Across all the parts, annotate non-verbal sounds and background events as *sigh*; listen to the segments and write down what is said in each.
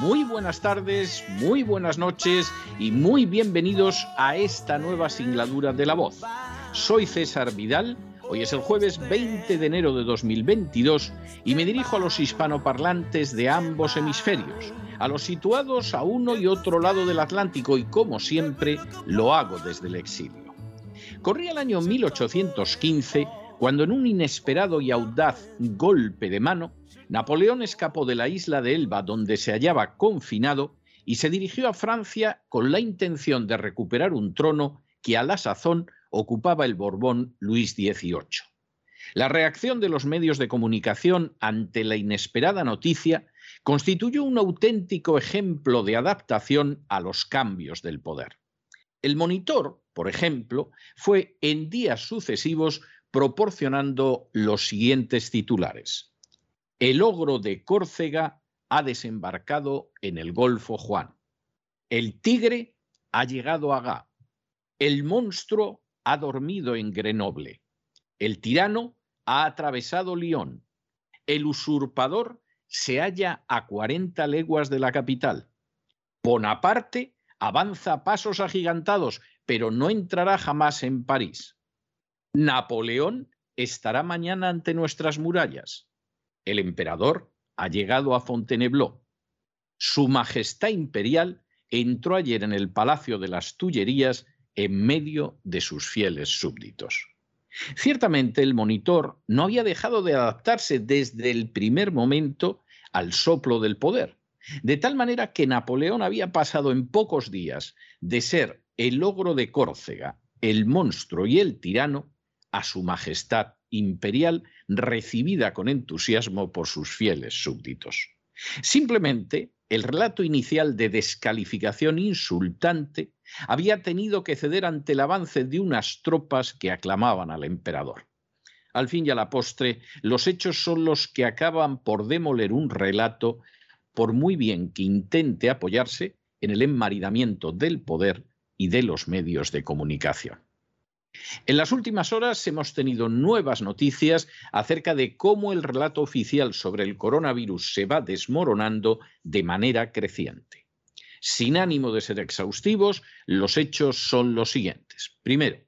muy buenas tardes, muy buenas noches y muy bienvenidos a esta nueva singladura de La Voz. Soy César Vidal, hoy es el jueves 20 de enero de 2022 y me dirijo a los hispanoparlantes de ambos hemisferios, a los situados a uno y otro lado del Atlántico y como siempre lo hago desde el exilio. Corría el año 1815 cuando en un inesperado y audaz golpe de mano, Napoleón escapó de la isla de Elba donde se hallaba confinado y se dirigió a Francia con la intención de recuperar un trono que a la sazón ocupaba el Borbón Luis XVIII. La reacción de los medios de comunicación ante la inesperada noticia constituyó un auténtico ejemplo de adaptación a los cambios del poder. El monitor, por ejemplo, fue en días sucesivos proporcionando los siguientes titulares. El ogro de Córcega ha desembarcado en el Golfo Juan. El tigre ha llegado a Gá. El monstruo ha dormido en Grenoble. El tirano ha atravesado Lyon. El usurpador se halla a 40 leguas de la capital. Bonaparte avanza a pasos agigantados, pero no entrará jamás en París. Napoleón estará mañana ante nuestras murallas. El emperador ha llegado a Fontainebleau. Su Majestad Imperial entró ayer en el Palacio de las Tullerías en medio de sus fieles súbditos. Ciertamente el monitor no había dejado de adaptarse desde el primer momento al soplo del poder, de tal manera que Napoleón había pasado en pocos días de ser el logro de Córcega, el monstruo y el tirano, a su majestad imperial recibida con entusiasmo por sus fieles súbditos. Simplemente el relato inicial de descalificación insultante había tenido que ceder ante el avance de unas tropas que aclamaban al emperador. Al fin y a la postre, los hechos son los que acaban por demoler un relato, por muy bien que intente apoyarse en el enmaridamiento del poder y de los medios de comunicación. En las últimas horas hemos tenido nuevas noticias acerca de cómo el relato oficial sobre el coronavirus se va desmoronando de manera creciente. Sin ánimo de ser exhaustivos, los hechos son los siguientes. Primero,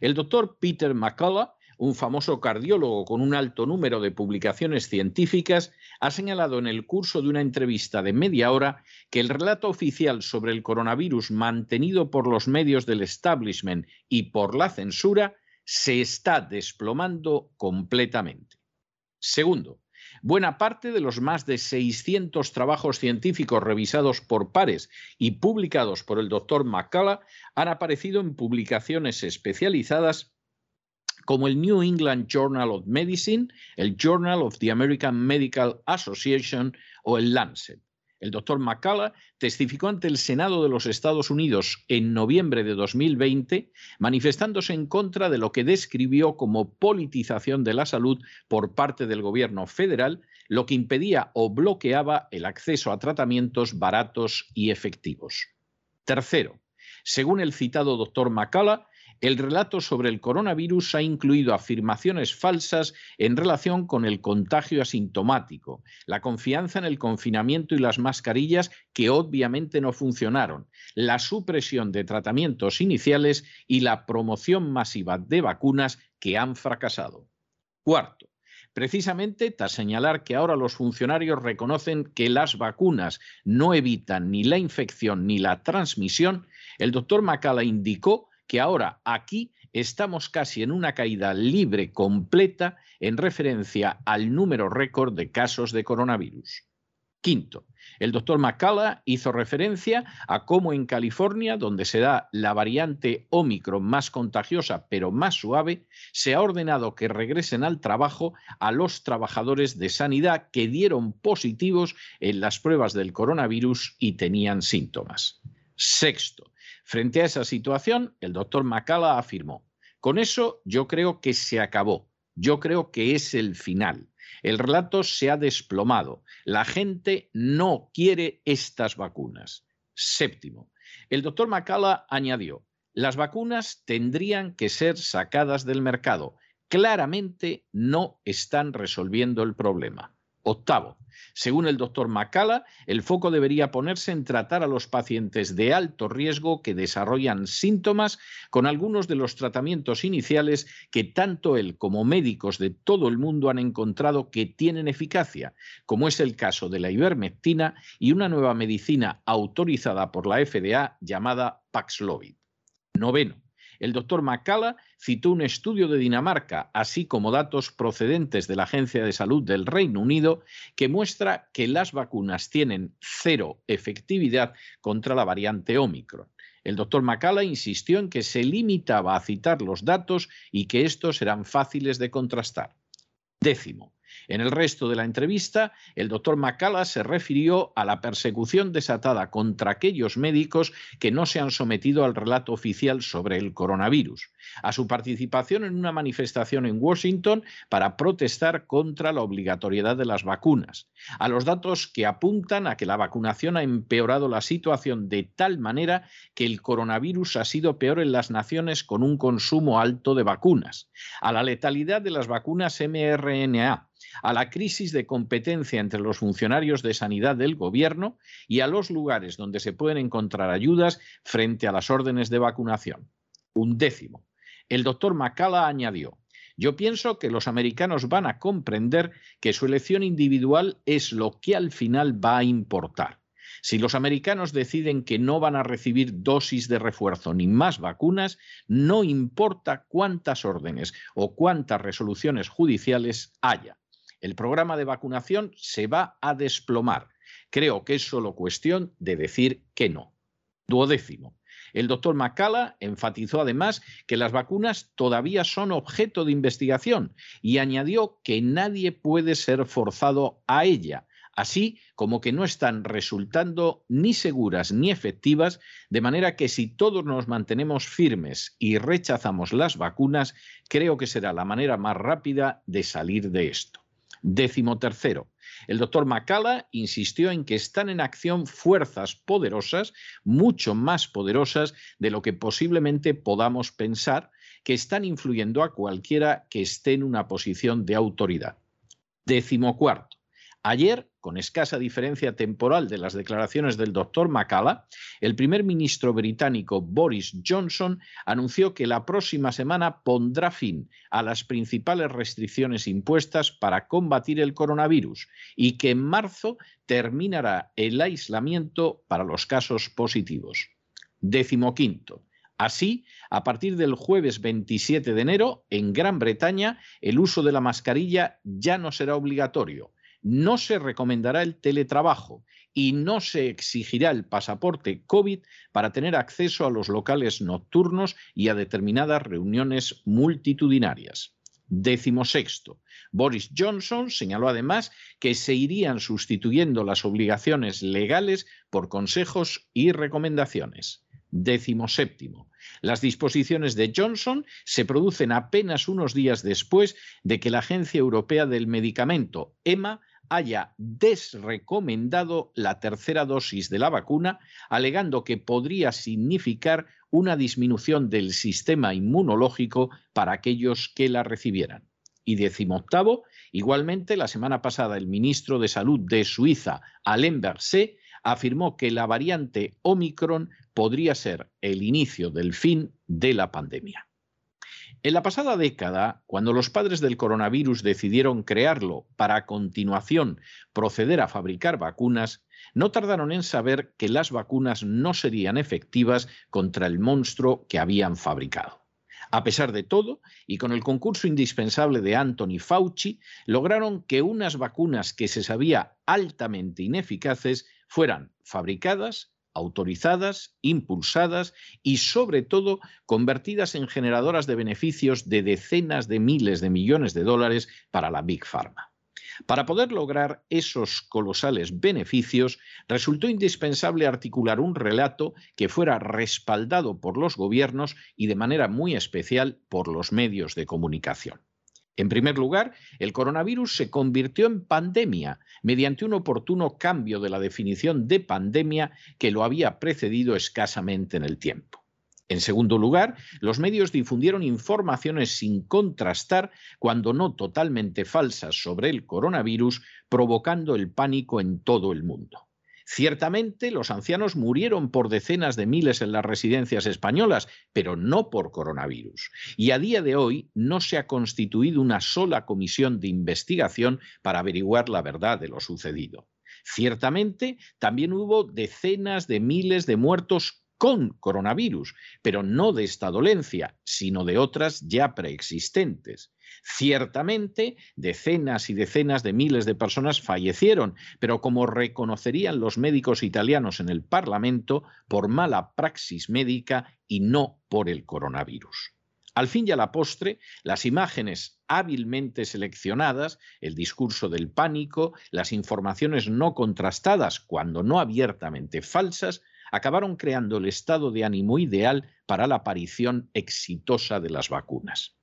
el doctor Peter McCullough un famoso cardiólogo con un alto número de publicaciones científicas, ha señalado en el curso de una entrevista de media hora que el relato oficial sobre el coronavirus mantenido por los medios del establishment y por la censura se está desplomando completamente. Segundo, buena parte de los más de 600 trabajos científicos revisados por pares y publicados por el doctor McCullough han aparecido en publicaciones especializadas como el New England Journal of Medicine, el Journal of the American Medical Association o el Lancet. El doctor McCullough testificó ante el Senado de los Estados Unidos en noviembre de 2020, manifestándose en contra de lo que describió como politización de la salud por parte del gobierno federal, lo que impedía o bloqueaba el acceso a tratamientos baratos y efectivos. Tercero, según el citado doctor McCullough, el relato sobre el coronavirus ha incluido afirmaciones falsas en relación con el contagio asintomático, la confianza en el confinamiento y las mascarillas que obviamente no funcionaron, la supresión de tratamientos iniciales y la promoción masiva de vacunas que han fracasado. Cuarto, Precisamente tras señalar que ahora los funcionarios reconocen que las vacunas no evitan ni la infección ni la transmisión, el doctor Macala indicó que ahora aquí estamos casi en una caída libre completa en referencia al número récord de casos de coronavirus. Quinto, el doctor McCullough hizo referencia a cómo en California, donde se da la variante Omicron más contagiosa pero más suave, se ha ordenado que regresen al trabajo a los trabajadores de sanidad que dieron positivos en las pruebas del coronavirus y tenían síntomas. Sexto, frente a esa situación, el doctor McCullough afirmó, con eso yo creo que se acabó, yo creo que es el final. El relato se ha desplomado. La gente no quiere estas vacunas. Séptimo, el doctor Macala añadió, las vacunas tendrían que ser sacadas del mercado. Claramente no están resolviendo el problema. Octavo, según el doctor Macala, el foco debería ponerse en tratar a los pacientes de alto riesgo que desarrollan síntomas con algunos de los tratamientos iniciales que tanto él como médicos de todo el mundo han encontrado que tienen eficacia, como es el caso de la ivermectina y una nueva medicina autorizada por la FDA llamada Paxlovid. Noveno, el doctor Macala citó un estudio de Dinamarca, así como datos procedentes de la Agencia de Salud del Reino Unido, que muestra que las vacunas tienen cero efectividad contra la variante Omicron. El doctor Macala insistió en que se limitaba a citar los datos y que estos eran fáciles de contrastar. Décimo, en el resto de la entrevista, el doctor Macala se refirió a la persecución desatada contra aquellos médicos que no se han sometido al relato oficial sobre el coronavirus, a su participación en una manifestación en Washington para protestar contra la obligatoriedad de las vacunas, a los datos que apuntan a que la vacunación ha empeorado la situación de tal manera que el coronavirus ha sido peor en las naciones con un consumo alto de vacunas, a la letalidad de las vacunas mRNA, a la crisis de competencia entre los funcionarios de sanidad del gobierno y a los lugares donde se pueden encontrar ayudas frente a las órdenes de vacunación. Un décimo. El doctor Macala añadió, yo pienso que los americanos van a comprender que su elección individual es lo que al final va a importar. Si los americanos deciden que no van a recibir dosis de refuerzo ni más vacunas, no importa cuántas órdenes o cuántas resoluciones judiciales haya el programa de vacunación se va a desplomar. Creo que es solo cuestión de decir que no. Duodécimo. El doctor Macala enfatizó además que las vacunas todavía son objeto de investigación y añadió que nadie puede ser forzado a ella, así como que no están resultando ni seguras ni efectivas, de manera que si todos nos mantenemos firmes y rechazamos las vacunas, creo que será la manera más rápida de salir de esto. Décimo tercero, el doctor Macala insistió en que están en acción fuerzas poderosas, mucho más poderosas de lo que posiblemente podamos pensar, que están influyendo a cualquiera que esté en una posición de autoridad. Décimo cuarto, Ayer, con escasa diferencia temporal de las declaraciones del doctor Macala, el primer ministro británico Boris Johnson anunció que la próxima semana pondrá fin a las principales restricciones impuestas para combatir el coronavirus y que en marzo terminará el aislamiento para los casos positivos. Décimo quinto. Así, a partir del jueves 27 de enero, en Gran Bretaña, el uso de la mascarilla ya no será obligatorio no se recomendará el teletrabajo y no se exigirá el pasaporte COVID para tener acceso a los locales nocturnos y a determinadas reuniones multitudinarias. Décimo sexto. Boris Johnson señaló además que se irían sustituyendo las obligaciones legales por consejos y recomendaciones. Décimo séptimo. Las disposiciones de Johnson se producen apenas unos días después de que la Agencia Europea del Medicamento, EMA, haya desrecomendado la tercera dosis de la vacuna, alegando que podría significar una disminución del sistema inmunológico para aquellos que la recibieran. Y decimoctavo, igualmente la semana pasada el ministro de Salud de Suiza, Alain Berset, afirmó que la variante Omicron podría ser el inicio del fin de la pandemia. En la pasada década, cuando los padres del coronavirus decidieron crearlo para a continuación proceder a fabricar vacunas, no tardaron en saber que las vacunas no serían efectivas contra el monstruo que habían fabricado. A pesar de todo, y con el concurso indispensable de Anthony Fauci, lograron que unas vacunas que se sabía altamente ineficaces fueran fabricadas, autorizadas, impulsadas y sobre todo convertidas en generadoras de beneficios de decenas de miles de millones de dólares para la Big Pharma. Para poder lograr esos colosales beneficios, resultó indispensable articular un relato que fuera respaldado por los gobiernos y de manera muy especial por los medios de comunicación. En primer lugar, el coronavirus se convirtió en pandemia mediante un oportuno cambio de la definición de pandemia que lo había precedido escasamente en el tiempo. En segundo lugar, los medios difundieron informaciones sin contrastar, cuando no totalmente falsas, sobre el coronavirus, provocando el pánico en todo el mundo. Ciertamente, los ancianos murieron por decenas de miles en las residencias españolas, pero no por coronavirus. Y a día de hoy no se ha constituido una sola comisión de investigación para averiguar la verdad de lo sucedido. Ciertamente, también hubo decenas de miles de muertos con coronavirus, pero no de esta dolencia, sino de otras ya preexistentes. Ciertamente, decenas y decenas de miles de personas fallecieron, pero como reconocerían los médicos italianos en el Parlamento, por mala praxis médica y no por el coronavirus. Al fin y a la postre, las imágenes hábilmente seleccionadas, el discurso del pánico, las informaciones no contrastadas, cuando no abiertamente falsas, acabaron creando el estado de ánimo ideal para la aparición exitosa de las vacunas.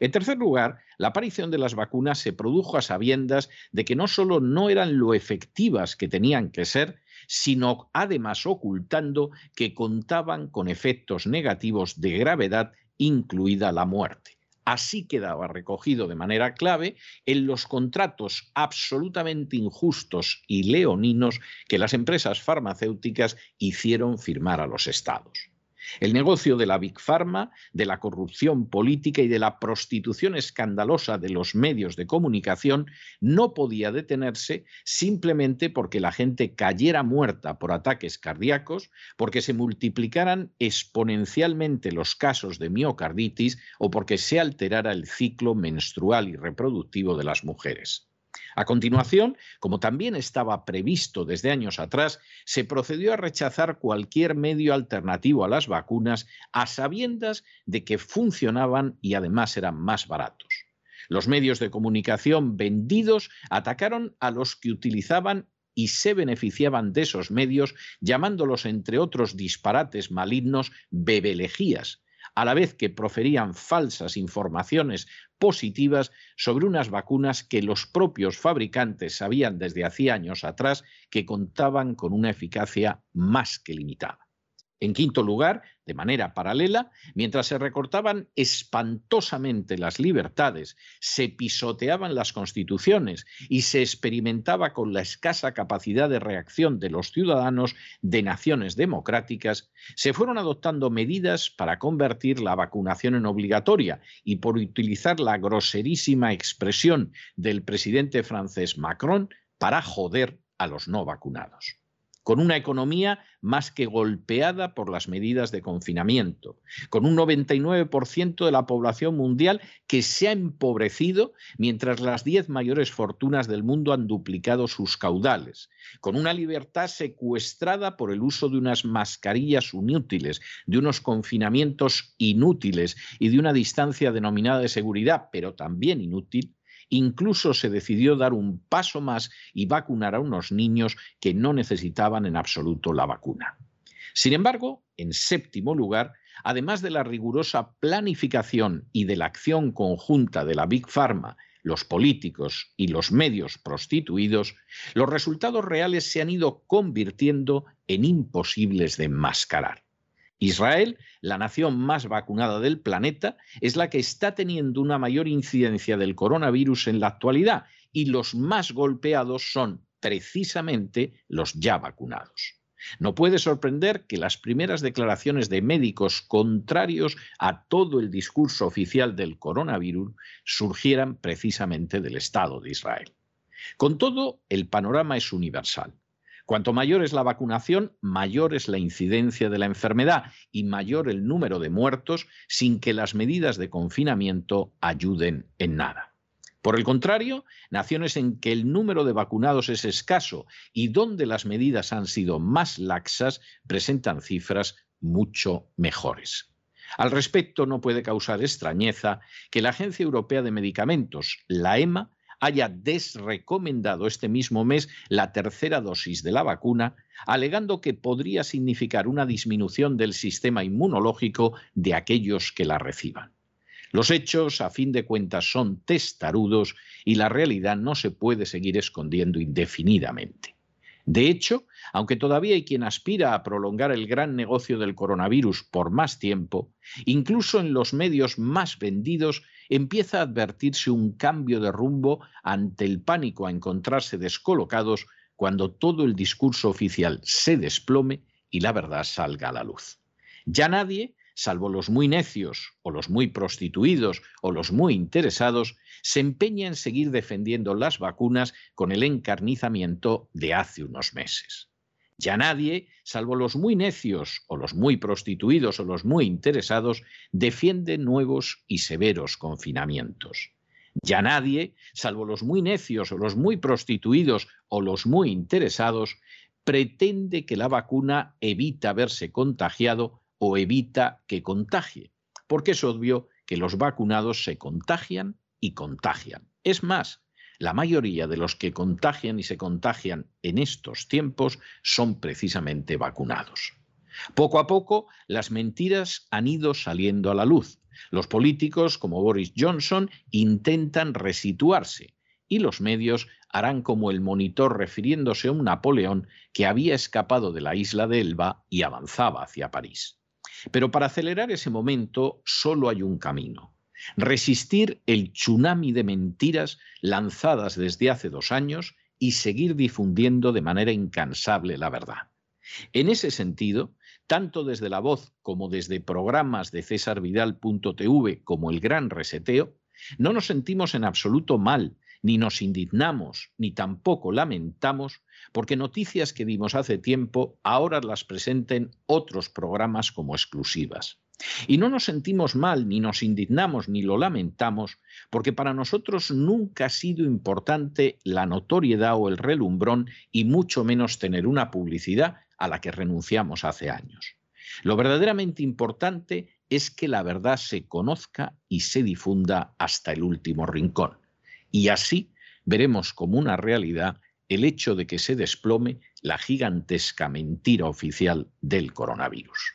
En tercer lugar, la aparición de las vacunas se produjo a sabiendas de que no solo no eran lo efectivas que tenían que ser, sino además ocultando que contaban con efectos negativos de gravedad, incluida la muerte. Así quedaba recogido de manera clave en los contratos absolutamente injustos y leoninos que las empresas farmacéuticas hicieron firmar a los estados. El negocio de la Big Pharma, de la corrupción política y de la prostitución escandalosa de los medios de comunicación no podía detenerse simplemente porque la gente cayera muerta por ataques cardíacos, porque se multiplicaran exponencialmente los casos de miocarditis o porque se alterara el ciclo menstrual y reproductivo de las mujeres. A continuación, como también estaba previsto desde años atrás, se procedió a rechazar cualquier medio alternativo a las vacunas a sabiendas de que funcionaban y además eran más baratos. Los medios de comunicación vendidos atacaron a los que utilizaban y se beneficiaban de esos medios, llamándolos, entre otros disparates malignos, bebelejías, a la vez que proferían falsas informaciones positivas sobre unas vacunas que los propios fabricantes sabían desde hacía años atrás que contaban con una eficacia más que limitada. En quinto lugar, de manera paralela, mientras se recortaban espantosamente las libertades, se pisoteaban las constituciones y se experimentaba con la escasa capacidad de reacción de los ciudadanos de naciones democráticas, se fueron adoptando medidas para convertir la vacunación en obligatoria y por utilizar la groserísima expresión del presidente francés Macron para joder a los no vacunados con una economía más que golpeada por las medidas de confinamiento, con un 99% de la población mundial que se ha empobrecido mientras las 10 mayores fortunas del mundo han duplicado sus caudales, con una libertad secuestrada por el uso de unas mascarillas inútiles, de unos confinamientos inútiles y de una distancia denominada de seguridad, pero también inútil, Incluso se decidió dar un paso más y vacunar a unos niños que no necesitaban en absoluto la vacuna. Sin embargo, en séptimo lugar, además de la rigurosa planificación y de la acción conjunta de la Big Pharma, los políticos y los medios prostituidos, los resultados reales se han ido convirtiendo en imposibles de enmascarar. Israel, la nación más vacunada del planeta, es la que está teniendo una mayor incidencia del coronavirus en la actualidad y los más golpeados son precisamente los ya vacunados. No puede sorprender que las primeras declaraciones de médicos contrarios a todo el discurso oficial del coronavirus surgieran precisamente del Estado de Israel. Con todo, el panorama es universal. Cuanto mayor es la vacunación, mayor es la incidencia de la enfermedad y mayor el número de muertos sin que las medidas de confinamiento ayuden en nada. Por el contrario, naciones en que el número de vacunados es escaso y donde las medidas han sido más laxas presentan cifras mucho mejores. Al respecto, no puede causar extrañeza que la Agencia Europea de Medicamentos, la EMA, haya desrecomendado este mismo mes la tercera dosis de la vacuna, alegando que podría significar una disminución del sistema inmunológico de aquellos que la reciban. Los hechos, a fin de cuentas, son testarudos y la realidad no se puede seguir escondiendo indefinidamente. De hecho, aunque todavía hay quien aspira a prolongar el gran negocio del coronavirus por más tiempo, incluso en los medios más vendidos empieza a advertirse un cambio de rumbo ante el pánico a encontrarse descolocados cuando todo el discurso oficial se desplome y la verdad salga a la luz. Ya nadie salvo los muy necios o los muy prostituidos o los muy interesados, se empeña en seguir defendiendo las vacunas con el encarnizamiento de hace unos meses. Ya nadie, salvo los muy necios o los muy prostituidos o los muy interesados, defiende nuevos y severos confinamientos. Ya nadie, salvo los muy necios o los muy prostituidos o los muy interesados, pretende que la vacuna evita verse contagiado o evita que contagie, porque es obvio que los vacunados se contagian y contagian. Es más, la mayoría de los que contagian y se contagian en estos tiempos son precisamente vacunados. Poco a poco, las mentiras han ido saliendo a la luz. Los políticos, como Boris Johnson, intentan resituarse y los medios harán como el monitor refiriéndose a un Napoleón que había escapado de la isla de Elba y avanzaba hacia París. Pero para acelerar ese momento solo hay un camino. Resistir el tsunami de mentiras lanzadas desde hace dos años y seguir difundiendo de manera incansable la verdad. En ese sentido, tanto desde La Voz como desde programas de cesarvidal.tv como El Gran Reseteo, no nos sentimos en absoluto mal, ni nos indignamos, ni tampoco lamentamos porque noticias que dimos hace tiempo ahora las presenten otros programas como exclusivas. Y no nos sentimos mal, ni nos indignamos, ni lo lamentamos, porque para nosotros nunca ha sido importante la notoriedad o el relumbrón, y mucho menos tener una publicidad a la que renunciamos hace años. Lo verdaderamente importante es que la verdad se conozca y se difunda hasta el último rincón. Y así veremos como una realidad el hecho de que se desplome la gigantesca mentira oficial del coronavirus.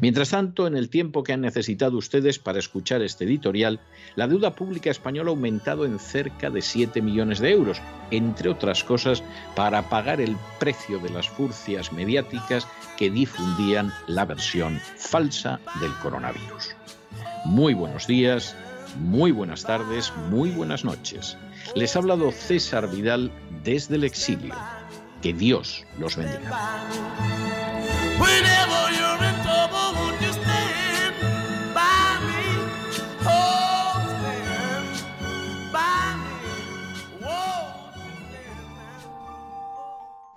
Mientras tanto, en el tiempo que han necesitado ustedes para escuchar este editorial, la deuda pública española ha aumentado en cerca de 7 millones de euros, entre otras cosas para pagar el precio de las furcias mediáticas que difundían la versión falsa del coronavirus. Muy buenos días, muy buenas tardes, muy buenas noches. Les ha hablado César Vidal desde el exilio. Que Dios los bendiga.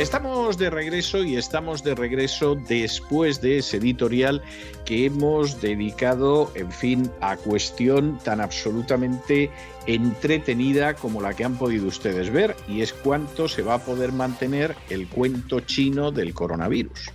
Estamos de regreso y estamos de regreso después de ese editorial que hemos dedicado, en fin, a cuestión tan absolutamente entretenida como la que han podido ustedes ver, y es cuánto se va a poder mantener el cuento chino del coronavirus.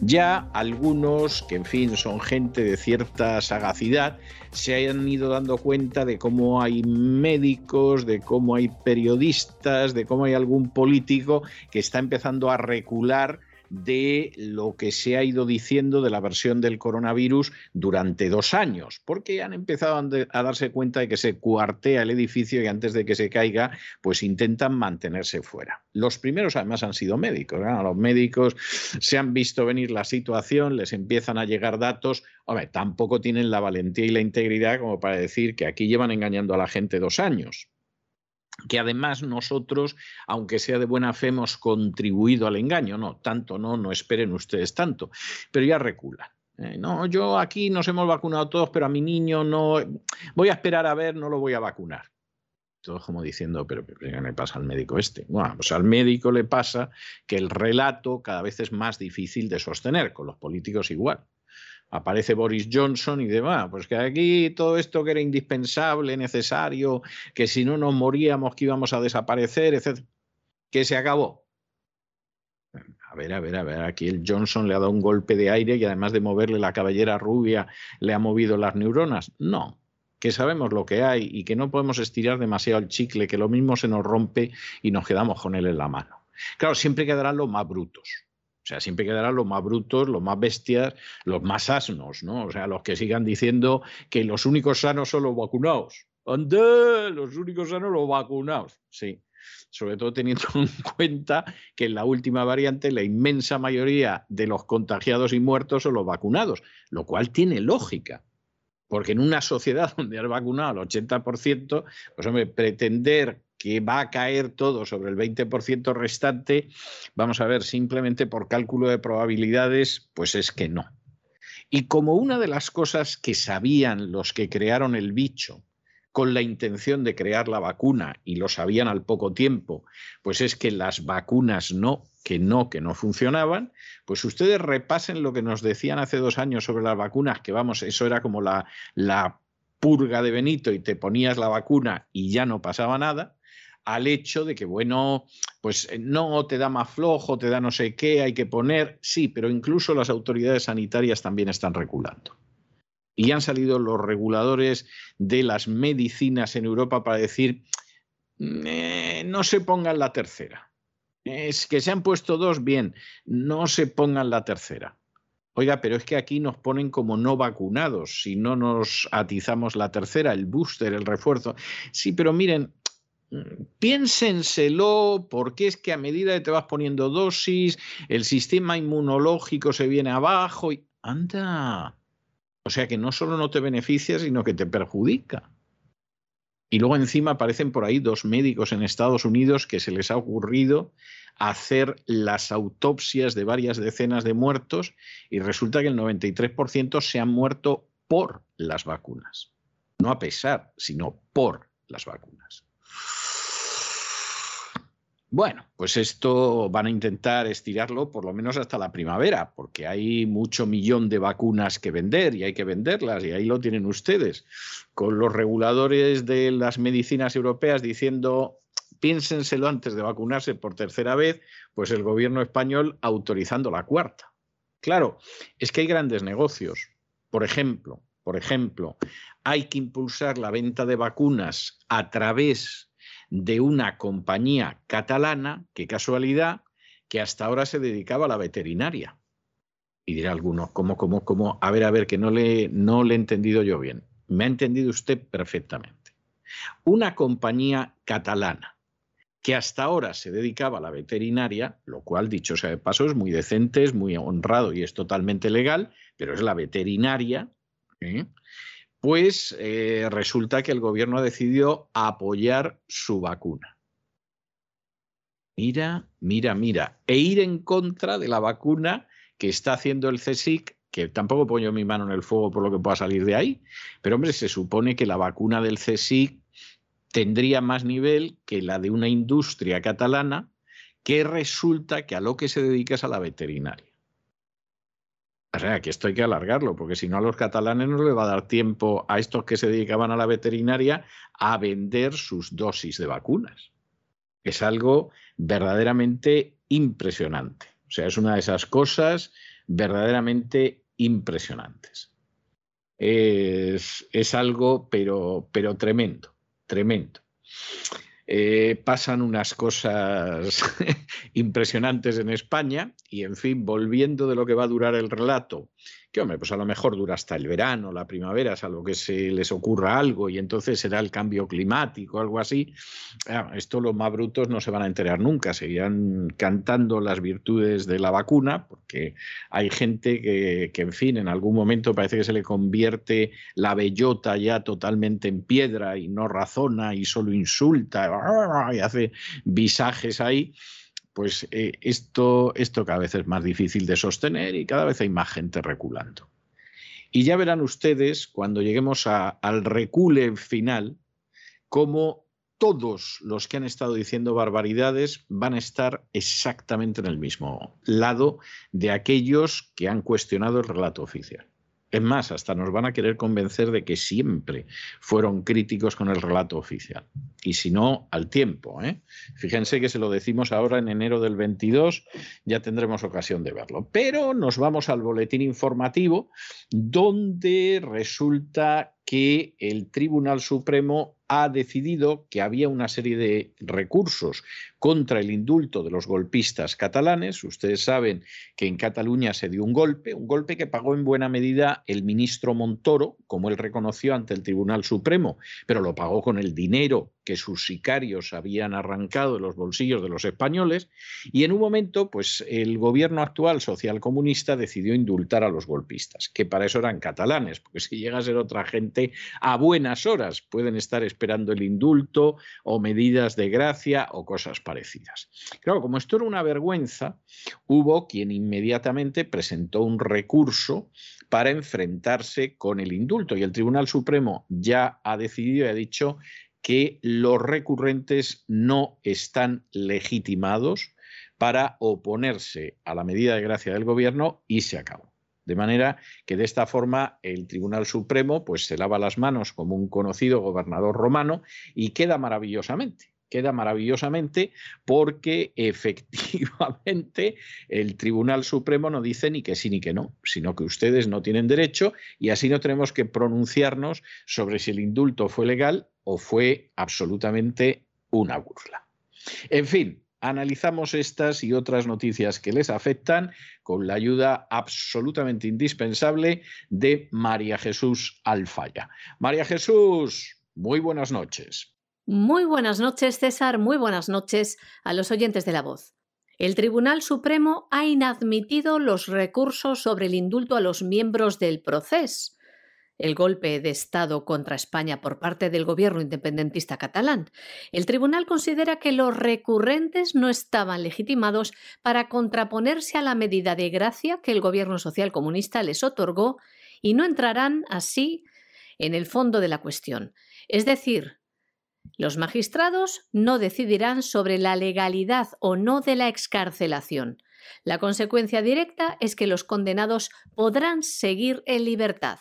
Ya algunos, que en fin son gente de cierta sagacidad, se hayan ido dando cuenta de cómo hay médicos, de cómo hay periodistas, de cómo hay algún político que está empezando a recular de lo que se ha ido diciendo de la versión del coronavirus durante dos años, porque han empezado a darse cuenta de que se cuartea el edificio y antes de que se caiga, pues intentan mantenerse fuera. Los primeros además han sido médicos, los médicos se han visto venir la situación, les empiezan a llegar datos, hombre, tampoco tienen la valentía y la integridad como para decir que aquí llevan engañando a la gente dos años que además nosotros, aunque sea de buena fe, hemos contribuido al engaño. No, tanto no, no esperen ustedes tanto, pero ya reculan. Eh, no, yo aquí nos hemos vacunado todos, pero a mi niño no, voy a esperar a ver, no lo voy a vacunar. Todos como diciendo, pero ¿qué le pasa al médico este? Bueno, pues al médico le pasa que el relato cada vez es más difícil de sostener, con los políticos igual aparece Boris Johnson y demás, pues que aquí todo esto que era indispensable, necesario, que si no nos moríamos que íbamos a desaparecer, etc., que se acabó. A ver, a ver, a ver, aquí el Johnson le ha dado un golpe de aire y además de moverle la cabellera rubia, le ha movido las neuronas. No, que sabemos lo que hay y que no podemos estirar demasiado el chicle, que lo mismo se nos rompe y nos quedamos con él en la mano. Claro, siempre quedarán los más brutos o sea, siempre quedarán los más brutos, los más bestias, los más asnos, ¿no? O sea, los que sigan diciendo que los únicos sanos son los vacunados. ¡Ande! Los únicos sanos los vacunados. Sí. Sobre todo teniendo *laughs* en cuenta que en la última variante la inmensa mayoría de los contagiados y muertos son los vacunados, lo cual tiene lógica. Porque en una sociedad *laughs* donde has vacunado al 80%, pues hombre, pretender que va a caer todo sobre el 20% restante, vamos a ver, simplemente por cálculo de probabilidades, pues es que no. Y como una de las cosas que sabían los que crearon el bicho con la intención de crear la vacuna y lo sabían al poco tiempo, pues es que las vacunas no, que no, que no funcionaban, pues ustedes repasen lo que nos decían hace dos años sobre las vacunas, que vamos, eso era como la, la purga de Benito y te ponías la vacuna y ya no pasaba nada, al hecho de que, bueno, pues eh, no te da más flojo, te da no sé qué, hay que poner, sí, pero incluso las autoridades sanitarias también están regulando. Y han salido los reguladores de las medicinas en Europa para decir, mm, eh, no se pongan la tercera. Es que se han puesto dos, bien, no se pongan la tercera. Oiga, pero es que aquí nos ponen como no vacunados si no nos atizamos la tercera, el booster, el refuerzo. Sí, pero miren, piénsenselo, porque es que a medida que te vas poniendo dosis, el sistema inmunológico se viene abajo y anda. O sea que no solo no te beneficia, sino que te perjudica. Y luego encima aparecen por ahí dos médicos en Estados Unidos que se les ha ocurrido hacer las autopsias de varias decenas de muertos y resulta que el 93% se han muerto por las vacunas. No a pesar, sino por las vacunas. Bueno, pues esto van a intentar estirarlo por lo menos hasta la primavera, porque hay mucho millón de vacunas que vender y hay que venderlas y ahí lo tienen ustedes, con los reguladores de las medicinas europeas diciendo piénsenselo antes de vacunarse por tercera vez, pues el gobierno español autorizando la cuarta. Claro, es que hay grandes negocios. Por ejemplo, por ejemplo, hay que impulsar la venta de vacunas a través de una compañía catalana, qué casualidad, que hasta ahora se dedicaba a la veterinaria. Y dirá alguno, ¿cómo, cómo, cómo? A ver, a ver, que no le, no le he entendido yo bien. Me ha entendido usted perfectamente. Una compañía catalana que hasta ahora se dedicaba a la veterinaria, lo cual, dicho sea de paso, es muy decente, es muy honrado y es totalmente legal, pero es la veterinaria, ¿eh? Pues resulta que el gobierno ha decidido apoyar su vacuna. Mira, mira, mira. E ir en contra de la vacuna que está haciendo el CSIC, que tampoco pongo mi mano en el fuego por lo que pueda salir de ahí, pero hombre, se supone que la vacuna del CSIC tendría más nivel que la de una industria catalana que resulta que a lo que se dedica es a la veterinaria. O sea, que esto hay que alargarlo, porque si no a los catalanes no les va a dar tiempo a estos que se dedicaban a la veterinaria a vender sus dosis de vacunas. Es algo verdaderamente impresionante. O sea, es una de esas cosas verdaderamente impresionantes. Es, es algo, pero, pero tremendo, tremendo. Eh, pasan unas cosas *laughs* impresionantes en España y, en fin, volviendo de lo que va a durar el relato, que hombre, pues a lo mejor dura hasta el verano, la primavera, salvo que se les ocurra algo y entonces será el cambio climático, algo así. Ah, esto los más brutos no se van a enterar nunca, seguirán cantando las virtudes de la vacuna, porque hay gente que, que, en fin, en algún momento parece que se le convierte la bellota ya totalmente en piedra y no razona y solo insulta y hace visajes ahí pues eh, esto, esto cada vez es más difícil de sostener y cada vez hay más gente reculando. Y ya verán ustedes, cuando lleguemos al recule final, cómo todos los que han estado diciendo barbaridades van a estar exactamente en el mismo lado de aquellos que han cuestionado el relato oficial. Es más, hasta nos van a querer convencer de que siempre fueron críticos con el relato oficial. Y si no, al tiempo. ¿eh? Fíjense que se lo decimos ahora en enero del 22, ya tendremos ocasión de verlo. Pero nos vamos al boletín informativo, donde resulta que el Tribunal Supremo ha decidido que había una serie de recursos contra el indulto de los golpistas catalanes. Ustedes saben que en Cataluña se dio un golpe, un golpe que pagó en buena medida el ministro Montoro, como él reconoció ante el Tribunal Supremo, pero lo pagó con el dinero que sus sicarios habían arrancado de los bolsillos de los españoles. Y en un momento, pues el gobierno actual socialcomunista decidió indultar a los golpistas, que para eso eran catalanes, porque si llega a ser otra gente, a buenas horas pueden estar esperando el indulto o medidas de gracia o cosas parecidas. Claro, como esto era una vergüenza, hubo quien inmediatamente presentó un recurso para enfrentarse con el indulto y el Tribunal Supremo ya ha decidido y ha dicho que los recurrentes no están legitimados para oponerse a la medida de gracia del gobierno y se acabó. De manera que de esta forma el Tribunal Supremo pues se lava las manos como un conocido gobernador romano y queda maravillosamente. Queda maravillosamente porque *laughs* efectivamente el Tribunal Supremo no dice ni que sí ni que no, sino que ustedes no tienen derecho y así no tenemos que pronunciarnos sobre si el indulto fue legal o fue absolutamente una burla. En fin, analizamos estas y otras noticias que les afectan con la ayuda absolutamente indispensable de María Jesús Alfaya. María Jesús, muy buenas noches. Muy buenas noches, César. Muy buenas noches a los oyentes de la voz. El Tribunal Supremo ha inadmitido los recursos sobre el indulto a los miembros del proceso el golpe de Estado contra España por parte del gobierno independentista catalán. El tribunal considera que los recurrentes no estaban legitimados para contraponerse a la medida de gracia que el gobierno social comunista les otorgó y no entrarán así en el fondo de la cuestión. Es decir, los magistrados no decidirán sobre la legalidad o no de la excarcelación. La consecuencia directa es que los condenados podrán seguir en libertad.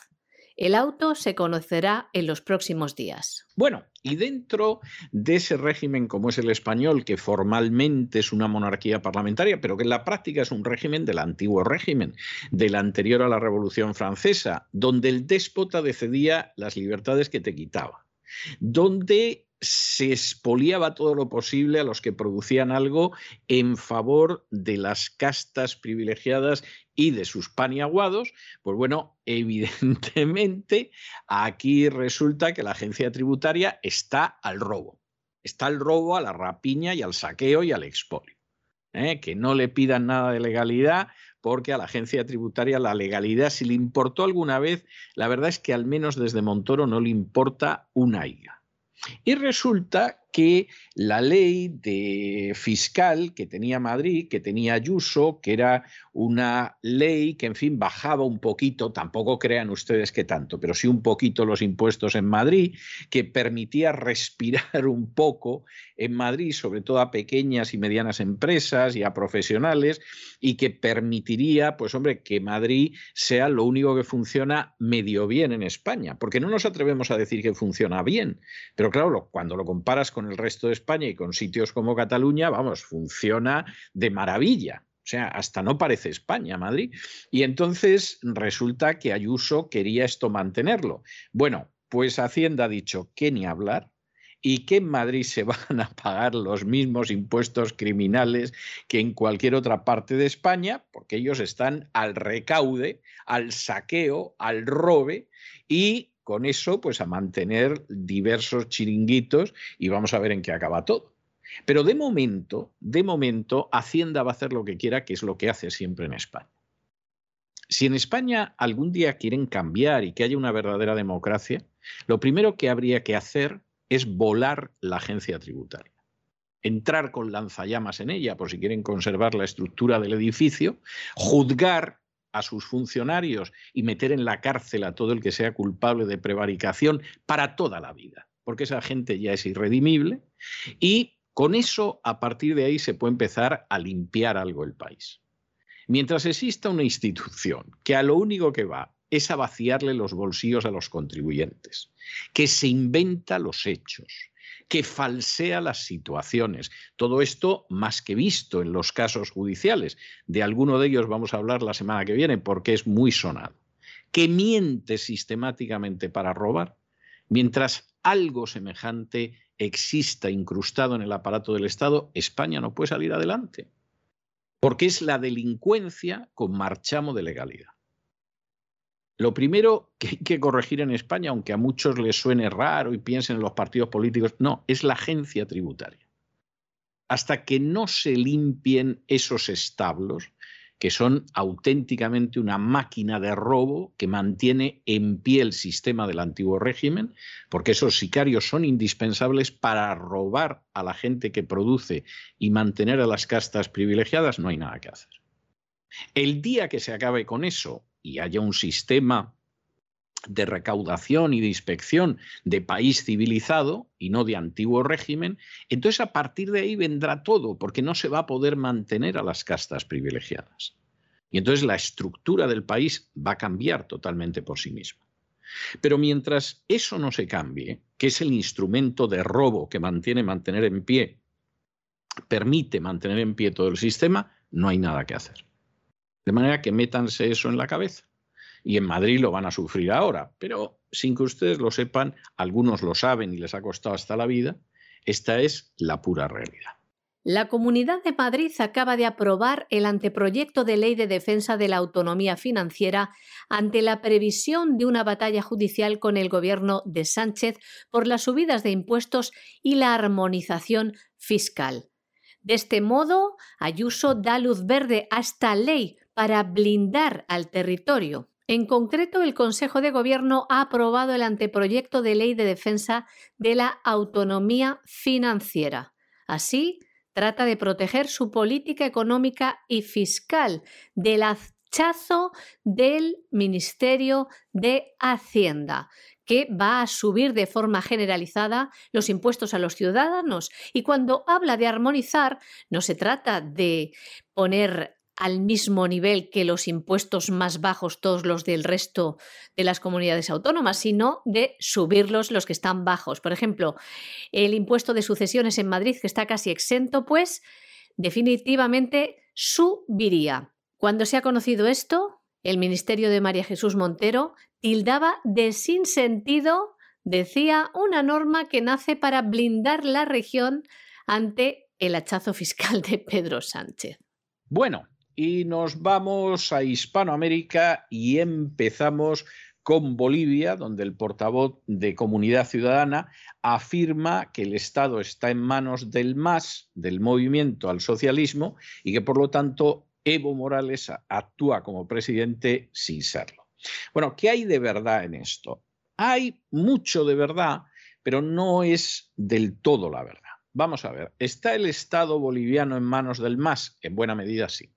El auto se conocerá en los próximos días. Bueno, y dentro de ese régimen como es el español, que formalmente es una monarquía parlamentaria, pero que en la práctica es un régimen del antiguo régimen, del anterior a la Revolución Francesa, donde el déspota decedía las libertades que te quitaba, donde se expoliaba todo lo posible a los que producían algo en favor de las castas privilegiadas y de sus paniaguados, pues bueno, *laughs* evidentemente aquí resulta que la agencia tributaria está al robo, está al robo, a la rapiña y al saqueo y al expolio. ¿eh? Que no le pidan nada de legalidad, porque a la agencia tributaria la legalidad, si le importó alguna vez, la verdad es que al menos desde Montoro no le importa una higa. Y resulta que la ley de fiscal que tenía Madrid, que tenía Ayuso, que era una ley que, en fin, bajaba un poquito, tampoco crean ustedes que tanto, pero sí un poquito los impuestos en Madrid, que permitía respirar *laughs* un poco en Madrid, sobre todo a pequeñas y medianas empresas y a profesionales, y que permitiría, pues hombre, que Madrid sea lo único que funciona medio bien en España, porque no nos atrevemos a decir que funciona bien, pero claro, cuando lo comparas con el resto de España y con sitios como Cataluña, vamos, funciona de maravilla. O sea, hasta no parece España, Madrid. Y entonces resulta que Ayuso quería esto mantenerlo. Bueno, pues Hacienda ha dicho que ni hablar y que en Madrid se *laughs* van a pagar los mismos impuestos criminales que en cualquier otra parte de España, porque ellos están al recaude, al saqueo, al robe y con eso pues a mantener diversos chiringuitos y vamos a ver en qué acaba todo. Pero de momento, de momento, Hacienda va a hacer lo que quiera, que es lo que hace siempre en España. Si en España algún día quieren cambiar y que haya una verdadera democracia, lo primero que habría que hacer es volar la agencia tributaria. Entrar con lanzallamas en ella, por si quieren conservar la estructura del edificio, juzgar a sus funcionarios y meter en la cárcel a todo el que sea culpable de prevaricación para toda la vida, porque esa gente ya es irredimible, y con eso, a partir de ahí, se puede empezar a limpiar algo el país. Mientras exista una institución que a lo único que va es a vaciarle los bolsillos a los contribuyentes, que se inventa los hechos, que falsea las situaciones. Todo esto más que visto en los casos judiciales. De alguno de ellos vamos a hablar la semana que viene porque es muy sonado. Que miente sistemáticamente para robar, mientras algo semejante exista incrustado en el aparato del Estado, España no puede salir adelante. Porque es la delincuencia con marchamo de legalidad. Lo primero *laughs* que hay que corregir en España, aunque a muchos les suene raro y piensen en los partidos políticos, no, es la agencia tributaria. Hasta que no se limpien esos establos, que son auténticamente una máquina de robo que mantiene en pie el sistema del antiguo régimen, porque esos sicarios son indispensables para robar a la gente que produce y mantener a las castas privilegiadas, no hay nada que hacer. El día que se acabe con eso y haya un sistema de recaudación y de inspección de país civilizado y no de antiguo régimen, entonces a partir de ahí vendrá todo, porque no se va a poder mantener a las castas privilegiadas. Y entonces la estructura del país va a cambiar totalmente por sí misma. Pero mientras eso no se cambie, que es el instrumento de robo que mantiene mantener en pie, permite mantener en pie todo el sistema, no hay nada que hacer. De manera que métanse eso en la cabeza y en Madrid lo van a sufrir ahora, pero sin que ustedes lo sepan, algunos lo saben y les ha costado hasta la vida, esta es la pura realidad. La Comunidad de Madrid acaba de aprobar el anteproyecto de ley de defensa de la autonomía financiera ante la previsión de una batalla judicial con el gobierno de Sánchez por las subidas de impuestos y la armonización fiscal. De este modo, Ayuso da luz verde a esta ley para blindar al territorio. En concreto, el Consejo de Gobierno ha aprobado el anteproyecto de ley de defensa de la autonomía financiera. Así, trata de proteger su política económica y fiscal del hachazo del Ministerio de Hacienda, que va a subir de forma generalizada los impuestos a los ciudadanos. Y cuando habla de armonizar, no se trata de poner al mismo nivel que los impuestos más bajos, todos los del resto de las comunidades autónomas, sino de subirlos los que están bajos. Por ejemplo, el impuesto de sucesiones en Madrid, que está casi exento, pues definitivamente subiría. Cuando se ha conocido esto, el Ministerio de María Jesús Montero tildaba de sin sentido, decía, una norma que nace para blindar la región ante el hachazo fiscal de Pedro Sánchez. Bueno, y nos vamos a Hispanoamérica y empezamos con Bolivia, donde el portavoz de Comunidad Ciudadana afirma que el Estado está en manos del MAS, del movimiento al socialismo, y que por lo tanto Evo Morales actúa como presidente sin serlo. Bueno, ¿qué hay de verdad en esto? Hay mucho de verdad, pero no es del todo la verdad. Vamos a ver, ¿está el Estado boliviano en manos del MAS? En buena medida sí.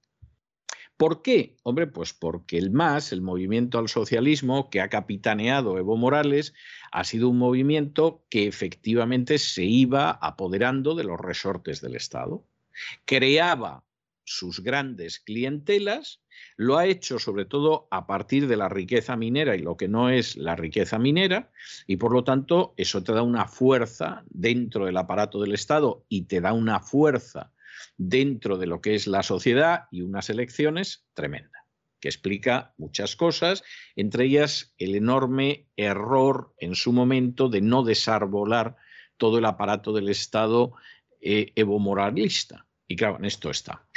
¿Por qué? Hombre, pues porque el MAS, el movimiento al socialismo que ha capitaneado Evo Morales, ha sido un movimiento que efectivamente se iba apoderando de los resortes del Estado. Creaba sus grandes clientelas, lo ha hecho sobre todo a partir de la riqueza minera y lo que no es la riqueza minera, y por lo tanto eso te da una fuerza dentro del aparato del Estado y te da una fuerza dentro de lo que es la sociedad y unas elecciones tremenda, que explica muchas cosas, entre ellas el enorme error en su momento de no desarbolar todo el aparato del Estado eh, evo moralista. Y claro, en esto estamos.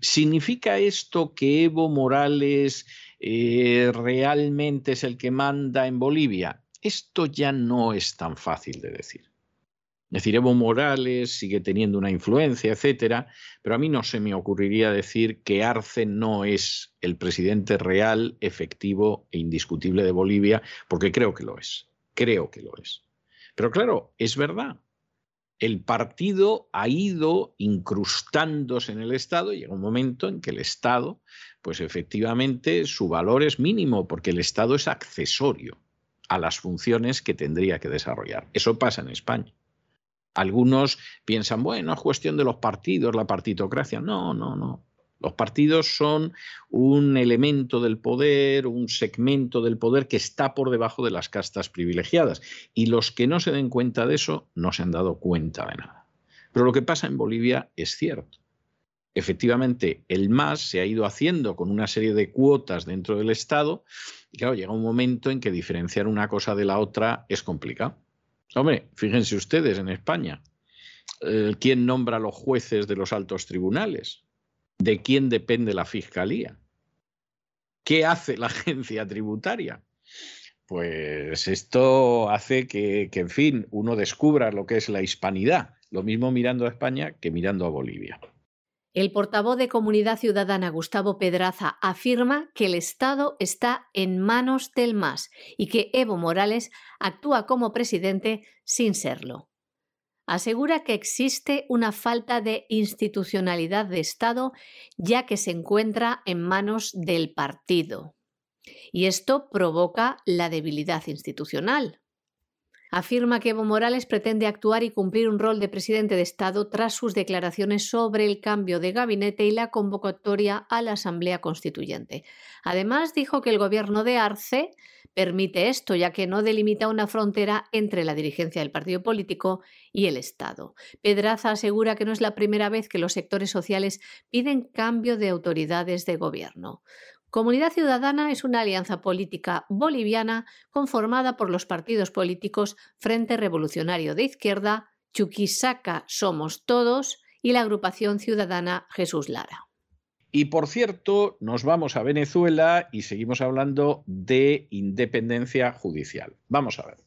¿Significa esto que Evo Morales eh, realmente es el que manda en Bolivia? Esto ya no es tan fácil de decir. Es decir, Evo Morales sigue teniendo una influencia, etcétera, pero a mí no se me ocurriría decir que Arce no es el presidente real, efectivo e indiscutible de Bolivia, porque creo que lo es. Creo que lo es. Pero claro, es verdad el partido ha ido incrustándose en el Estado y llega un momento en que el Estado, pues efectivamente su valor es mínimo porque el Estado es accesorio a las funciones que tendría que desarrollar. Eso pasa en España. Algunos piensan, bueno, es cuestión de los partidos, la partitocracia. No, no, no. Los partidos son un elemento del poder, un segmento del poder que está por debajo de las castas privilegiadas. Y los que no se den cuenta de eso no se han dado cuenta de nada. Pero lo que pasa en Bolivia es cierto. Efectivamente, el MAS se ha ido haciendo con una serie de cuotas dentro del Estado y claro, llega un momento en que diferenciar una cosa de la otra es complicado. Hombre, fíjense ustedes en España, eh, ¿quién nombra a los jueces de los altos tribunales? ¿De quién depende la fiscalía? ¿Qué hace la *laughs* agencia tributaria? Pues esto hace que, que, en fin, uno descubra lo que es la hispanidad, lo mismo mirando a España que mirando a Bolivia. El portavoz de Comunidad Ciudadana, Gustavo Pedraza, afirma que el Estado está en manos del MAS y que Evo Morales actúa como presidente sin serlo asegura que existe una falta de institucionalidad de Estado ya que se encuentra en manos del partido. Y esto provoca la debilidad institucional. Afirma que Evo Morales pretende actuar y cumplir un rol de presidente de Estado tras sus declaraciones sobre el cambio de gabinete y la convocatoria a la Asamblea Constituyente. Además, dijo que el gobierno de Arce permite esto, ya que no delimita una frontera entre la dirigencia del partido político y el Estado. Pedraza asegura que no es la primera vez que los sectores sociales piden cambio de autoridades de gobierno. Comunidad Ciudadana es una alianza política boliviana conformada por los partidos políticos Frente Revolucionario de Izquierda, Chuquisaca Somos Todos y la agrupación ciudadana Jesús Lara. Y por cierto, nos vamos a Venezuela y seguimos hablando de independencia judicial. Vamos a ver.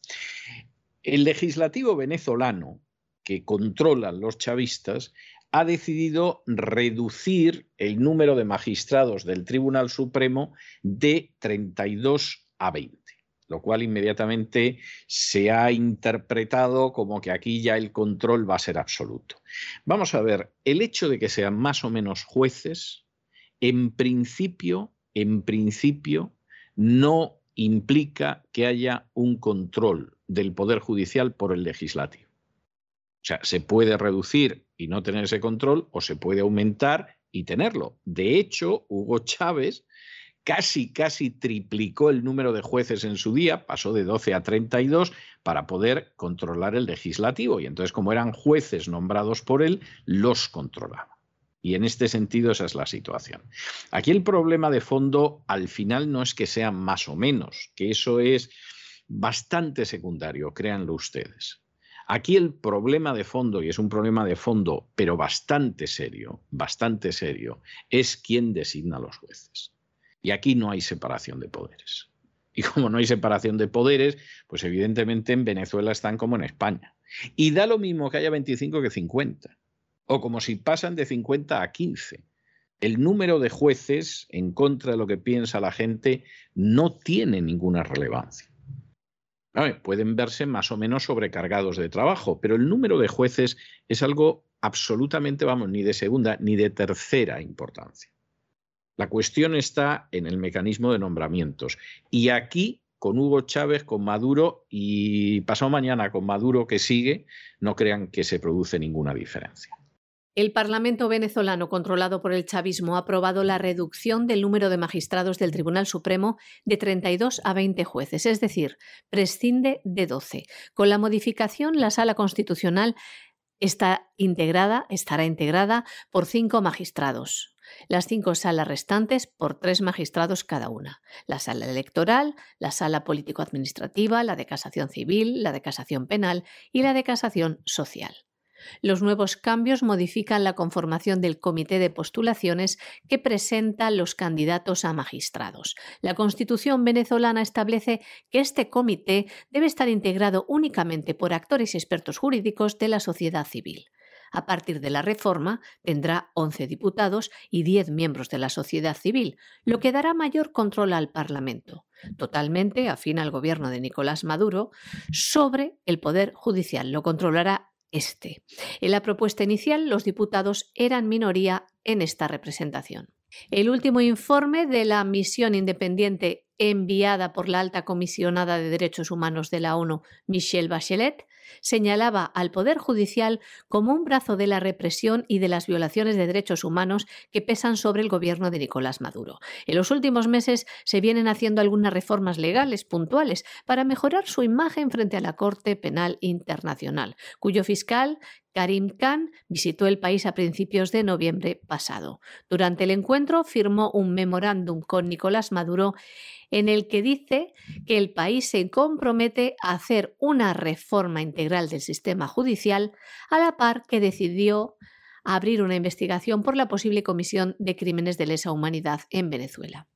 El legislativo venezolano que controlan los chavistas ha decidido reducir el número de magistrados del Tribunal Supremo de 32 a 20, lo cual inmediatamente se ha interpretado como que aquí ya el control va a ser absoluto. Vamos a ver, el hecho de que sean más o menos jueces, en principio, en principio, no implica que haya un control del Poder Judicial por el legislativo. O sea, se puede reducir y no tener ese control o se puede aumentar y tenerlo. De hecho, Hugo Chávez casi, casi triplicó el número de jueces en su día, pasó de 12 a 32 para poder controlar el legislativo. Y entonces, como eran jueces nombrados por él, los controlaba. Y en este sentido esa es la situación. Aquí el problema de fondo al final no es que sean más o menos, que eso es bastante secundario, créanlo ustedes. Aquí el problema de fondo, y es un problema de fondo, pero bastante serio, bastante serio, es quién designa a los jueces. Y aquí no hay separación de poderes. Y como no hay separación de poderes, pues evidentemente en Venezuela están como en España. Y da lo mismo que haya 25 que 50 o como si pasan de 50 a 15. El número de jueces en contra de lo que piensa la gente no tiene ninguna relevancia. Pueden verse más o menos sobrecargados de trabajo, pero el número de jueces es algo absolutamente, vamos, ni de segunda ni de tercera importancia. La cuestión está en el mecanismo de nombramientos. Y aquí, con Hugo Chávez, con Maduro y pasado mañana con Maduro que sigue, no crean que se produce ninguna diferencia. El Parlamento venezolano, controlado por el chavismo, ha aprobado la reducción del número de magistrados del Tribunal Supremo de 32 a 20 jueces, es decir, prescinde de 12. Con la modificación, la Sala Constitucional Está integrada, estará integrada por cinco magistrados. Las cinco salas restantes por tres magistrados cada una. La sala electoral, la sala político-administrativa, la de casación civil, la de casación penal y la de casación social. Los nuevos cambios modifican la conformación del comité de postulaciones que presenta los candidatos a magistrados. La Constitución venezolana establece que este comité debe estar integrado únicamente por actores y expertos jurídicos de la sociedad civil. A partir de la reforma, tendrá 11 diputados y 10 miembros de la sociedad civil, lo que dará mayor control al Parlamento, totalmente afín al gobierno de Nicolás Maduro, sobre el Poder Judicial. Lo controlará este. En la propuesta inicial, los diputados eran minoría en esta representación. El último informe de la misión independiente enviada por la alta comisionada de Derechos Humanos de la ONU, Michelle Bachelet, señalaba al Poder Judicial como un brazo de la represión y de las violaciones de derechos humanos que pesan sobre el gobierno de Nicolás Maduro. En los últimos meses se vienen haciendo algunas reformas legales puntuales para mejorar su imagen frente a la Corte Penal Internacional, cuyo fiscal Karim Khan visitó el país a principios de noviembre pasado. Durante el encuentro firmó un memorándum con Nicolás Maduro en el que dice que el país se compromete a hacer una reforma integral del sistema judicial a la par que decidió abrir una investigación por la posible comisión de crímenes de lesa humanidad en Venezuela.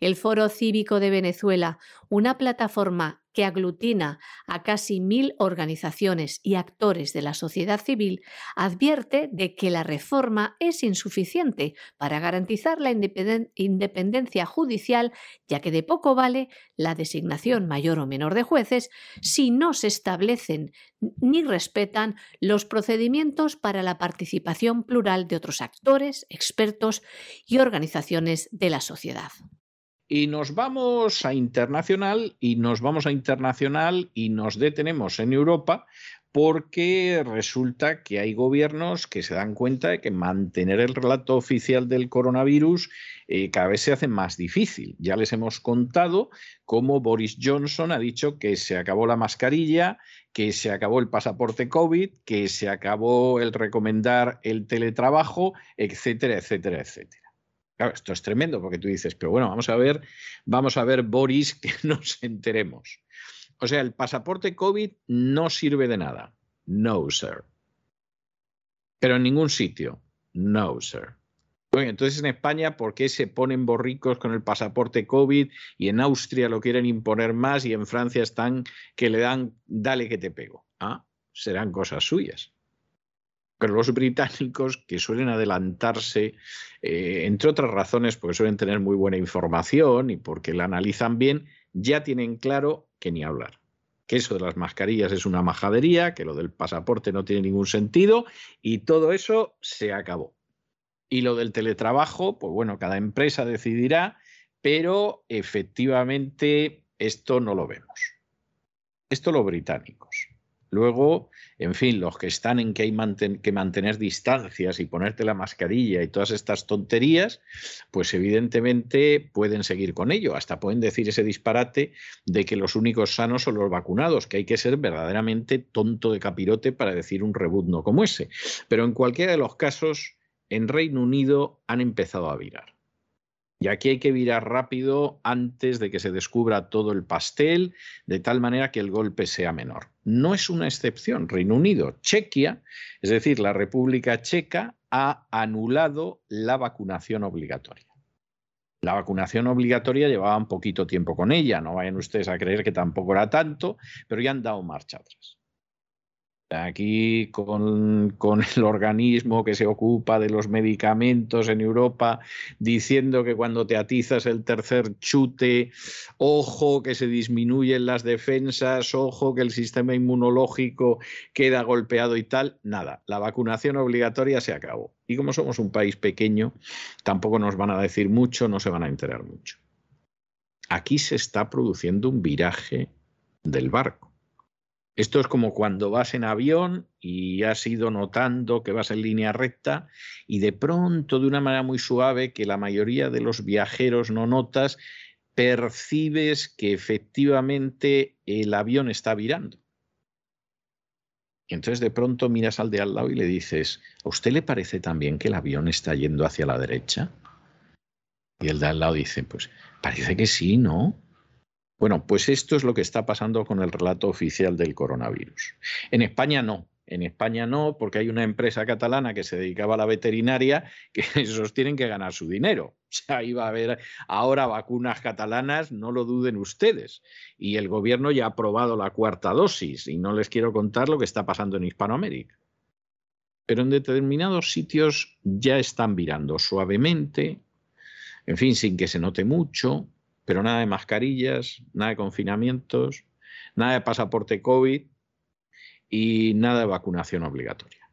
El Foro Cívico de Venezuela, una plataforma que aglutina a casi mil organizaciones y actores de la sociedad civil, advierte de que la reforma es insuficiente para garantizar la independencia judicial, ya que de poco vale la designación mayor o menor de jueces si no se establecen ni respetan los procedimientos para la participación plural de otros actores, expertos y organizaciones de la sociedad. Y nos vamos a internacional y nos vamos a internacional y nos detenemos en Europa porque resulta que hay gobiernos que se dan cuenta de que mantener el relato oficial del coronavirus eh, cada vez se hace más difícil. Ya les hemos contado cómo Boris Johnson ha dicho que se acabó la mascarilla, que se acabó el pasaporte COVID, que se acabó el recomendar el teletrabajo, etcétera, etcétera, etcétera. Claro, esto es tremendo porque tú dices, pero bueno, vamos a ver, vamos a ver, Boris, *laughs* que nos enteremos. O sea, el pasaporte COVID no sirve de nada. No, sir. Pero en ningún sitio. No, sir. Bueno, entonces en España, ¿por qué se ponen borricos con el pasaporte COVID y en Austria lo quieren imponer más y en Francia están que le dan, dale que te pego? Ah, serán cosas suyas los británicos que suelen adelantarse, eh, entre otras razones, porque suelen tener muy buena información y porque la analizan bien, ya tienen claro que ni hablar. Que eso de las mascarillas es una majadería, que lo del pasaporte no tiene ningún sentido y todo eso se acabó. Y lo del teletrabajo, pues bueno, cada empresa decidirá, pero efectivamente esto no lo vemos. Esto los británicos. Luego, en fin, los que están en que hay que mantener distancias y ponerte la mascarilla y todas estas tonterías, pues evidentemente pueden seguir con ello. Hasta pueden decir ese disparate de que los únicos sanos son los vacunados, que hay que ser verdaderamente tonto de capirote para decir un rebuzno como ese. Pero en cualquiera de los casos, en Reino Unido han empezado a virar. Y aquí hay que virar rápido antes de que se descubra todo el pastel, de tal manera que el golpe sea menor. No es una excepción. Reino Unido, Chequia, es decir, la República Checa, ha anulado la vacunación obligatoria. La vacunación obligatoria llevaba un poquito tiempo con ella, no vayan ustedes a creer que tampoco era tanto, pero ya han dado marcha atrás aquí con, el organismo que se ocupa de los medicamentos en Europa, diciendo que cuando te atizas el tercer chute, ojo que se disminuyen las defensas, ojo que el sistema inmunológico queda golpeado y tal, nada, la vacunación obligatoria se acabó. Y como somos un país pequeño, tampoco nos van a decir mucho, no se van a enterar mucho. Aquí se está produciendo un viraje del barco esto es como cuando vas en avión y has ido notando que vas en línea recta y de pronto, de una manera muy suave, que la mayoría de los viajeros no notas, percibes que efectivamente el avión está virando. Y entonces de pronto miras al de al lado y le dices, ¿a usted le parece también que el avión está yendo hacia la derecha? Y el de al lado dice, pues parece que sí, ¿no? Bueno, pues esto es lo que está pasando con el relato oficial del coronavirus. En España no. En España no, porque hay una empresa catalana que se dedicaba a la veterinaria que *laughs* esos tienen que ganar su dinero. O sea, iba a haber ahora vacunas catalanas, no lo duden ustedes. Y el gobierno ya ha aprobado la cuarta dosis y no les quiero contar lo que está pasando en Hispanoamérica. Pero en determinados sitios ya están virando suavemente, en fin, sin que se note mucho, pero nada de mascarillas, nada de confinamientos, nada de pasaporte COVID y nada de vacunación obligatoria.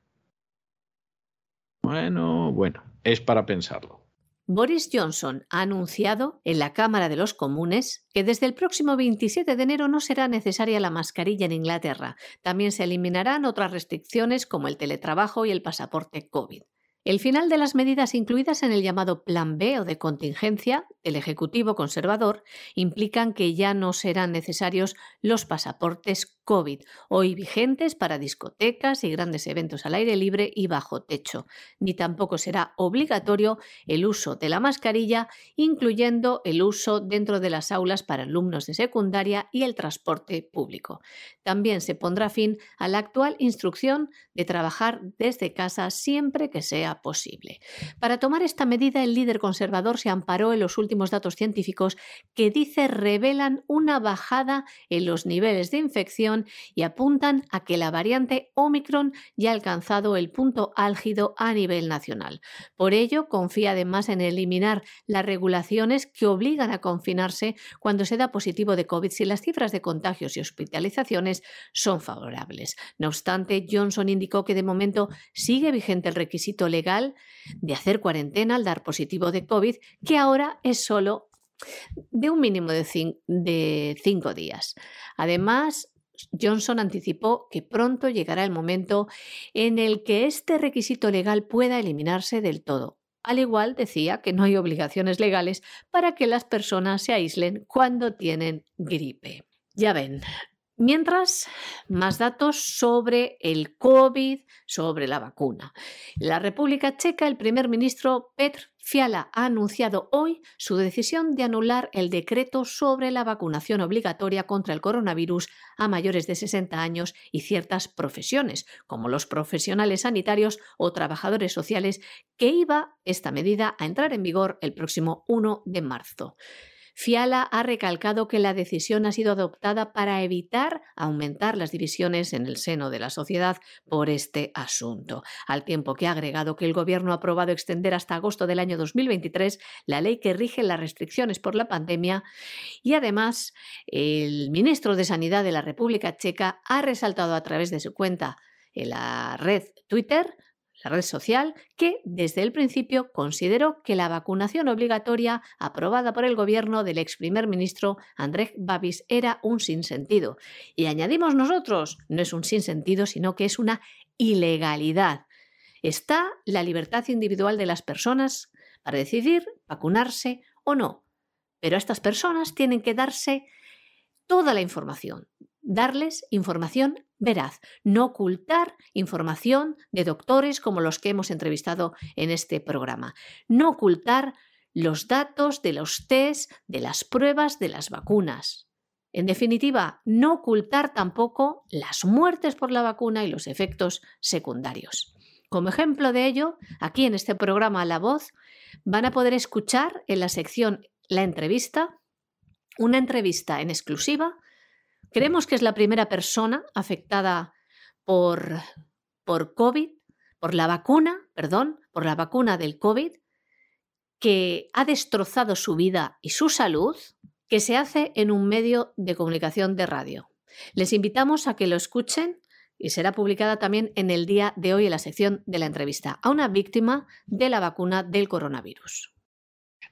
Bueno, bueno, es para pensarlo. Boris Johnson ha anunciado en la Cámara de los Comunes que desde el próximo 27 de enero no será necesaria la mascarilla en Inglaterra. También se eliminarán otras restricciones como el teletrabajo y el pasaporte COVID. El final de las medidas incluidas en el llamado Plan B o de contingencia del Ejecutivo conservador implican que ya no serán necesarios los pasaportes COVID, hoy vigentes para discotecas y grandes eventos al aire libre y bajo techo, ni tampoco será obligatorio el uso de la mascarilla, incluyendo el uso dentro de las aulas para alumnos de secundaria y el transporte público. También se pondrá fin a la actual instrucción de trabajar desde casa siempre que sea posible. Para tomar esta medida, el líder conservador se amparó en los últimos datos científicos que dice revelan una bajada en los niveles de infección y apuntan a que la variante Omicron ya ha alcanzado el punto álgido a nivel nacional. Por ello, confía además en eliminar las regulaciones que obligan a confinarse cuando se da positivo de COVID si las cifras de contagios y hospitalizaciones son favorables. No obstante, Johnson indicó que de momento sigue vigente el requisito legal de hacer cuarentena al dar positivo de COVID, que ahora es solo de un mínimo de, de cinco días. Además, Johnson anticipó que pronto llegará el momento en el que este requisito legal pueda eliminarse del todo. Al igual decía que no hay obligaciones legales para que las personas se aíslen cuando tienen gripe. Ya ven, Mientras, más datos sobre el COVID, sobre la vacuna. En la República Checa, el primer ministro Petr Fiala ha anunciado hoy su decisión de anular el decreto sobre la vacunación obligatoria contra el coronavirus a mayores de 60 años y ciertas profesiones, como los profesionales sanitarios o trabajadores sociales, que iba esta medida a entrar en vigor el próximo 1 de marzo. Fiala ha recalcado que la decisión ha sido adoptada para evitar aumentar las divisiones en el seno de la sociedad por este asunto, al tiempo que ha agregado que el Gobierno ha aprobado extender hasta agosto del año 2023 la ley que rige las restricciones por la pandemia y además el ministro de Sanidad de la República Checa ha resaltado a través de su cuenta en la red Twitter la red social, que desde el principio consideró que la vacunación obligatoria aprobada por el gobierno del ex primer ministro Andrés Babis era un sinsentido. Y añadimos nosotros, no es un sinsentido, sino que es una ilegalidad. Está la libertad individual de las personas para decidir vacunarse o no. Pero a estas personas tienen que darse toda la información, darles información veraz, no ocultar información de doctores como los que hemos entrevistado en este programa, no ocultar los datos de los test, de las pruebas, de las vacunas. En definitiva, no ocultar tampoco las muertes por la vacuna y los efectos secundarios. Como ejemplo de ello, aquí en este programa La Voz van a poder escuchar en la sección La entrevista, una entrevista en exclusiva Creemos que es la primera persona afectada por, por COVID, por la vacuna, perdón, por la vacuna del COVID, que ha destrozado su vida y su salud, que se hace en un medio de comunicación de radio. Les invitamos a que lo escuchen y será publicada también en el día de hoy en la sección de la entrevista a una víctima de la vacuna del coronavirus.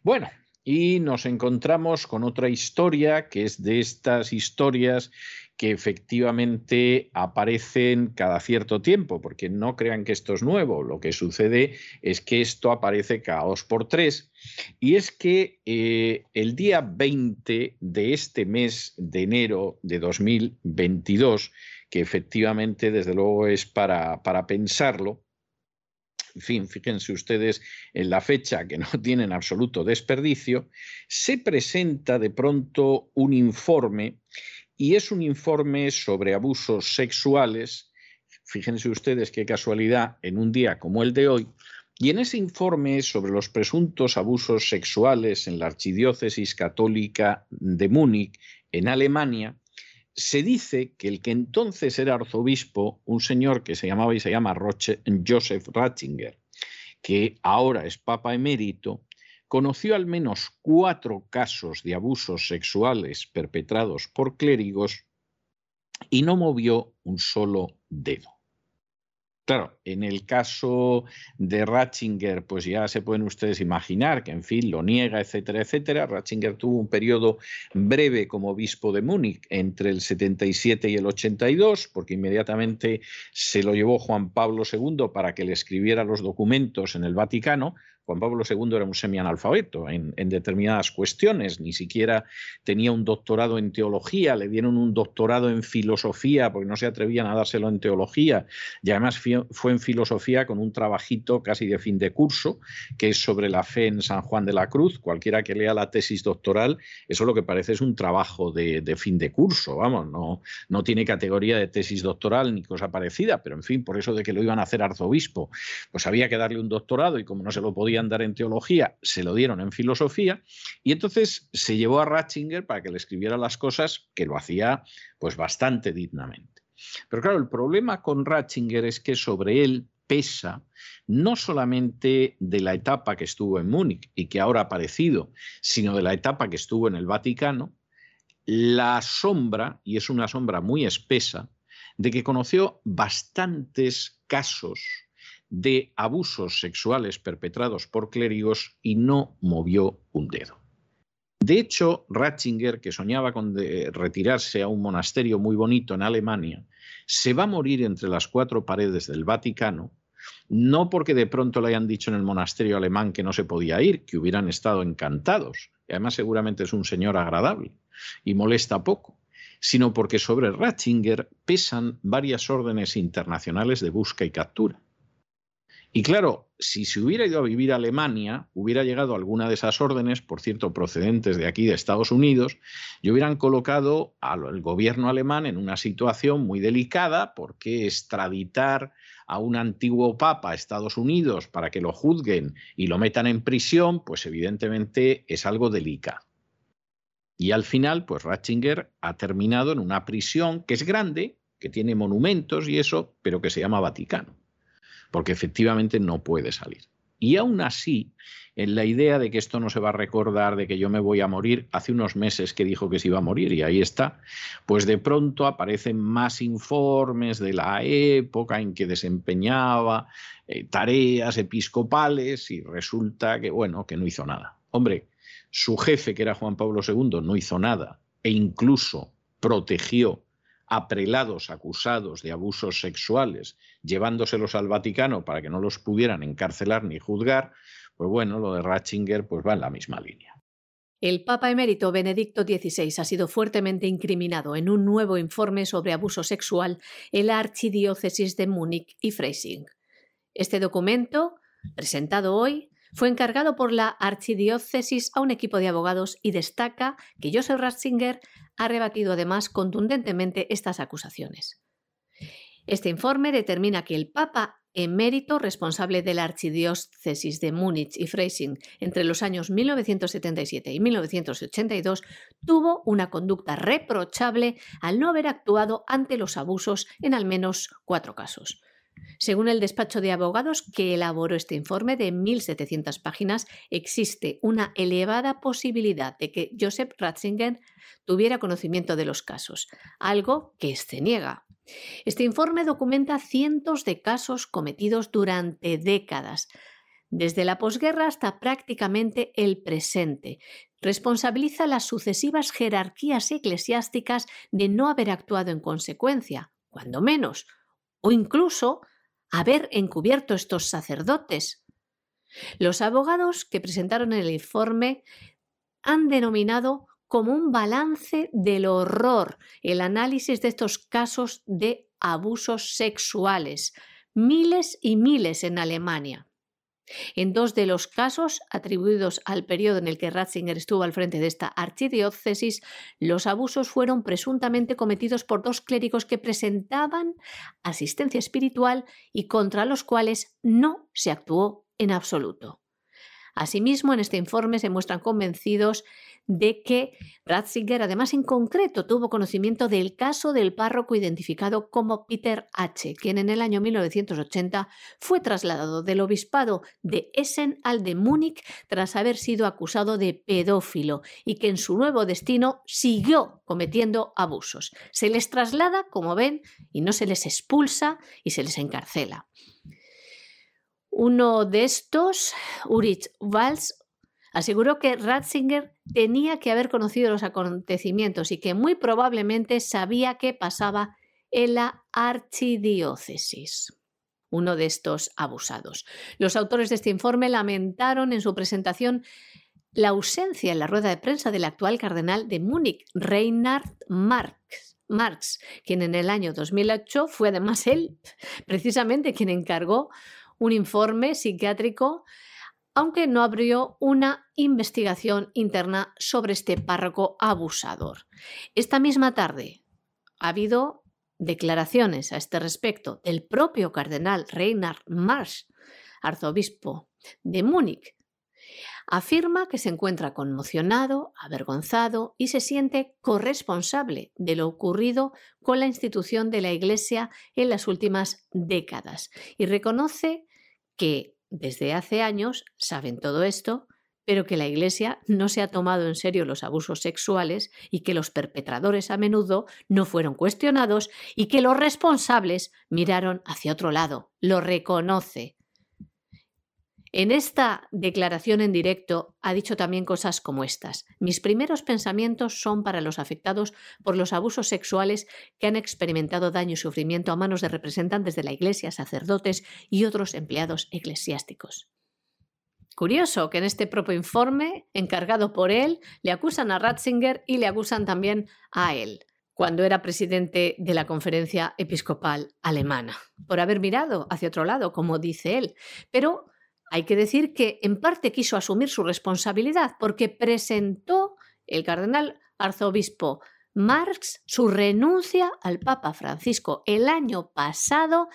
Bueno, y nos encontramos con otra historia que es de estas historias que efectivamente aparecen cada cierto tiempo, porque no crean que esto es nuevo, lo que sucede es que esto aparece cada dos por tres, y es que eh, el día 20 de este mes de enero de 2022, que efectivamente desde luego es para, para pensarlo, en fin, fíjense ustedes en la fecha que no *laughs* tienen absoluto desperdicio, se presenta de pronto un informe y es un informe sobre abusos sexuales. Fíjense ustedes qué casualidad en un día como el de hoy. Y en ese informe sobre los presuntos abusos sexuales en la Archidiócesis Católica de Múnich, en Alemania, se dice que el que entonces era arzobispo, un señor que se llamaba y se llama Joseph Ratzinger, que ahora es papa emérito, conoció al menos cuatro casos de abusos sexuales perpetrados por clérigos y no movió un solo dedo. Claro, en el caso de Ratzinger, pues ya se pueden ustedes imaginar que, en fin, lo niega, etcétera, etcétera. Ratzinger tuvo un periodo breve como obispo de Múnich entre el 77 y el 82, porque inmediatamente se lo llevó Juan Pablo II para que le escribiera los documentos en el Vaticano, Juan Pablo II era un semianalfabeto en, en determinadas cuestiones, ni siquiera tenía un doctorado en teología, le dieron un doctorado en filosofía porque no se atrevían a dárselo en teología y además fue en filosofía con un trabajito casi de fin de curso que es sobre la fe en San Juan de la Cruz. Cualquiera que lea la tesis doctoral, eso lo que parece es un trabajo de, de fin de curso, vamos, no, no tiene categoría de tesis doctoral ni cosa parecida, pero en fin, por eso de que lo iban a hacer arzobispo, pues había que darle un doctorado y como no se lo podía andar en teología, se lo dieron en filosofía, y entonces se llevó a Ratzinger para que le escribiera las cosas, que lo hacía pues bastante dignamente. Pero claro, el problema con Ratzinger es que sobre él pesa no solamente de la etapa que estuvo en Múnich y que ahora ha aparecido, sino de la etapa que estuvo en el Vaticano, la sombra, y es una sombra muy espesa, de que conoció bastantes casos de abusos sexuales perpetrados por clérigos y no movió un dedo. De hecho, Ratzinger, que soñaba con retirarse a un monasterio muy bonito en Alemania, se va a morir entre las cuatro paredes del Vaticano, no porque de pronto le hayan dicho en el monasterio alemán que no se podía ir, que hubieran estado encantados, y además seguramente es un señor agradable y molesta poco, sino porque sobre Ratzinger pesan varias órdenes internacionales de busca y captura. Y claro, si se hubiera ido a vivir a Alemania, hubiera llegado alguna de esas órdenes, por cierto, procedentes de aquí de Estados Unidos, y hubieran colocado al gobierno alemán en una situación muy delicada, porque extraditar a un antiguo papa a Estados Unidos para que lo juzguen y lo metan en prisión, pues evidentemente es algo delicado. Y al final, pues Ratzinger ha terminado en una prisión que es grande, que tiene monumentos y eso, pero que se llama Vaticano porque efectivamente no puede salir. Y aún así, en la idea de que esto no se va a recordar, de que yo me voy a morir, hace unos meses que dijo que se iba a morir y ahí está, pues de pronto aparecen más informes de la época en que desempeñaba eh, tareas episcopales y resulta que, bueno, que no hizo nada. Hombre, su jefe, que era Juan Pablo II, no hizo nada e incluso protegió a prelados acusados de abusos sexuales, llevándoselos al Vaticano para que no los pudieran encarcelar ni juzgar, pues bueno, lo de Ratzinger pues va en la misma línea. El Papa emérito Benedicto XVI ha sido fuertemente incriminado en un nuevo informe sobre abuso sexual en la archidiócesis de Múnich y Freising. Este documento, presentado hoy, fue encargado por la archidiócesis a un equipo de abogados y destaca que Joseph Ratzinger ha rebatido además contundentemente estas acusaciones. Este informe determina que el Papa emérito responsable de la archidiócesis de Múnich y Freising entre los años 1977 y 1982 tuvo una conducta reprochable al no haber actuado ante los abusos en al menos cuatro casos. Según el despacho de abogados que elaboró este informe de 1.700 páginas, existe una elevada posibilidad de que Joseph Ratzinger tuviera conocimiento de los casos, algo que se niega. Este informe documenta cientos de casos cometidos durante décadas, desde la posguerra hasta prácticamente el presente. Responsabiliza las sucesivas jerarquías eclesiásticas de no haber actuado en consecuencia, cuando menos, o incluso haber encubierto estos sacerdotes. Los abogados que presentaron el informe han denominado como un balance del horror el análisis de estos casos de abusos sexuales, miles y miles en Alemania. En dos de los casos atribuidos al periodo en el que Ratzinger estuvo al frente de esta archidiócesis, los abusos fueron presuntamente cometidos por dos clérigos que presentaban asistencia espiritual y contra los cuales no se actuó en absoluto. Asimismo, en este informe se muestran convencidos de que Ratzinger, además en concreto, tuvo conocimiento del caso del párroco identificado como Peter H., quien en el año 1980 fue trasladado del obispado de Essen al de Múnich tras haber sido acusado de pedófilo y que en su nuevo destino siguió cometiendo abusos. Se les traslada, como ven, y no se les expulsa y se les encarcela. Uno de estos, Ulrich Walz, aseguró que Ratzinger tenía que haber conocido los acontecimientos y que muy probablemente sabía qué pasaba en la archidiócesis. Uno de estos abusados. Los autores de este informe lamentaron en su presentación la ausencia en la rueda de prensa del actual cardenal de Múnich, Reinhard Marx, Marx, quien en el año 2008 fue además él, precisamente quien encargó un informe psiquiátrico aunque no abrió una investigación interna sobre este párroco abusador. Esta misma tarde ha habido declaraciones a este respecto del propio cardenal Reinhard Marsch, arzobispo de Múnich. Afirma que se encuentra conmocionado, avergonzado y se siente corresponsable de lo ocurrido con la institución de la Iglesia en las últimas décadas y reconoce que desde hace años saben todo esto, pero que la Iglesia no se ha tomado en serio los abusos sexuales y que los perpetradores a menudo no fueron cuestionados y que los responsables miraron hacia otro lado. Lo reconoce. En esta declaración en directo ha dicho también cosas como estas. Mis primeros pensamientos son para los afectados por los abusos sexuales que han experimentado daño y sufrimiento a manos de representantes de la Iglesia, sacerdotes y otros empleados eclesiásticos. Curioso que en este propio informe, encargado por él, le acusan a Ratzinger y le acusan también a él cuando era presidente de la conferencia episcopal alemana, por haber mirado hacia otro lado, como dice él. Pero hay que decir que en parte quiso asumir su responsabilidad porque presentó el cardenal arzobispo Marx su renuncia al Papa Francisco el año pasado,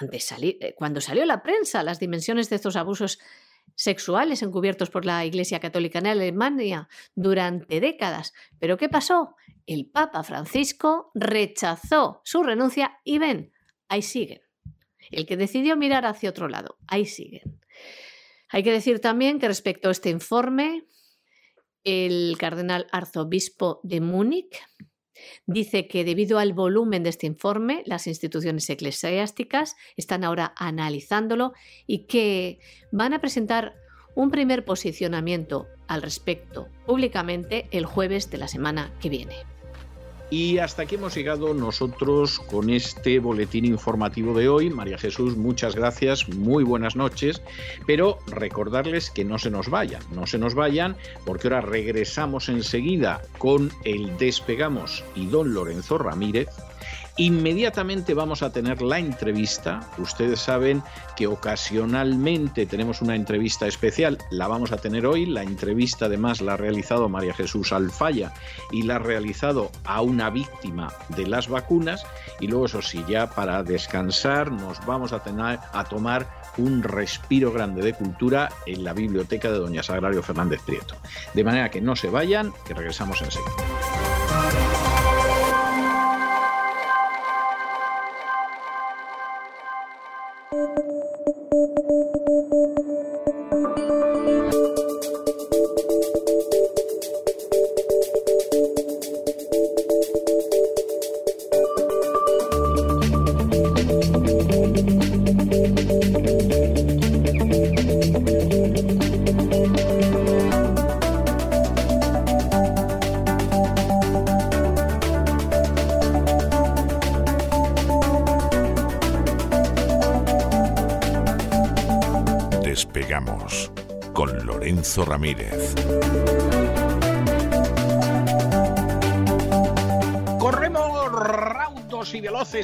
eh, cuando salió la prensa las dimensiones de estos abusos sexuales encubiertos por la Iglesia Católica en Alemania durante décadas. Pero ¿qué pasó? El Papa Francisco rechazó su renuncia y ven, ahí siguen. El que decidió mirar hacia otro lado, ahí siguen. Hay que decir también que respecto a este informe, el cardenal arzobispo de Múnich dice que debido al volumen de este informe, las instituciones eclesiásticas están ahora analizándolo y que van a presentar un primer posicionamiento al respecto públicamente el jueves de la semana que viene. Y hasta aquí hemos llegado nosotros con este boletín informativo de hoy. María Jesús, muchas gracias, muy buenas noches, pero recordarles que no se nos vayan, no se nos vayan, porque ahora regresamos enseguida con el Despegamos y don Lorenzo Ramírez Inmediatamente vamos a tener la entrevista. Ustedes saben que ocasionalmente tenemos una entrevista especial. La vamos a tener hoy. La entrevista además la ha realizado María Jesús Alfaya y la ha realizado a una víctima de las vacunas. Y luego, eso sí, ya para descansar nos vamos a, tener, a tomar un respiro grande de cultura en la biblioteca de Doña Sagrario Fernández Prieto. De manera que no se vayan, que regresamos enseguida.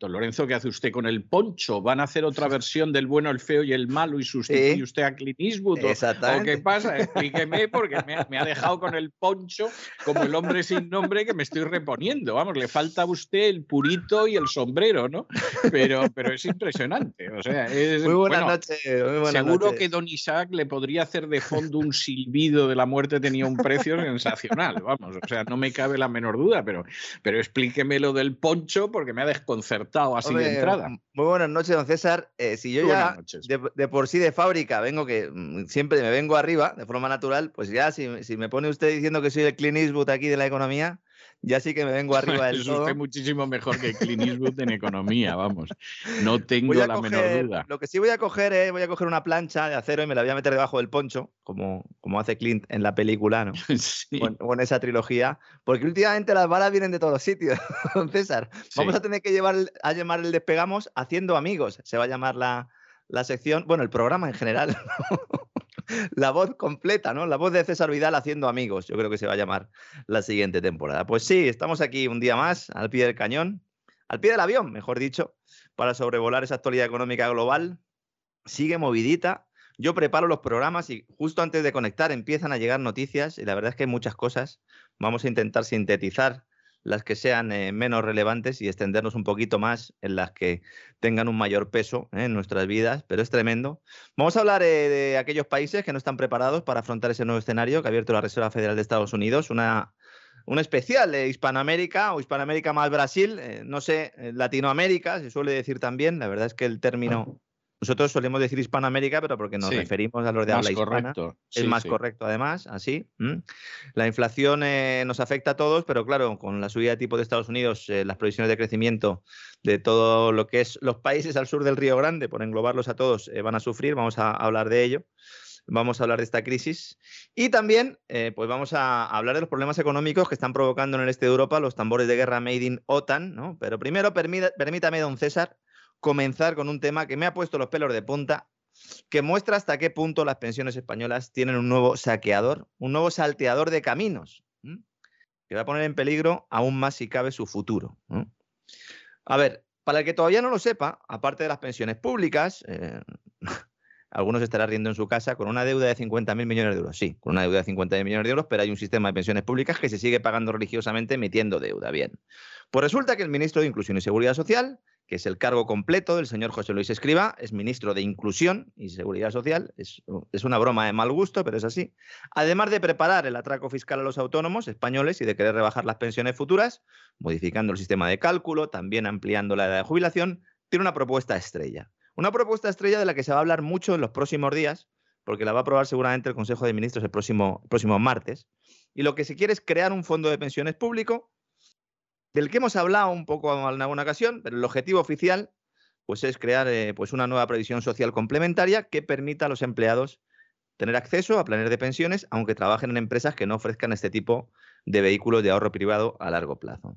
don Lorenzo, ¿qué hace usted con el poncho? ¿Van a hacer otra *laughs* versión del bueno, el feo y el malo y sustituye Sí. usted a Clint Eastwood? ¿O- Exactamente. ¿O qué pasa? Explíqueme, porque me, ha- me ha dejado con el poncho como el hombre sin nombre que me estoy reponiendo. Vamos, le falta a usted el purito y el sombrero, ¿no? Pero, pero es impresionante. O sea, es, Muy buenas bueno, noches. Seguro que Don Isaac le podría hacer de fondo un silbido de la muerte tenía un precio sensacional, vamos, o sea, no me cabe la menor duda, pero, pero explíqueme lo del poncho porque me ha desconcertado así Hombre, de entrada. Muy buenas noches, don César. Eh, si yo Muy ya de, de por sí de fábrica vengo que mm, siempre me vengo arriba de forma natural, pues ya si, si me pone usted diciendo que soy el Clint Eastwood aquí de la economía, ya sí que me vengo *laughs* arriba del todo. usted muchísimo mejor que *laughs* Clint Eastwood en economía, vamos, no tengo la menor duda. Lo que sí voy a coger es, voy a coger una plancha de acero y me la voy a meter debajo del poncho, como, como hace Clint en la película, ¿no? *laughs* Sí, O en, o en esa trilogía, porque últimamente las balas vienen de todos los sitios, don César. Vamos sí. a tener que llevar a llamar el despegamos haciendo amigos. Se va a llamar la, la sección, bueno, el programa en general. La voz completa, ¿no? La voz de César Vidal haciendo amigos. Yo creo que se va a llamar la siguiente temporada. Pues sí, estamos aquí un día más al pie del cañón, al pie del avión, mejor dicho, para sobrevolar esa actualidad económica global. Sigue movidita. Yo preparo los programas y justo antes de conectar empiezan a llegar noticias y la verdad es que hay muchas cosas. Vamos a intentar sintetizar las que sean eh, menos relevantes y extendernos un poquito más en las que tengan un mayor peso en nuestras vidas, pero es tremendo. Vamos a hablar eh, de aquellos países que no están preparados para afrontar ese nuevo escenario que ha abierto la Reserva Federal de Estados Unidos, una, un especial de Hispanoamérica o Hispanoamérica más Brasil, eh, no sé, Latinoamérica, se suele decir también, la verdad es que el término... Nosotros solemos decir Hispanoamérica, pero porque nos Sí, referimos a los de habla hispana. correcto. Es sí, más sí. correcto, además, así. La inflación eh, nos afecta a todos, pero claro, con la subida de tipo de Estados Unidos, eh, las previsiones de crecimiento de todo lo que es los países al sur del Río Grande, por englobarlos a todos, eh, van a sufrir. Vamos a hablar de ello. Vamos a hablar de esta crisis. Y también, eh, pues vamos a hablar de los problemas económicos que están provocando en el este de Europa los tambores de guerra made in OTAN, ¿no? Pero primero, permítame, don César, comenzar con un tema que me ha puesto los pelos de punta que muestra hasta qué punto las pensiones españolas tienen un nuevo saqueador, un nuevo salteador de caminos, que va a poner en peligro aún más si cabe su futuro. A ver, para el que todavía no lo sepa, aparte de las pensiones públicas, eh, *laughs* algunos estarán riendo en su casa con una deuda de 50.000 millones de euros. Sí, con una deuda de 50.000 millones de euros, pero hay un sistema de pensiones públicas que se sigue pagando religiosamente emitiendo deuda. Bien. Pues resulta que el ministro de Inclusión y Seguridad Social que es el cargo completo del señor José Luis Escriba, es ministro de Inclusión y Seguridad Social. Es, una broma de mal gusto, pero es así. Además de preparar el atraco fiscal a los autónomos españoles y de querer rebajar las pensiones futuras, modificando el sistema de cálculo, también ampliando la edad de jubilación, tiene una propuesta estrella. Una propuesta estrella de la que se va a hablar mucho en los próximos días, porque la va a aprobar seguramente el Consejo de Ministros el próximo, próximo martes. Y lo que se quiere es crear un fondo de pensiones público del que hemos hablado un poco en alguna ocasión, pero el objetivo oficial pues, es crear eh, pues una nueva previsión social complementaria que permita a los empleados tener acceso a planes de pensiones, aunque trabajen en empresas que no ofrezcan este tipo de vehículos de ahorro privado a largo plazo.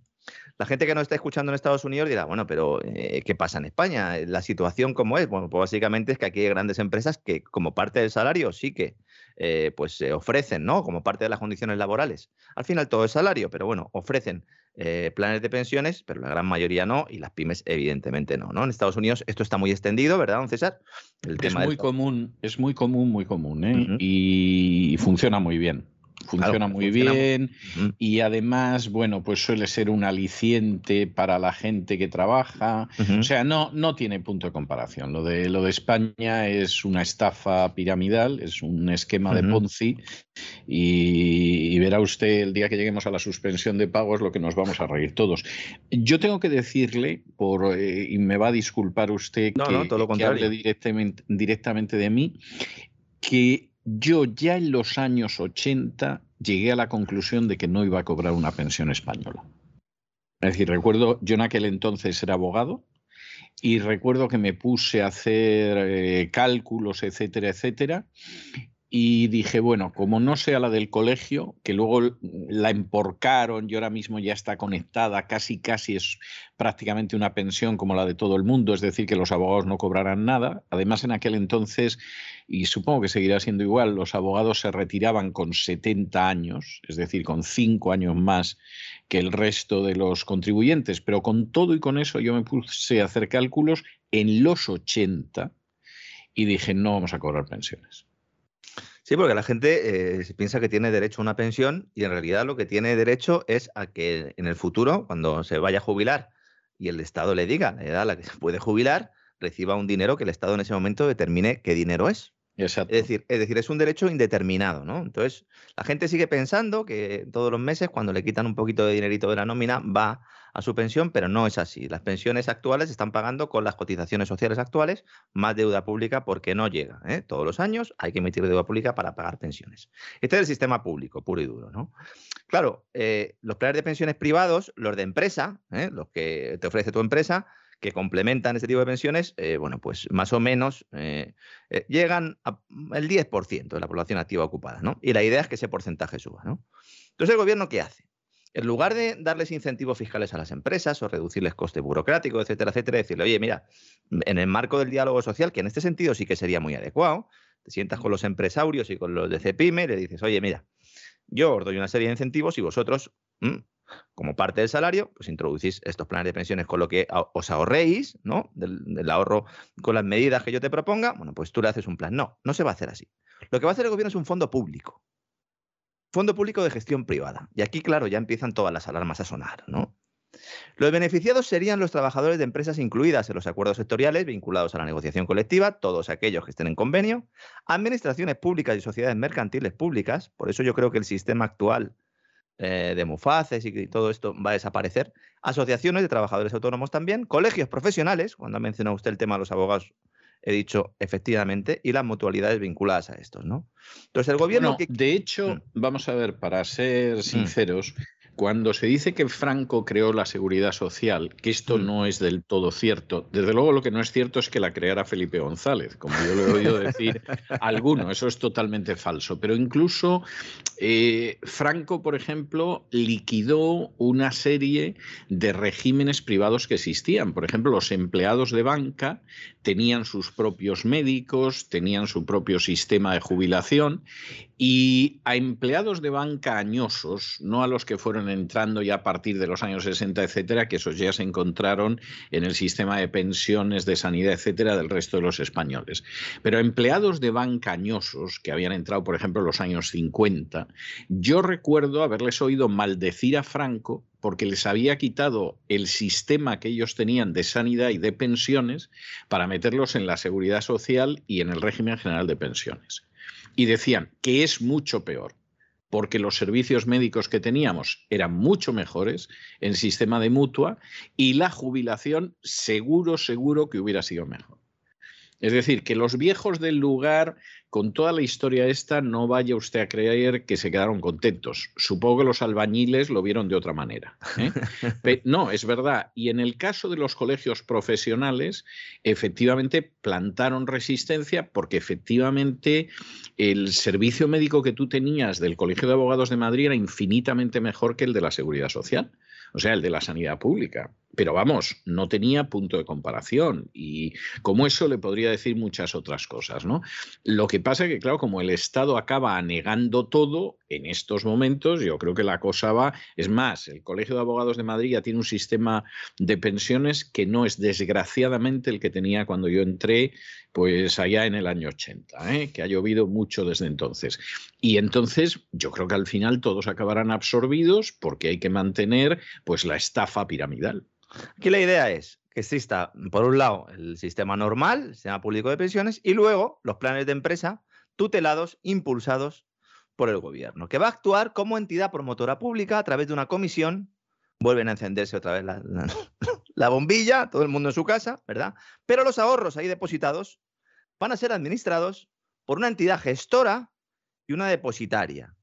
La gente que nos está escuchando en Estados Unidos dirá, bueno, pero eh, ¿qué pasa en España? ¿La situación cómo es? Bueno, pues básicamente es que aquí hay grandes empresas que como parte del salario sí que eh, pues se ofrecen, ¿no? Como parte de las condiciones laborales. Al final todo es salario, pero bueno, ofrecen eh, planes de pensiones, pero la gran mayoría no, y las pymes evidentemente no, no. En Estados Unidos esto está muy extendido, ¿verdad, don César? El es muy del... común, es muy común, muy común, ¿eh? uh -huh. y funciona muy bien. Funciona muy funciona bien y además, bueno, pues suele ser un aliciente para la gente que trabaja. O sea, no, no tiene punto de comparación. Lo de, lo de España es una estafa piramidal, es un esquema de. Ponzi y, y verá usted el día que lleguemos a la suspensión de pagos lo que nos vamos a reír todos. Yo tengo que decirle, por, eh, y me va a disculpar usted No, que, no, todo lo que hable directamente, directamente de mí, que yo ya en los años 80 llegué a la conclusión de que no iba a cobrar una pensión española. Es decir, recuerdo, yo en aquel entonces era abogado y recuerdo que me puse a hacer eh, cálculos, etcétera, etcétera, y dije, bueno, como no sea la del colegio, que luego la emporcaron y ahora mismo ya está conectada, casi, casi es prácticamente una pensión como la de todo el mundo, es decir, que los abogados no cobrarán nada. Además, en aquel entonces, y supongo que seguirá siendo igual, los abogados se retiraban con 70 años, es decir, con 5 años más que el resto de los contribuyentes, pero con todo y con eso yo me puse a hacer cálculos en los 80 y dije, no vamos a cobrar pensiones. Sí, porque la gente eh, piensa que tiene derecho a una pensión y en realidad lo que tiene derecho es a que en el futuro, cuando se vaya a jubilar y el Estado le diga la edad a la que *laughs* se puede jubilar, reciba un dinero que el Estado en ese momento determine qué dinero es. Exacto. Es decir, es decir, es un derecho indeterminado, ¿no? Entonces, la gente sigue pensando que todos los meses, cuando le quitan un poquito de dinerito de la nómina, va a su pensión, pero no es así. Las pensiones actuales se están pagando con las cotizaciones sociales actuales, más deuda pública porque no llega. ¿eh? Todos los años hay que emitir deuda pública para pagar pensiones. Este es el sistema público, puro y duro, ¿no? Claro, eh, los planes de pensiones privados, los de empresa, ¿eh? los que te ofrece tu empresa, que complementan este tipo de pensiones, bueno, pues más o menos llegan al 10% de la población activa ocupada, ¿no? Y la idea es que ese porcentaje suba, ¿no? Entonces, ¿el gobierno qué hace? En lugar de darles incentivos fiscales a las empresas o reducirles coste burocrático, etcétera, etcétera, decirle, oye, mira, en el marco del diálogo social, que en este sentido sí que sería muy adecuado, te sientas con los empresarios y con los de CEPIME y le dices, oye, mira, yo os doy una serie de incentivos y vosotros, mm, como parte del salario, pues introducís estos planes de pensiones con lo que os ahorréis, ¿no? Del, del ahorro con las medidas que yo te proponga, bueno, pues tú le haces un plan. No, no se va a hacer así. Lo que va a hacer el gobierno es un fondo público. Fondo público de gestión privada. Y aquí, claro, ya empiezan todas las alarmas a sonar, ¿no? Los beneficiados serían los trabajadores de empresas incluidas en los acuerdos sectoriales vinculados a la negociación colectiva, todos aquellos que estén en convenio, administraciones públicas y sociedades mercantiles públicas, por eso yo creo que el sistema actual eh, de mufaces y todo esto va a desaparecer, asociaciones de trabajadores autónomos también, colegios profesionales, cuando ha mencionado usted el tema de los abogados, he dicho efectivamente, y las mutualidades vinculadas a estos, ¿no? Entonces el gobierno... Que- de hecho, Mm. vamos a ver, para ser sinceros, cuando se dice que Franco creó la seguridad social, que esto Mm. no es del todo cierto, desde luego lo que no es cierto es que la creara Felipe González, como yo lo he oído decir a *laughs* alguno, eso es totalmente falso, pero incluso eh, Franco, por ejemplo, liquidó una serie de regímenes privados que existían. Por ejemplo, los empleados de banca tenían sus propios médicos, tenían su propio sistema de jubilación y a empleados de banca añosos, no a los que fueron entrando ya a partir de los años 60, etcétera, que esos ya se encontraron en el sistema de pensiones, de sanidad, etcétera, del resto de los españoles. Pero empleados de banca añosos, que habían entrado, por ejemplo, en los años 50, yo recuerdo haberles oído maldecir a Franco porque les había quitado el sistema que ellos tenían de sanidad y de pensiones para meterlos en la seguridad social y en el régimen general de pensiones. Y decían que es mucho peor, porque los servicios médicos que teníamos eran mucho mejores en sistema de mutua y la jubilación seguro, seguro que hubiera sido mejor. Es decir, que los viejos del lugar, con toda la historia esta, no vaya usted a creer que se quedaron contentos. Supongo que los albañiles lo vieron de otra manera. ¿eh? *laughs* No, es verdad. Y en el caso de los colegios profesionales, efectivamente plantaron resistencia porque efectivamente el servicio médico que tú tenías del Colegio de Abogados de Madrid era infinitamente mejor que el de la Seguridad Social o sea, el de la sanidad pública. Pero vamos, no tenía punto de comparación y como eso le podría decir muchas otras cosas, ¿no? Lo que pasa es que, claro, como el Estado acaba anegando todo, en estos momentos yo creo que la cosa va, es más, el Colegio de Abogados de Madrid ya tiene un sistema de pensiones que no es desgraciadamente el que tenía cuando yo entré, pues allá en el año 80, ¿eh? que ha llovido mucho desde entonces. Y entonces yo creo que al final todos acabarán absorbidos porque hay que mantener pues la estafa piramidal. Aquí la idea es que exista, por un lado, el sistema normal, el sistema público de pensiones, y luego los planes de empresa tutelados, impulsados por el gobierno, que va a actuar como entidad promotora pública a través de una comisión. Vuelven a encenderse otra vez la, *laughs* bombilla, todo el mundo en su casa, ¿verdad? Pero los ahorros ahí depositados van a ser administrados por una entidad gestora y una depositaria.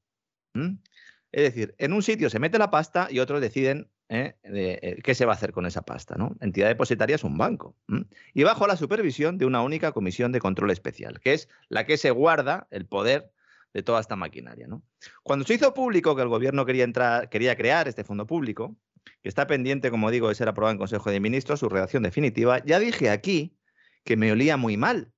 Es decir, en un sitio se mete la pasta y otros deciden ¿eh? Eh, qué se va a hacer con esa pasta. ¿no? Entidad depositaria es un banco. Y bajo la supervisión de una única comisión de control especial, que es la que se guarda el poder de toda esta maquinaria. Cuando se hizo público que el gobierno quería, entrar, quería crear este fondo público, que está pendiente, como digo, de ser aprobado en Consejo de Ministros, su redacción definitiva, ya dije aquí que me olía muy mal,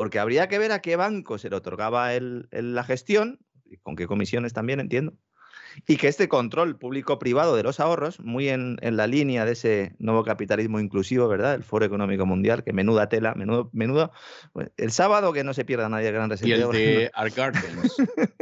porque habría que ver a qué banco se le otorgaba la gestión, con qué comisiones también, entiendo, y que este control público-privado de los ahorros, muy en, la línea de ese nuevo capitalismo inclusivo, ¿verdad? El Foro Económico Mundial, que menuda tela, menudo, menudo. El sábado que no se pierda nadie el gran reseteo. Y el de Art Gardens.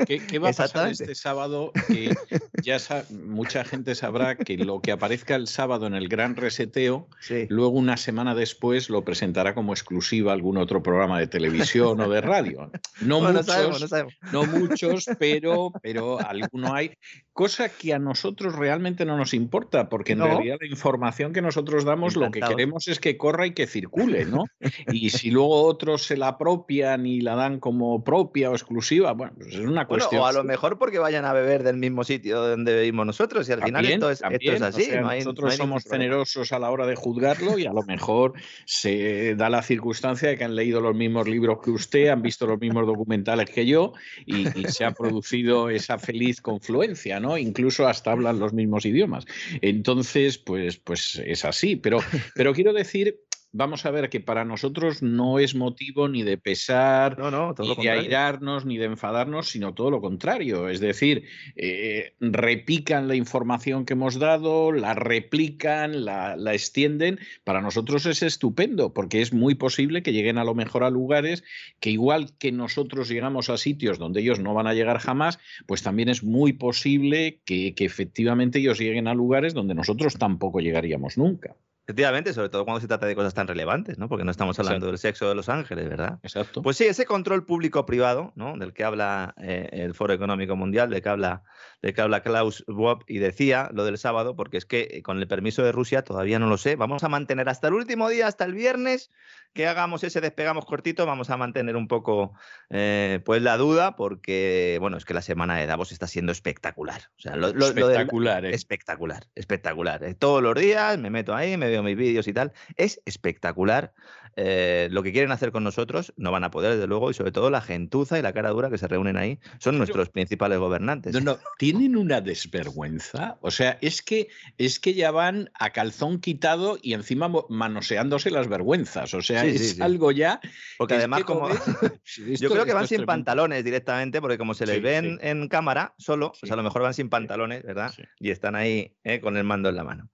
¿Qué, va a pasar este sábado? Que ya mucha gente sabrá que lo que aparezca el sábado en el gran reseteo, luego una semana después lo presentará como exclusiva algún otro programa de televisión o de radio. No *laughs* muchos, no, muchos, pero, pero *laughs* alguno hay cosa que a nosotros realmente no nos importa, porque en realidad la información que nosotros damos lo que queremos es que corra y que circule, ¿no? y si luego otros se la apropian y la dan como propia o exclusiva, bueno, pues es una cuestión. o a lo mejor porque vayan a beber del mismo sitio donde vivimos nosotros y al final esto es, así. nosotros somos generosos a la hora de juzgarlo y a lo mejor se da la circunstancia de que han leído los mismos libros que usted, han visto los mismos documentales que yo y se ha producido esa feliz confluencia. ¿no? Incluso hasta hablan los mismos idiomas. Entonces, pues, pues es así. Pero, *laughs* pero quiero decir vamos a ver que para nosotros no es motivo ni de pesar, ni de airarnos, ni de enfadarnos, sino todo lo contrario. Es decir, eh, repican la información que hemos dado, la replican, la, la, extienden. Para nosotros es estupendo, porque es muy posible que lleguen a lo mejor a lugares que igual que nosotros llegamos a sitios donde ellos no van a llegar jamás, pues también es muy posible que, que efectivamente ellos lleguen a lugares donde nosotros tampoco llegaríamos nunca. Efectivamente, sobre todo cuando se trata de cosas tan relevantes, ¿no? Porque no estamos hablando del sexo de los ángeles, ¿verdad? Exacto. Pues sí, ese control público-privado, ¿no? Del que habla eh, el Foro Económico Mundial, del que habla, de que habla Klaus Schwab y decía lo del sábado, porque es que eh, con el permiso de Rusia todavía no lo sé. Vamos a mantener hasta el último día, hasta el viernes, que hagamos ese despegamos cortito, vamos a mantener un poco, eh, pues la duda, porque bueno, es que la semana de Davos está siendo espectacular. O sea, lo, espectacular, espectacular, espectacular. Todos los días me meto ahí, me veo mis vídeos y tal. Es espectacular. Eh, lo que quieren hacer con nosotros no van a poder, desde luego, y sobre todo la gentuza y la cara dura que se reúnen ahí son nuestros principales gobernantes. No, no, tienen una desvergüenza. O sea, es que, es que ya van a calzón quitado y encima manoseándose las vergüenzas. O sea, es algo ya. Porque además, como. *laughs* *laughs* yo creo que van sin pantalones directamente, porque como se les ven en cámara solo, pues a lo mejor van sin pantalones, ¿verdad? Y están ahí eh, con el mando en la mano.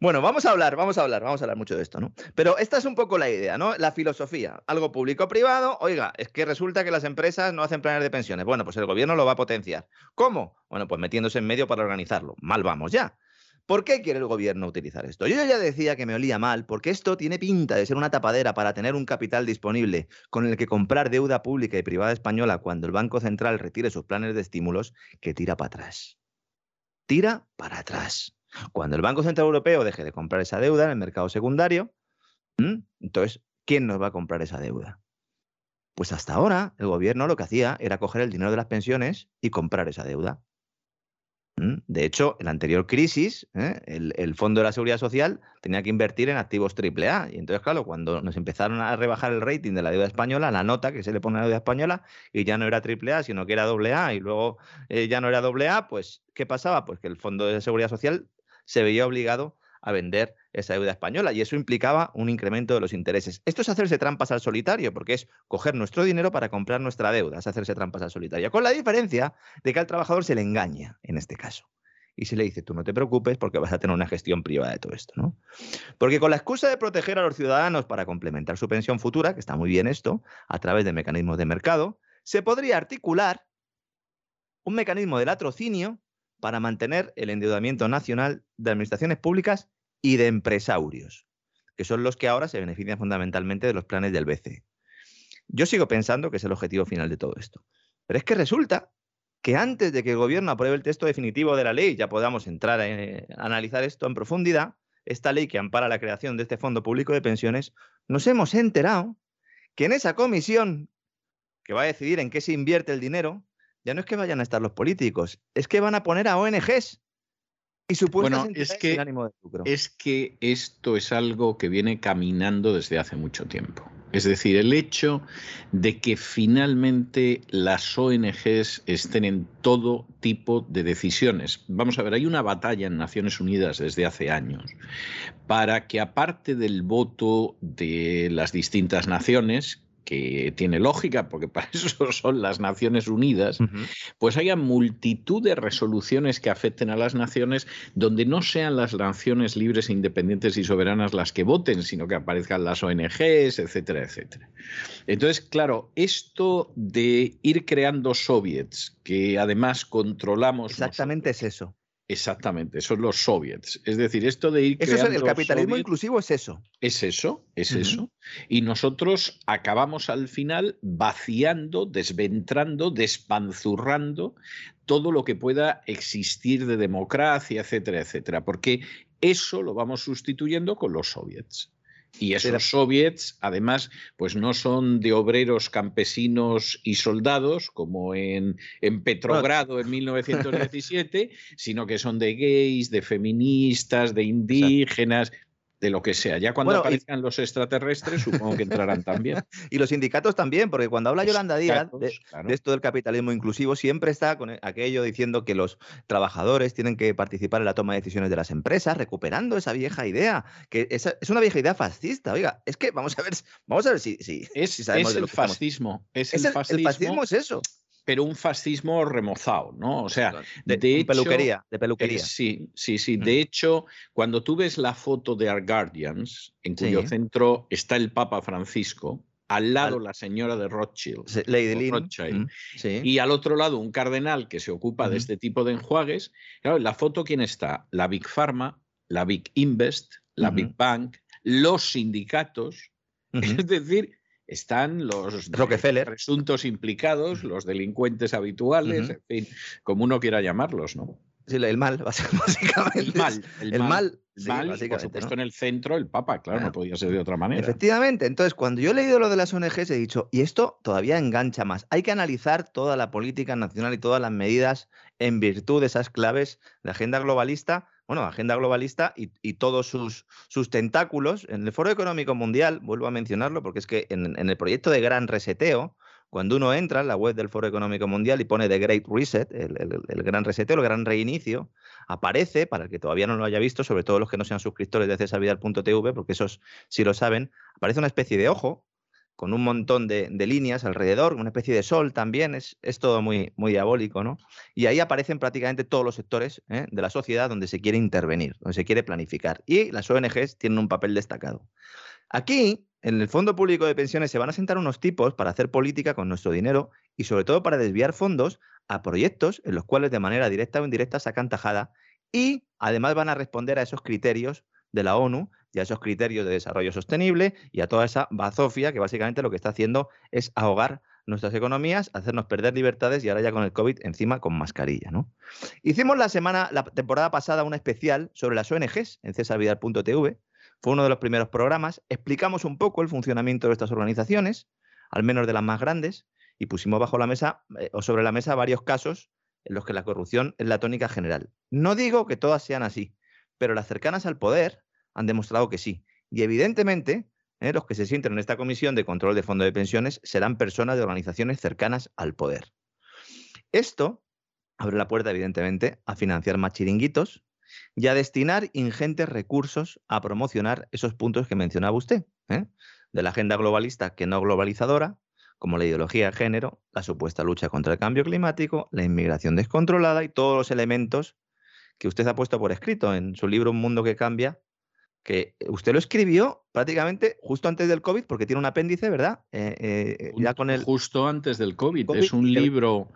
Bueno, vamos a hablar, vamos a hablar, vamos a hablar mucho de esto, ¿no? Pero esta es un poco la idea, ¿no? La filosofía, algo público-privado, oiga, es que resulta que las empresas no hacen planes de pensiones. Bueno, pues el gobierno lo va a potenciar. ¿Cómo? Bueno, pues metiéndose en medio para organizarlo. Mal vamos ya. ¿Por qué quiere el gobierno utilizar esto? Yo ya decía que me olía mal, porque esto tiene pinta de ser una tapadera para tener un capital disponible con el que comprar deuda pública y privada española cuando el Banco Central retire sus planes de estímulos, que tira para atrás. Tira para atrás. Cuando el Banco Central Europeo deje de comprar esa deuda en el mercado secundario, entonces ¿quién nos va a comprar esa deuda? Pues hasta ahora el gobierno lo que hacía era coger el dinero de las pensiones y comprar esa deuda. De hecho, en la anterior crisis, ¿eh? el, Fondo de la Seguridad Social tenía que invertir en activos AAA. Y entonces, claro, cuando nos empezaron a rebajar el rating de la deuda española, la nota que se le pone a la deuda española, y ya no era AAA, sino que era AA, y luego eh, ya no era AA, pues, ¿qué pasaba? Pues que el Fondo de Seguridad Social se veía obligado a vender esa deuda española y eso implicaba un incremento de los intereses. Esto es hacerse trampas al solitario, porque es coger nuestro dinero para comprar nuestra deuda, es hacerse trampas al solitario, con la diferencia de que al trabajador se le engaña en este caso. Y se le dice, tú no te preocupes porque vas a tener una gestión privada de todo esto, ¿no? Porque con la excusa de proteger a los ciudadanos para complementar su pensión futura, que está muy bien esto, a través de mecanismos de mercado, se podría articular un mecanismo de latrocinio para mantener el endeudamiento nacional de administraciones públicas y de empresarios, que son los que ahora se benefician fundamentalmente de los planes del BCE. Yo sigo pensando que es el objetivo final de todo esto. Pero es que resulta que antes de que el gobierno apruebe el texto definitivo de la ley, ya podamos entrar a, eh, analizar esto en profundidad, esta ley que ampara la creación de este Fondo Público de Pensiones, nos hemos enterado que en esa comisión que va a decidir en qué se invierte el dinero, ya no es que vayan a estar los políticos, es que van a poner a ONGs y bueno, es que, es que esto es algo que viene caminando desde hace mucho tiempo. Es decir, el hecho de que finalmente las ONGs estén en todo tipo de decisiones. Vamos a ver, hay una batalla en Naciones Unidas desde hace años para que aparte del voto de las distintas naciones, que tiene lógica, porque para *laughs* eso son las Naciones Unidas, pues haya multitud de resoluciones que afecten a las naciones donde no sean las naciones libres, independientes y soberanas las que voten, sino que aparezcan las ONGs, etcétera, etcétera. Entonces, claro, esto de ir creando soviets que además controlamos. Exactamente es eso. Exactamente, son los soviets. Es decir, esto de ir eso es el capitalismo inclusivo es eso. Es eso, es eso. Y nosotros acabamos al final vaciando, desventrando, despanzurrando todo lo que pueda existir de democracia, etcétera, etcétera, porque eso lo vamos sustituyendo con los soviets. Y esos soviets, además, pues no son de obreros, campesinos y soldados, como en, en Petrogrado en 1917, *laughs* sino que son de gays, de feministas, de indígenas, de lo que sea. Ya cuando aparezcan los extraterrestres, supongo que entrarán también. *laughs* y los sindicatos también, porque cuando habla Yolanda Díaz de, esto del capitalismo inclusivo, siempre está con aquello diciendo que los trabajadores tienen que participar en la toma de decisiones de las empresas, recuperando esa vieja idea, que es, es una vieja idea fascista. Oiga, es que vamos a ver, vamos a ver si, si, es, el fascismo. Es, el, fascismo. El fascismo es eso pero un fascismo remozado, ¿no? O sea, de, peluquería, de peluquería. sí, sí, sí. De hecho, cuando tú ves la foto de Our Guardians, en cuyo centro está el Papa Francisco, al lado la señora de Rothschild, Lady Rothschild y al otro lado un cardenal que se ocupa de este tipo de enjuagues. Claro, en la foto, ¿quién está? La Big Pharma, la Big Invest, la Big Bank, los sindicatos. Es decir, están los Rockefeller. presuntos implicados, los delincuentes habituales, en fin, como uno quiera llamarlos, ¿no? Sí, el mal, *laughs* básicamente. El mal. El, mal. por supuesto, en el centro, el Papa, claro, no podía ser de otra manera. Efectivamente. Entonces, cuando yo he leído lo de las ONGs, he dicho, y esto todavía engancha más. Hay que analizar toda la política nacional y todas las medidas en virtud de esas claves de agenda globalista bueno, agenda globalista y, todos sus, sus, tentáculos. En el Foro Económico Mundial, vuelvo a mencionarlo, porque es que en, el proyecto de gran reseteo, cuando uno entra en la web del Foro Económico Mundial y pone The Great Reset, el, gran reseteo, el gran reinicio, aparece, para el que todavía no lo haya visto, sobre todo los que no sean suscriptores de cesarvidal.tv, porque esos sí lo saben, aparece una especie de ojo con un montón de, líneas alrededor, una especie de sol también, es, todo muy, muy diabólico, ¿no? Y ahí aparecen prácticamente todos los sectores ¿eh? de la sociedad donde se quiere intervenir, donde se quiere planificar. Y las ONGs tienen un papel destacado. Aquí, en el Fondo Público de Pensiones, se van a sentar unos tipos para hacer política con nuestro dinero y sobre todo para desviar fondos a proyectos en los cuales de manera directa o indirecta sacan tajada y además van a responder a esos criterios de la ONU y a esos criterios de desarrollo sostenible y a toda esa bazofia que básicamente lo que está haciendo es ahogar nuestras economías, hacernos perder libertades y ahora ya con el COVID encima con mascarilla. Hicimos la semana, la temporada pasada un especial sobre las ONGs en cesarvidal.tv. Fue uno de los primeros programas. Explicamos un poco el funcionamiento de estas organizaciones, al menos de las más grandes, y pusimos bajo la mesa eh, o sobre la mesa varios casos en los que la corrupción es la tónica general. No digo que todas sean así, pero las cercanas al poder han demostrado que sí. Y evidentemente, ¿eh? los que se sienten en esta comisión de control de fondos de pensiones serán personas de organizaciones cercanas al poder. Esto abre la puerta, evidentemente, a financiar más chiringuitos y a destinar ingentes recursos a promocionar esos puntos que mencionaba usted, ¿eh? de la agenda globalista que no globalizadora, como la ideología de género, la supuesta lucha contra el cambio climático, la inmigración descontrolada y todos los elementos que usted ha puesto por escrito en su libro Un mundo que cambia, que usted lo escribió prácticamente justo antes del COVID, porque tiene un apéndice, ¿verdad? Eh, eh, ya con el... Justo antes del COVID. Es un libro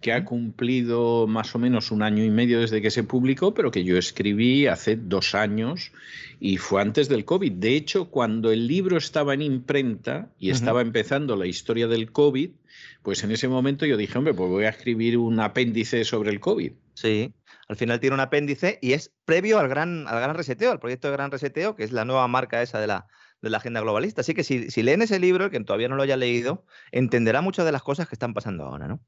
que ha cumplido más o menos un año y medio desde que se publicó, pero que yo escribí hace dos años y fue antes del COVID. De hecho, cuando el libro estaba en imprenta y estaba empezando la historia del COVID, pues en ese momento yo dije, hombre, pues voy a escribir un apéndice sobre el COVID. Sí, al final tiene un apéndice y es previo al gran, al gran reseteo, al proyecto de gran reseteo, que es la nueva marca esa de la, de la agenda globalista. Así que si, si, leen ese libro, el que todavía no lo haya leído, entenderá muchas de las cosas que están pasando ahora. ¿no?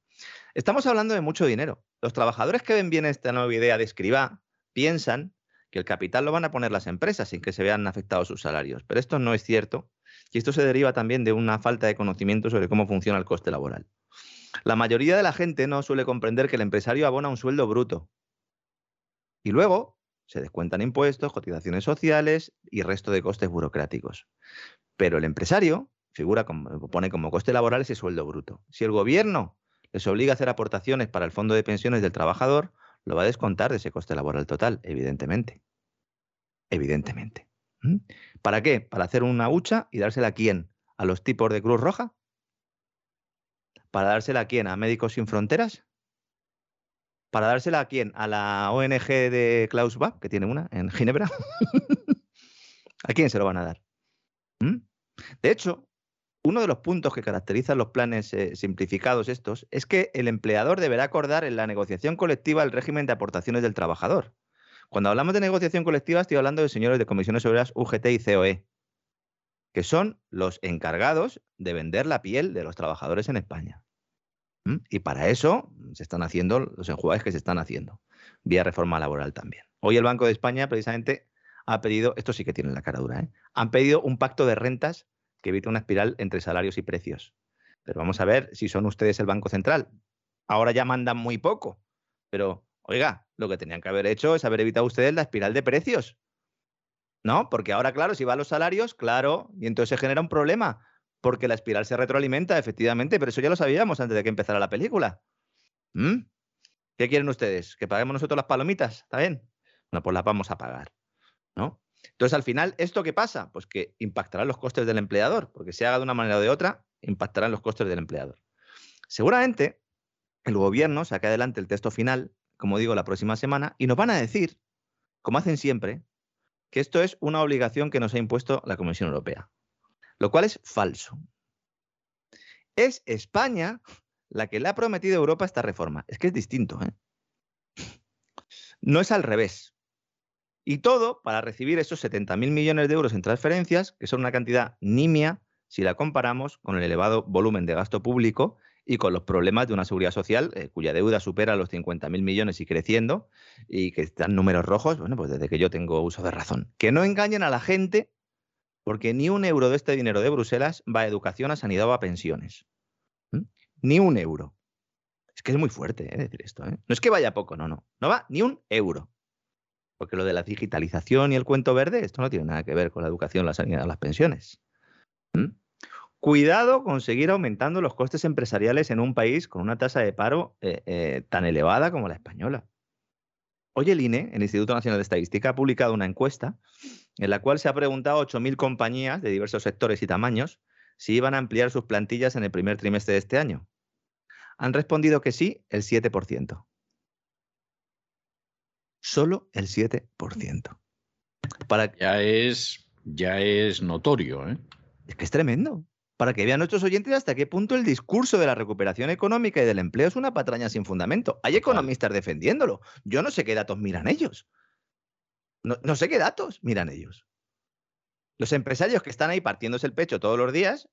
Estamos hablando de mucho dinero. Los trabajadores que ven bien esta nueva idea de escriba piensan que el capital lo van a poner las empresas sin que se vean afectados sus salarios. Pero esto no es cierto. Y esto se deriva también de una falta de conocimiento sobre cómo funciona el coste laboral. La mayoría de la gente no suele comprender que el empresario abona un sueldo bruto, y luego se descuentan impuestos, cotizaciones sociales y resto de costes burocráticos. Pero el empresario figura como, pone como coste laboral ese sueldo bruto. Si el gobierno les obliga a hacer aportaciones para el fondo de pensiones del trabajador, lo va a descontar de ese coste laboral total, evidentemente. Evidentemente. ¿Mm? ¿Para qué? ¿Para hacer una hucha y dársela a quién? ¿A los tipos de Cruz Roja? ¿Para dársela a quién? ¿A Médicos Sin Fronteras? ¿Para dársela a quién? ¿A la ONG de Klaus Bach, que tiene una en Ginebra? *laughs* ¿A quién se lo van a dar? ¿Mm? De hecho, uno de los puntos que caracterizan los planes eh, simplificados estos es que el empleador deberá acordar en la negociación colectiva el régimen de aportaciones del trabajador. Cuando hablamos de negociación colectiva, estoy hablando de señores de comisiones obreras UGT y COE, que son los encargados de vender la piel de los trabajadores en España. Y para eso se están haciendo los enjuagues que se están haciendo, vía reforma laboral también. Hoy el Banco de España precisamente ha pedido, esto sí que tiene la cara dura, ¿eh? han pedido un pacto de rentas que evite una espiral entre salarios y precios. Pero vamos a ver si son ustedes el Banco Central. Ahora ya mandan muy poco, pero oiga, lo que tenían que haber hecho es haber evitado ustedes la espiral de precios. ¿No? Porque ahora, claro, si va los salarios, claro, y entonces se genera un problema porque la espiral se retroalimenta, efectivamente, pero eso ya lo sabíamos antes de que empezara la película. ¿Mm? ¿Qué quieren ustedes? ¿Que paguemos nosotros las palomitas? ¿Está bien? Bueno, pues las vamos a pagar. ¿no? Entonces, al final, ¿esto qué pasa? Pues que impactará los costes del empleador, porque si haga de una manera o de otra, impactarán los costes del empleador. Seguramente el gobierno saque adelante el texto final, como digo, la próxima semana, y nos van a decir, como hacen siempre, que esto es una obligación que nos ha impuesto la Comisión Europea lo cual es falso. Es España la que le ha prometido a Europa esta reforma. Es que es distinto. ¿eh? No es al revés. Y todo para recibir esos 70.000 millones de euros en transferencias, que son una cantidad nimia si la comparamos con el elevado volumen de gasto público y con los problemas de una seguridad social eh, cuya deuda supera los 50.000 millones y creciendo y que están números rojos, bueno, pues desde que yo tengo uso de razón. Que no engañen a la gente porque ni un euro de este dinero de Bruselas va a educación, a sanidad o a pensiones. Ni un euro. Es que es muy fuerte ¿eh? decir esto. ¿eh? No es que vaya poco, no, no. No va ni un euro. Porque lo de la digitalización y el cuento verde, esto no tiene nada que ver con la educación, la sanidad o las pensiones. Cuidado con seguir aumentando los costes empresariales en un país con una tasa de paro eh, tan elevada como la española. Hoy el INE, el Instituto Nacional de Estadística, ha publicado una encuesta en la cual se ha preguntado a 8.000 compañías de diversos sectores y tamaños si iban a ampliar sus plantillas en el primer trimestre de este año. Han respondido que sí el 7%. Solo el 7%. Para... Ya, es, ya es notorio. ¿eh? Es que es tremendo para que vean nuestros oyentes hasta qué punto el discurso de la recuperación económica y del empleo es una patraña sin fundamento. Hay economistas defendiéndolo. Yo no sé qué datos miran ellos. No, sé qué datos miran ellos. Los empresarios que están ahí partiéndose el pecho todos los días,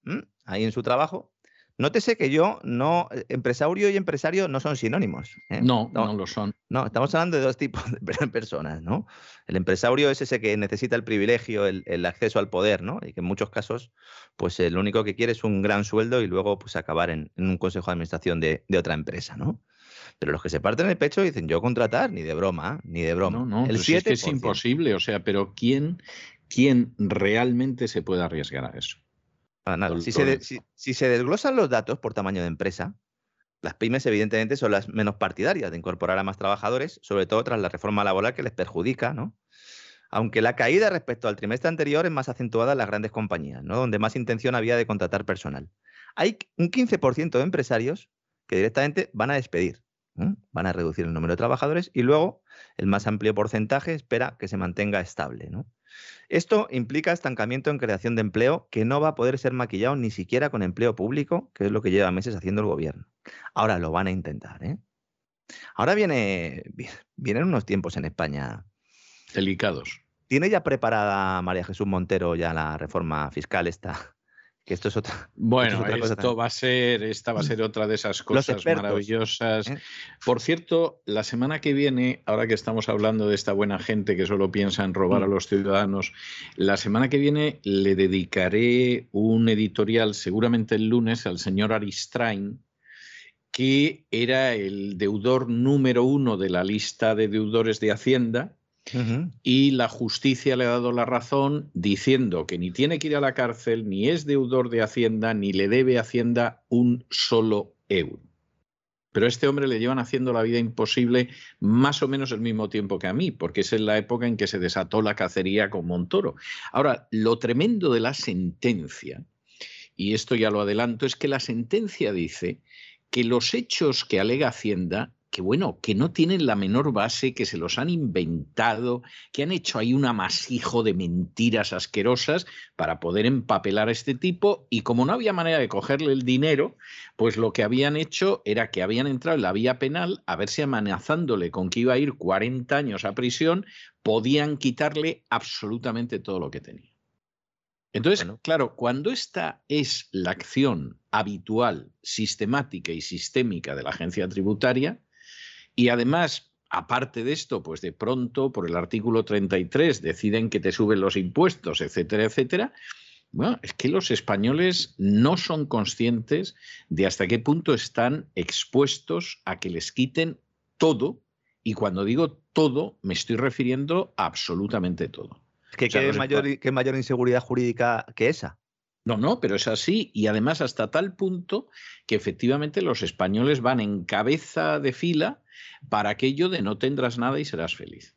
ahí en su trabajo, Nótese que yo no, eh, empresario y empresario no son sinónimos. ¿eh? No, no, lo son. No, estamos hablando de dos tipos de *laughs* personas, ¿no? El empresario es ese que necesita el privilegio, el, acceso al poder, ¿no? Y que en muchos casos, pues lo único que quiere es un gran sueldo y luego, pues acabar en, un consejo de administración de, de, otra empresa, ¿no? Pero los que se parten el pecho dicen, yo contratar, ni de broma, ni de broma. No, no, el pues es, que 7%. es imposible. O sea, pero ¿quién, ¿quién realmente se puede arriesgar a eso? Para nada. Si se, de- con- si- si se desglosan los datos por tamaño de empresa, las pymes evidentemente son las menos partidarias de incorporar a más trabajadores, sobre todo tras la reforma laboral que les perjudica, ¿no? Aunque la caída respecto al trimestre anterior es más acentuada en las grandes compañías, ¿no? donde más intención había de contratar personal. Hay un 15% de empresarios que directamente van a despedir, van a reducir el número de trabajadores y luego el más amplio porcentaje espera que se mantenga estable. ¿no? Esto implica estancamiento en creación de empleo que no va a poder ser maquillado ni siquiera con empleo público, que es lo que lleva meses haciendo el gobierno. Ahora lo van a intentar. ¿eh? Ahora viene, vi- vienen unos tiempos en España. Delicados. ¿Tiene ya preparada María Jesús Montero ya la reforma fiscal esta? Que esto es otra. *laughs* Bueno, otra esto va a ser, esta va a ser otra de esas cosas maravillosas. ¿eh? Por cierto, la semana que viene, ahora que estamos hablando de esta buena gente que solo piensa en robar a Mm. los ciudadanos, la semana que viene le dedicaré un editorial, seguramente el lunes, al señor Aristrain, que era el deudor número uno de la lista de deudores de Hacienda Y la justicia le ha dado la razón diciendo que ni tiene que ir a la cárcel, ni es deudor de Hacienda, ni le debe Hacienda un solo euro. Pero a este hombre le llevan haciendo la vida imposible más o menos el mismo tiempo que a mí, porque es en la época en que se desató la cacería con Montoro. Ahora, lo tremendo de la sentencia, y esto ya lo adelanto, es que la sentencia dice que los hechos que alega Hacienda, que bueno, que no tienen la menor base, que se los han inventado, que han hecho ahí un amasijo de mentiras asquerosas para poder empapelar a este tipo y como no había manera de cogerle el dinero, pues lo que habían hecho era que habían entrado en la vía penal a ver si amenazándole con que iba a ir 40 años a prisión, podían quitarle absolutamente todo lo que tenía. Entonces, Bueno. claro, cuando esta es la acción habitual, sistemática y sistémica de la agencia tributaria, y además, aparte de esto, pues de pronto, por el artículo 33, deciden que te suben los impuestos, etcétera, etcétera, bueno, es que los españoles no son conscientes de hasta qué punto están expuestos a que les quiten todo, y cuando digo todo, me estoy refiriendo a absolutamente todo. O sea, qué, mayor, qué mayor inseguridad jurídica que esa. No, no, pero es así. Y además hasta tal punto que efectivamente los españoles van en cabeza de fila para aquello de no tendrás nada y serás feliz.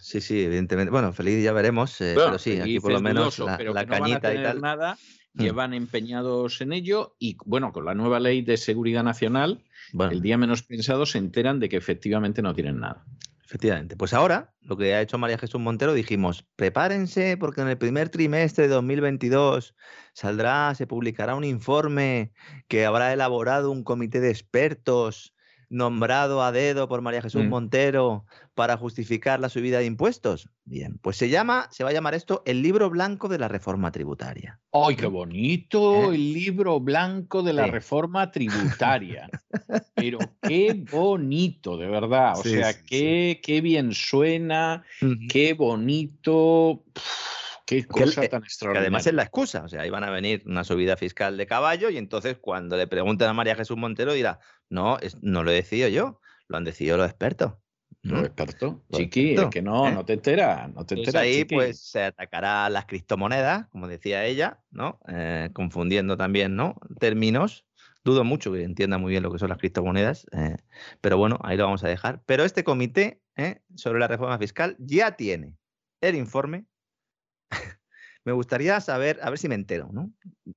Sí, sí, evidentemente. Bueno, feliz ya veremos, eh, Bueno, pero sí, aquí por lo menos dudoso, la, pero la que no van a cañita y tener tal. nada, Mm. llevan empeñados en ello y bueno, con la nueva ley de seguridad nacional, Bueno, el día menos pensado se enteran de que efectivamente no tienen nada. efectivamente. Pues ahora, lo que ha hecho María Jesús Montero, dijimos, prepárense porque en el primer trimestre de 2022 saldrá, se publicará un informe que habrá elaborado un comité de expertos nombrado a dedo por María Jesús Mm. Montero para justificar la subida de impuestos. Bien, pues se llama, se va a llamar esto el libro blanco de la reforma tributaria. ¡Ay, qué bonito! ¿Eh? El libro blanco de la Sí. reforma tributaria. *laughs* Pero qué bonito, de verdad. O Sí, sea, sí, qué, qué bien suena, qué bonito. Qué Que cosa eh, tan Que extraordinaria. además es la excusa, o sea, ahí van a venir una subida fiscal de caballo y entonces cuando le pregunten a María Jesús Montero dirá, no, es- no lo he decidido yo, lo han decidido los expertos. Lo ¿Mm? experto. Lo Chiqui, experto, es que no, ¿eh? no te enteras, no te Entonces enteras. ahí chiqui. pues se atacará a las criptomonedas, como decía ella, ¿no? Eh, confundiendo también, ¿no? Términos. Dudo mucho que entienda muy bien lo que son las criptomonedas, eh, pero bueno, ahí lo vamos a dejar. Pero este comité sobre la reforma fiscal ya tiene el informe. *laughs* me gustaría saber, a ver si me entero, ¿no?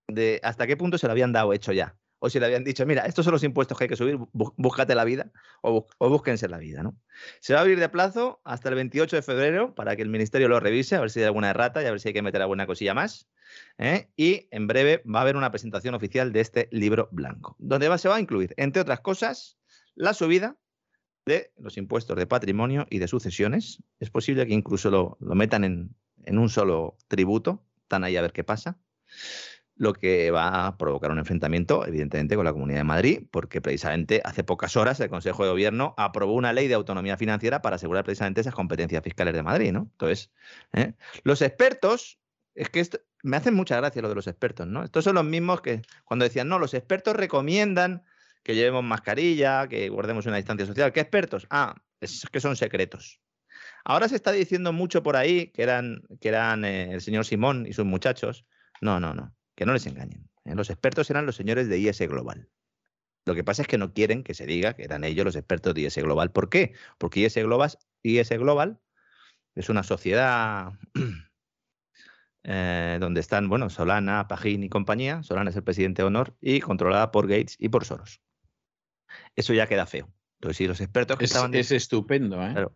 De hasta qué punto se lo habían dado hecho ya. O si le habían dicho, mira, estos son los impuestos que hay que subir, bú- búscate la vida o, o búsquense la vida, ¿no? Se va a abrir de plazo hasta el 28 de febrero para que el ministerio lo revise, a ver si hay alguna errata y a ver si hay que meter alguna cosilla más. ¿eh? Y en breve va a haber una presentación oficial de este libro blanco, donde va- se va a incluir, entre otras cosas, la subida de los impuestos de patrimonio y de sucesiones. Es posible que incluso lo metan en, en un solo tributo, están ahí a ver qué pasa lo que va a provocar un enfrentamiento, evidentemente, con la Comunidad de Madrid, porque precisamente hace pocas horas el Consejo de Gobierno aprobó una ley de autonomía financiera para asegurar precisamente esas competencias fiscales de Madrid, ¿no? Entonces, ¿eh? los expertos, es que esto, me hacen mucha gracia lo de los expertos, ¿no? Estos son los mismos que cuando decían, no, los expertos recomiendan que llevemos mascarilla, que guardemos una distancia social. ¿Qué expertos? Ah, es que son secretos. Ahora se está diciendo mucho por ahí que eran, que eran eh, el señor Simón y sus muchachos. No, no, no, que no les engañen. ¿eh? Los expertos eran los señores de IS Global. Lo que pasa es que no quieren que se diga que eran ellos los expertos de IS Global. ¿Por qué? Porque IS Global, IS Global es una sociedad *clears throat* eh, donde están, bueno, Solana, Pajín y compañía. Solana es el presidente de honor y controlada por Gates y por Soros. Eso ya queda feo. Entonces, si los expertos que es, estaban... Es estupendo, ¿eh?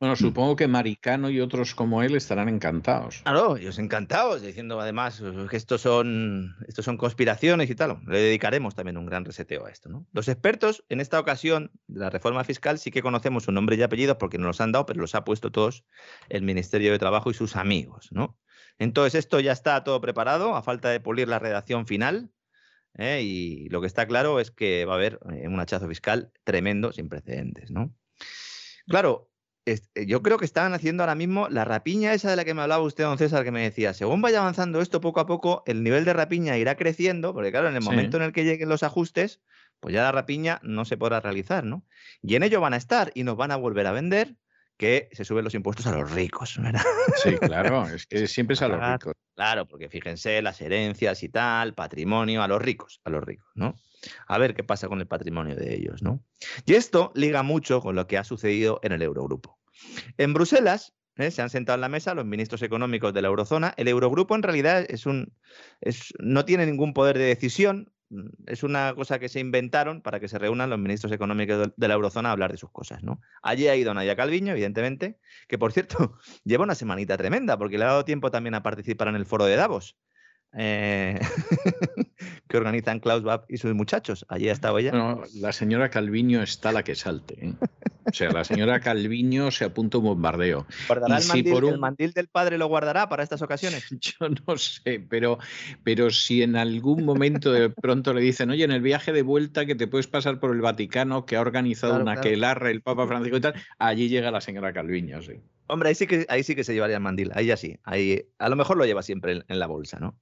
Bueno, supongo que Maricano y otros como él estarán encantados. Claro, ellos encantados, diciendo además que estos son, estos son conspiraciones y tal. Le dedicaremos también un gran reseteo a esto. ¿no? Los expertos, en esta ocasión de la reforma fiscal, sí que conocemos su nombre y apellidos porque nos los han dado, pero los ha puesto todos el Ministerio de Trabajo y sus amigos. ¿no? Entonces, esto ya está todo preparado, a falta de pulir la redacción final. ¿eh? Y lo que está claro es que va a haber eh, un hachazo fiscal tremendo, sin precedentes. ¿no? Claro, yo creo que estaban haciendo ahora mismo la rapiña esa de la que me hablaba usted, don César, que me decía, según vaya avanzando esto poco a poco, el nivel de rapiña irá creciendo, porque claro, en el momento en el que lleguen los ajustes, pues ya la rapiña no se podrá realizar, ¿no? Y en ello van a estar y nos van a volver a vender que se suben los impuestos a los ricos, ¿verdad? Sí, *laughs* claro, es que siempre es a los ricos. Claro, porque fíjense, las herencias y tal, patrimonio, a los ricos, a los ricos, ¿no? A ver qué pasa con el patrimonio de ellos, ¿no? Y esto liga mucho con lo que ha sucedido en el Eurogrupo. En Bruselas, ¿eh? se han sentado en la mesa los ministros económicos de la eurozona. El Eurogrupo en realidad es un, es, no tiene ningún poder de decisión, es una cosa que se inventaron para que se reúnan los ministros económicos de la eurozona a hablar de sus cosas, ¿no? Allí ha ido Nadia Calviño, evidentemente, que por cierto *laughs* lleva una semanita tremenda porque le ha dado tiempo también a participar en el foro de Davos. Eh, *laughs* que organizan Klaus Bab y sus muchachos. Allí ha estado ella. la señora Calviño está la que salte. ¿eh? O sea, la señora Calviño se apunta un bombardeo. ¿Guardará el, mandil, el mandil del padre lo guardará para estas ocasiones? *laughs* Yo no sé, pero, pero si en algún momento de pronto le dicen, oye, en el viaje de vuelta que te puedes pasar por el Vaticano, que ha organizado una claro. el Papa Francisco y tal, allí llega la señora Calviño, sí. Hombre, ahí sí que, ahí sí que se llevaría el mandil, ahí ya sí. Ahí, a lo mejor lo lleva siempre en, la bolsa, ¿no?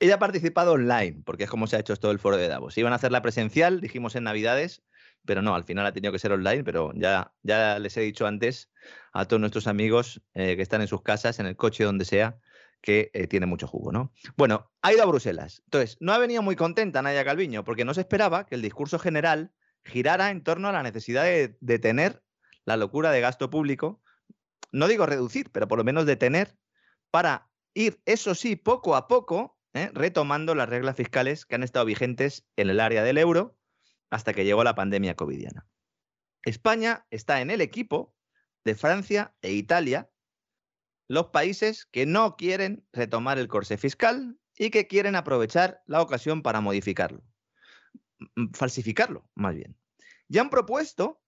Ella ha participado online, porque es como se ha hecho todo el foro de Davos. Iban a hacerla presencial, dijimos en Navidades, pero no, al final ha tenido que ser online, pero ya, ya les he dicho antes a todos nuestros amigos eh, que están en sus casas, en el coche, donde sea, que eh, tiene mucho jugo, ¿no? Bueno, ha ido a Bruselas. Entonces, no ha venido muy contenta Nadia Calviño, porque no se esperaba que el discurso general girara en torno a la necesidad de detener la locura de gasto público, no digo reducir, pero por lo menos detener para ir, eso sí, poco a poco, ¿eh? retomando las reglas fiscales que han estado vigentes en el área del euro hasta que llegó la pandemia covidiana. España está en el equipo de Francia e Italia, los países que no quieren retomar el corsé fiscal y que quieren aprovechar la ocasión para modificarlo, falsificarlo más bien. Ya han propuesto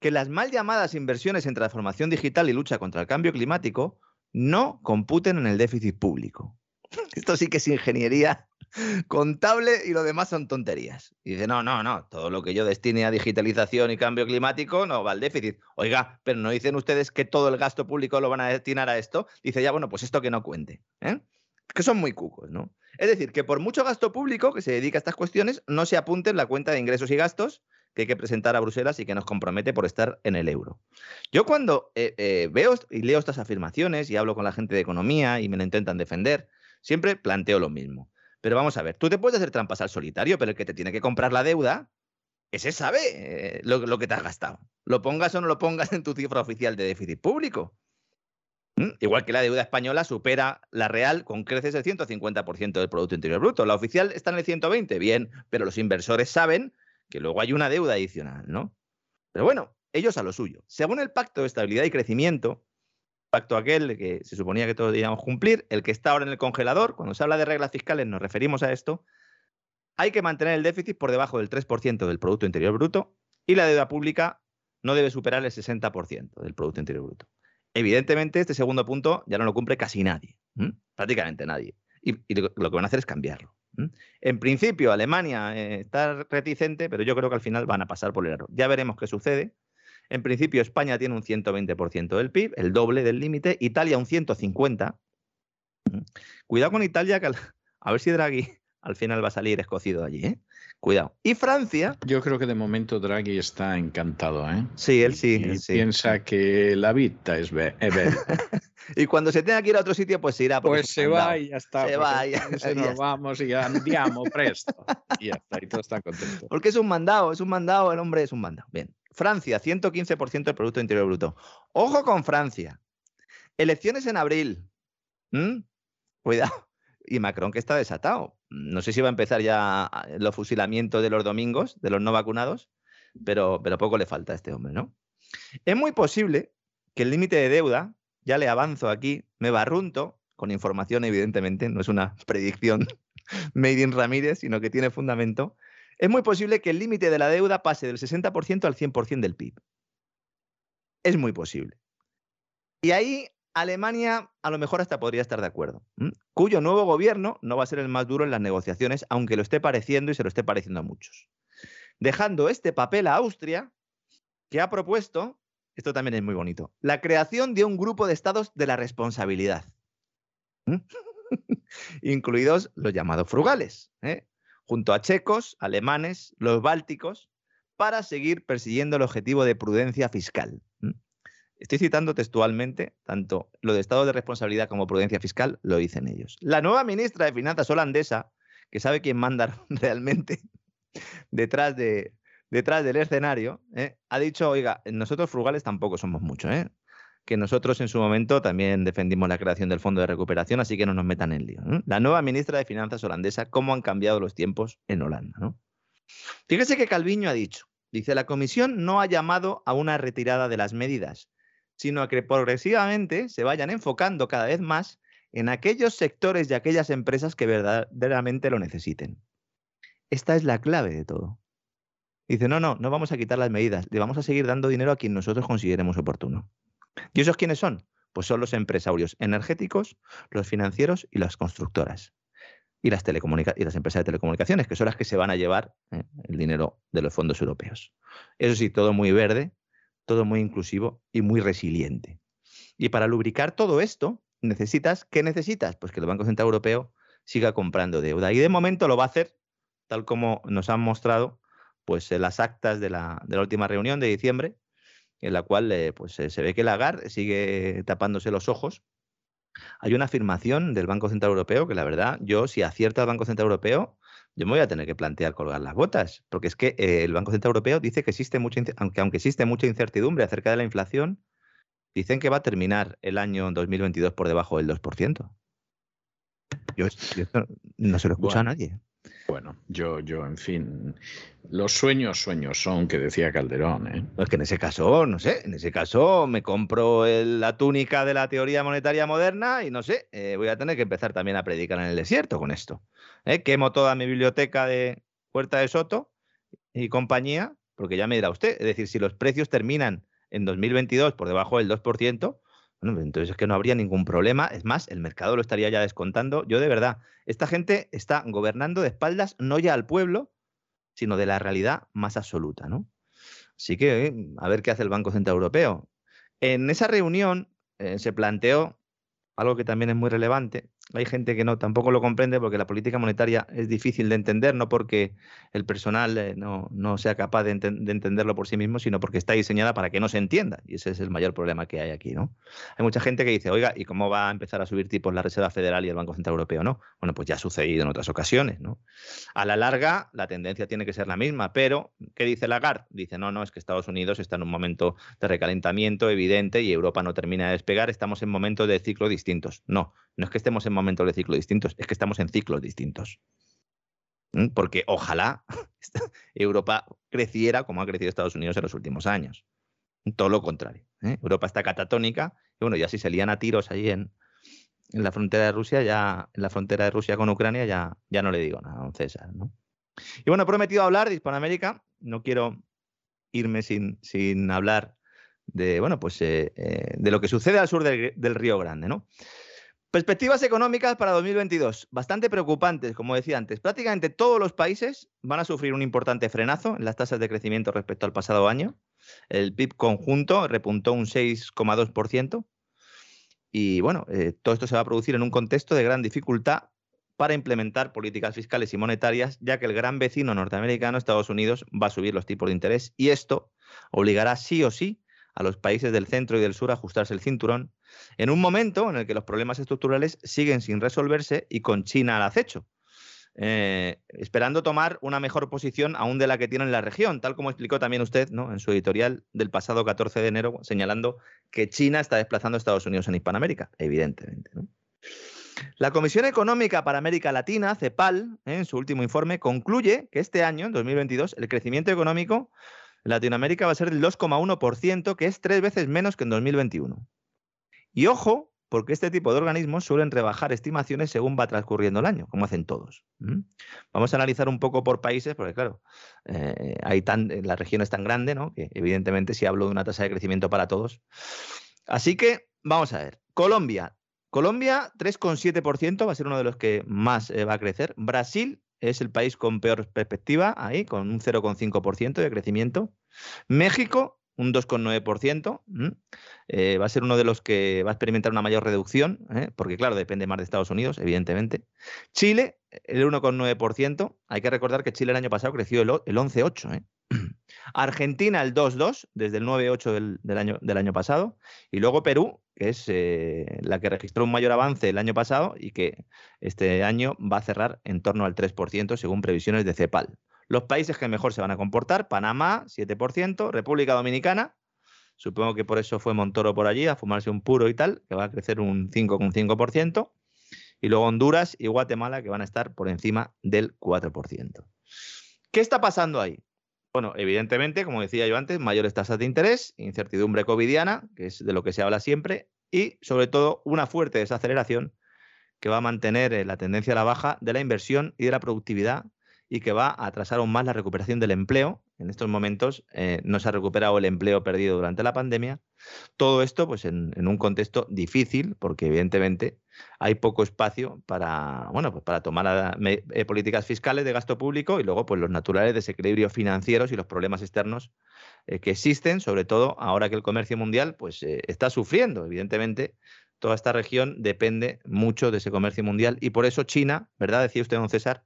que las mal llamadas inversiones en transformación digital y lucha contra el cambio climático no computen en el déficit público. *laughs* Esto sí que es ingeniería contable y lo demás son tonterías. Y dice, no, no, no, todo lo que yo destine a digitalización y cambio climático no va al déficit. Oiga, pero no dicen ustedes que todo el gasto público lo van a destinar a esto. Dice, ya, bueno, pues esto que no cuente. ¿eh? Que son muy cucos, ¿no? Es decir, que por mucho gasto público que se dedica a estas cuestiones, no se apunte en la cuenta de ingresos y gastos que hay que presentar a Bruselas y que nos compromete por estar en el euro. Yo cuando eh, eh, veo y leo estas afirmaciones y hablo con la gente de economía y me lo intentan defender, siempre planteo lo mismo. Pero vamos a ver, tú te puedes hacer trampas al solitario, pero el que te tiene que comprar la deuda, ese sabe eh, lo, que te has gastado. Lo pongas o no lo pongas *laughs* en tu cifra oficial de déficit público. ¿Mm? Igual que la deuda española supera la real con creces el 150% del Producto Interior Bruto. La oficial está en el 120, bien, pero los inversores saben que luego hay una deuda adicional, ¿no? Pero bueno, ellos a lo suyo. Según el Pacto de Estabilidad y Crecimiento, pacto aquel que se suponía que todos debíamos cumplir, el que está ahora en el congelador, cuando se habla de reglas fiscales nos referimos a esto, hay que mantener el déficit por debajo del 3% del Producto Interior Bruto y la deuda pública no debe superar el 60% del Producto Interior Bruto. Evidentemente, este segundo punto ya no lo cumple casi nadie, prácticamente nadie. Y, lo, que van a hacer es cambiarlo. En principio, Alemania eh, está reticente, pero yo creo que al final van a pasar por el error. Ya veremos qué sucede. En principio, España tiene un 120% del PIB, el doble del límite, Italia un 150%. Cuidado con Italia, que *laughs* a ver si Draghi al final va a salir escocido allí, ¿eh? Cuidado. Y Francia. Yo creo que de momento Draghi está encantado, ¿eh? Sí, él sí. Piensa que la vida es bella. *laughs* y cuando se tenga que ir a otro sitio, pues se irá. Pues se va y ya está. Se va y ya, *laughs* nos vamos y andiamo presto. Y ya está, y todo está contento. Porque es un mandado, es un mandado, el hombre es un mandado. Bien. Francia, 115% del Producto Interior Bruto. Ojo con Francia. Elecciones en abril. ¿Mm? Cuidado. Y Macron que está desatado. No sé si va a empezar ya los fusilamientos de los domingos, de los no vacunados, pero, pero poco le falta a este hombre, ¿no? Es muy posible que el límite de deuda, ya le avanzo aquí, me barrunto, con información evidentemente, no es una *laughs* predicción made in Ramírez, sino que tiene fundamento, es muy posible que el límite de la deuda pase del 60% al 100% del PIB. Es muy posible. Y ahí Alemania a lo mejor hasta podría estar de acuerdo, cuyo nuevo gobierno no va a ser el más duro en las negociaciones, aunque lo esté pareciendo y se lo esté pareciendo a muchos. Dejando este papel a Austria, que ha propuesto, esto también es muy bonito, la creación de un grupo de estados de la responsabilidad, *laughs* incluidos los llamados frugales, ¿eh? junto a checos, alemanes, los bálticos, para seguir persiguiendo el objetivo de prudencia fiscal. Estoy citando textualmente, tanto lo de estado de responsabilidad como prudencia fiscal lo dicen ellos. La nueva ministra de Finanzas holandesa, que sabe quién manda *laughs* realmente detrás, de, detrás del escenario, ¿eh? ha dicho, oiga, nosotros frugales tampoco somos muchos, ¿eh? que nosotros en su momento también defendimos la creación del Fondo de Recuperación, así que no nos metan en lío. La nueva ministra de Finanzas holandesa, cómo han cambiado los tiempos en Holanda. ¿no? Fíjese que Calviño ha dicho, dice, la Comisión no ha llamado a una retirada de las medidas, sino a que progresivamente se vayan enfocando cada vez más en aquellos sectores y aquellas empresas que verdaderamente lo necesiten. Esta es la clave de todo. Dice, no, no, no vamos a quitar las medidas, le vamos a seguir dando dinero a quien nosotros consideremos oportuno. ¿Y esos quiénes son? Pues son los empresarios energéticos, los financieros y las constructoras. Y las, empresas de telecomunicaciones, que son las que se van a llevar eh, el dinero de los fondos europeos. Eso sí, todo muy verde, todo muy inclusivo y muy resiliente. Y para lubricar todo esto, necesitas, ¿qué necesitas? Pues que el Banco Central Europeo siga comprando deuda. Y de momento lo va a hacer, tal como nos han mostrado pues, las actas de la, última reunión de diciembre, en la cual eh, pues, se ve que Lagarde sigue tapándose los ojos. Hay una afirmación del Banco Central Europeo que la verdad, yo si acierta el Banco Central Europeo, yo me voy a tener que plantear colgar las botas, porque es que eh, el Banco Central Europeo dice que existe mucha, aunque, aunque existe mucha incertidumbre acerca de la inflación, dicen que va a terminar el año 2022 por debajo del 2%. Yo, esto no se lo escucha a nadie. Bueno, yo, yo, en fin, los sueños, sueños son, que decía Calderón. ¿eh? Es que en ese caso, no sé, en ese caso me compro la túnica de la teoría monetaria moderna y no sé, eh, voy a tener que empezar también a predicar en el desierto con esto. ¿eh? Quemo toda mi biblioteca de Puerta de Soto y compañía, porque ya me dirá usted, es decir, si los precios terminan en 2022 por debajo del 2%, bueno, entonces es que no habría ningún problema. Es más, el mercado lo estaría ya descontando. Yo de verdad, esta gente está gobernando de espaldas no ya al pueblo, sino de la realidad más absoluta, ¿no? Así que eh, a ver qué hace el Banco Central Europeo. En esa reunión eh, se planteó algo que también es muy relevante, hay gente que no tampoco lo comprende porque la política monetaria es difícil de entender, no porque el personal eh, no, no, sea capaz de, entenderlo por sí mismo, sino porque está diseñada para que no se entienda. Y ese es el mayor problema que hay aquí. ¿no? Hay mucha gente que dice, oiga, ¿y cómo va a empezar a subir tipos la Reserva Federal y el Banco Central Europeo? No. Bueno, pues ya ha sucedido en otras ocasiones. ¿no? A la larga, la tendencia tiene que ser la misma, pero ¿qué dice Lagarde? Dice, no, no, es que Estados Unidos está en un momento de recalentamiento evidente y Europa no termina de despegar, estamos en momentos de ciclo distintos. No, no es que estemos en momentos de ciclo distintos, es que estamos en ciclos distintos. ¿Mm? Porque ojalá *laughs* Europa creciera como ha crecido Estados Unidos en los últimos años. Todo lo contrario. ¿eh? Europa está catatónica y bueno, ya si se lían a tiros ahí en, la frontera de Rusia, ya en la frontera de Rusia con Ucrania, ya, ya no le digo nada a don César. Y bueno, he prometido hablar de Hispanoamérica. No quiero irme sin, sin hablar de, bueno, pues, eh, eh, de lo que sucede al sur del Río Grande, ¿no? Perspectivas económicas para 2022, bastante preocupantes, como decía antes. Prácticamente todos los países van a sufrir un importante frenazo en las tasas de crecimiento respecto al pasado año. El PIB conjunto repuntó un 6,2%. Y bueno, eh, todo esto se va a producir en un contexto de gran dificultad para implementar políticas fiscales y monetarias, ya que el gran vecino norteamericano, Estados Unidos, va a subir los tipos de interés y esto obligará sí o sí a los países del centro y del sur a ajustarse el cinturón en un momento en el que los problemas estructurales siguen sin resolverse y con China al acecho. Eh, esperando tomar una mejor posición aún de la que tiene en la región, tal como explicó también usted ¿no? en su editorial del pasado 14 de enero, señalando que China está desplazando a Estados Unidos en Hispanoamérica, evidentemente. La Comisión Económica para América Latina, CEPAL, en su último informe, concluye que este año, en 2022, el crecimiento económico Latinoamérica va a ser del 2,1%, que es tres veces menos que en 2021. Y ojo, porque este tipo de organismos suelen rebajar estimaciones según va transcurriendo el año, como hacen todos. Vamos a analizar un poco por países, porque claro, eh, hay tan, la región es tan grande, ¿no? que evidentemente si hablo de una tasa de crecimiento para todos. Así que vamos a ver. Colombia, Colombia, 3,7%, va a ser uno de los que más eh, va a crecer. Brasil es el país con peor perspectiva, ahí, con un 0,5% de crecimiento. México, un 2,9%. Eh, va a ser uno de los que va a experimentar una mayor reducción, ¿eh? porque claro, depende más de Estados Unidos, evidentemente. Chile, el 1,9%. Hay que recordar que Chile el año pasado creció el, 11,8%. ¿eh? Argentina el 2,2 desde el 9,8 del, año, pasado. Y luego Perú, que es eh, la que registró un mayor avance el año pasado y que este año va a cerrar en torno al 3% según previsiones de CEPAL. Los países que mejor se van a comportar, Panamá 7%, República Dominicana, supongo que por eso fue Montoro por allí a fumarse un puro y tal, que va a crecer un 5,5%, y luego Honduras y Guatemala que van a estar por encima del 4%. ¿Qué está pasando ahí? Bueno, evidentemente, como decía yo antes, mayores tasas de interés, incertidumbre covidiana, que es de lo que se habla siempre, y sobre todo una fuerte desaceleración que va a mantener eh, la tendencia a la baja de la inversión y de la productividad y que va a atrasar aún más la recuperación del empleo. En estos momentos eh, no se ha recuperado el empleo perdido durante la pandemia. Todo esto pues, en, un contexto difícil, porque evidentemente hay poco espacio para, bueno, pues para tomar eh, políticas fiscales de gasto público y luego pues los naturales desequilibrios financieros y los problemas externos eh, que existen, sobre todo ahora que el comercio mundial pues está sufriendo, evidentemente. Toda esta región depende mucho de ese comercio mundial y por eso China, ¿verdad? Decía usted, don César,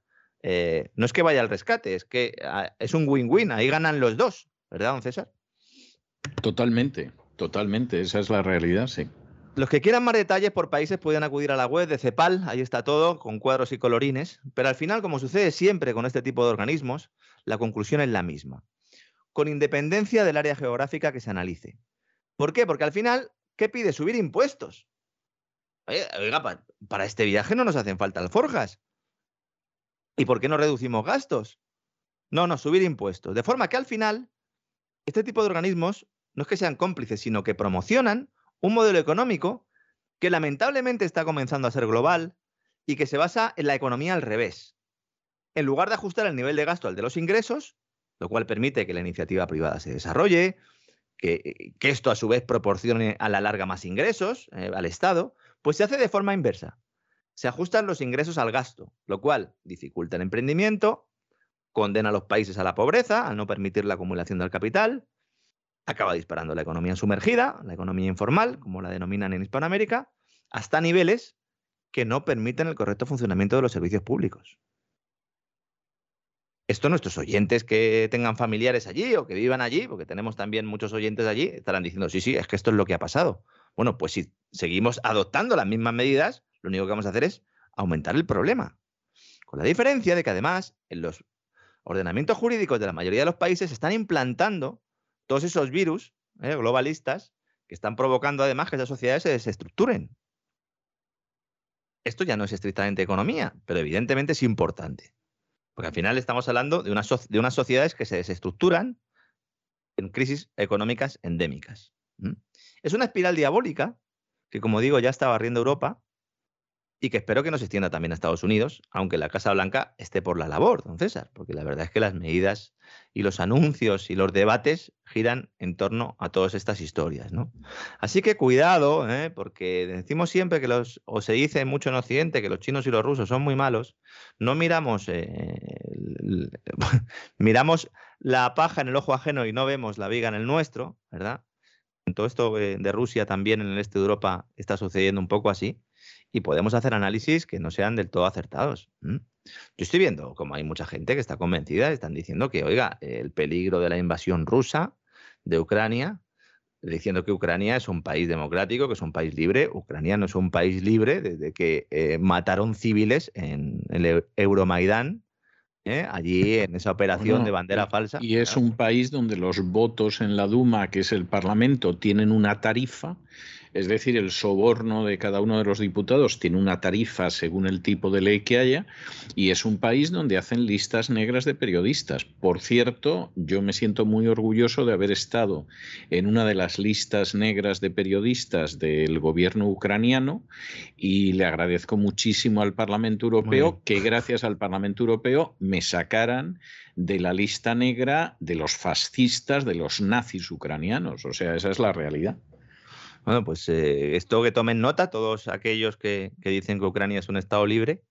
no es que vaya al rescate, es que ah, es un win-win, ahí ganan los dos, ¿verdad, don César? Totalmente, totalmente, esa es la realidad, sí. Los que quieran más detalles por países pueden acudir a la web de CEPAL, ahí está todo, con cuadros y colorines, pero al final, como sucede siempre con este tipo de organismos, la conclusión es la misma, con independencia del área geográfica que se analice. ¿Por qué? Porque al final, ¿qué pide? Subir impuestos. Oiga, para, este viaje no nos hacen falta alforjas. ¿Y por qué no reducimos gastos? No, no, subir impuestos. De forma que al final, este tipo de organismos no es que sean cómplices, sino que promocionan un modelo económico que lamentablemente está comenzando a ser global y que se basa en la economía al revés. En lugar de ajustar el nivel de gasto al de los ingresos, lo cual permite que la iniciativa privada se desarrolle, que, esto a su vez proporcione a la larga más ingresos eh, al Estado, pues se hace de forma inversa. Se ajustan los ingresos al gasto, lo cual dificulta el emprendimiento, condena a los países a la pobreza al no permitir la acumulación del capital, acaba disparando la economía sumergida, la economía informal, como la denominan en Hispanoamérica, hasta niveles que no permiten el correcto funcionamiento de los servicios públicos. Esto nuestros oyentes que tengan familiares allí o que vivan allí, porque tenemos también muchos oyentes allí, estarán diciendo, sí, sí, es que esto es lo que ha pasado. Bueno, pues si seguimos adoptando las mismas medidas, lo único que vamos a hacer es aumentar el problema. Con la diferencia de que además en los ordenamientos jurídicos de la mayoría de los países se están implantando todos esos virus ¿eh? globalistas que están provocando además que esas sociedades se desestructuren. Esto ya no es estrictamente economía, pero evidentemente es importante. Porque al final estamos hablando de, de unas sociedades que se desestructuran en crisis económicas endémicas. Es una espiral diabólica que, como digo, ya está barriendo Europa y que espero que no se extienda también a Estados Unidos, aunque la Casa Blanca esté por la labor, don César, porque la verdad es que las medidas y los anuncios y los debates giran en torno a todas estas historias. ¿no? Así que cuidado, ¿eh? porque decimos siempre que los, o se dice mucho en Occidente que los chinos y los rusos son muy malos, no miramos, eh, *laughs* miramos la paja en el ojo ajeno y no vemos la viga en el nuestro, ¿verdad? todo esto de Rusia también en el este de Europa está sucediendo un poco así y podemos hacer análisis que no sean del todo acertados. Yo estoy viendo como hay mucha gente que está convencida, están diciendo que, oiga, el peligro de la invasión rusa de Ucrania, diciendo que Ucrania es un país democrático, que es un país libre. Ucrania no es un país libre desde que eh, mataron civiles en el Euromaidán, ¿eh? allí *laughs* en esa operación de bandera falsa. Y es un país donde los votos en la Duma, que es el Parlamento, tienen una tarifa es decir, el soborno de cada uno de los diputados tiene una tarifa según el tipo de ley que haya y es un país donde hacen listas negras de periodistas. Por cierto, yo me siento muy orgulloso de haber estado en una de las listas negras de periodistas del gobierno ucraniano y le agradezco muchísimo al Parlamento Europeo que gracias al Parlamento Europeo me sacaran de la lista negra de los fascistas, de los nazis ucranianos. O sea, esa es la realidad. Bueno, pues eh, esto que tomen nota todos aquellos que, dicen que Ucrania es un Estado libre,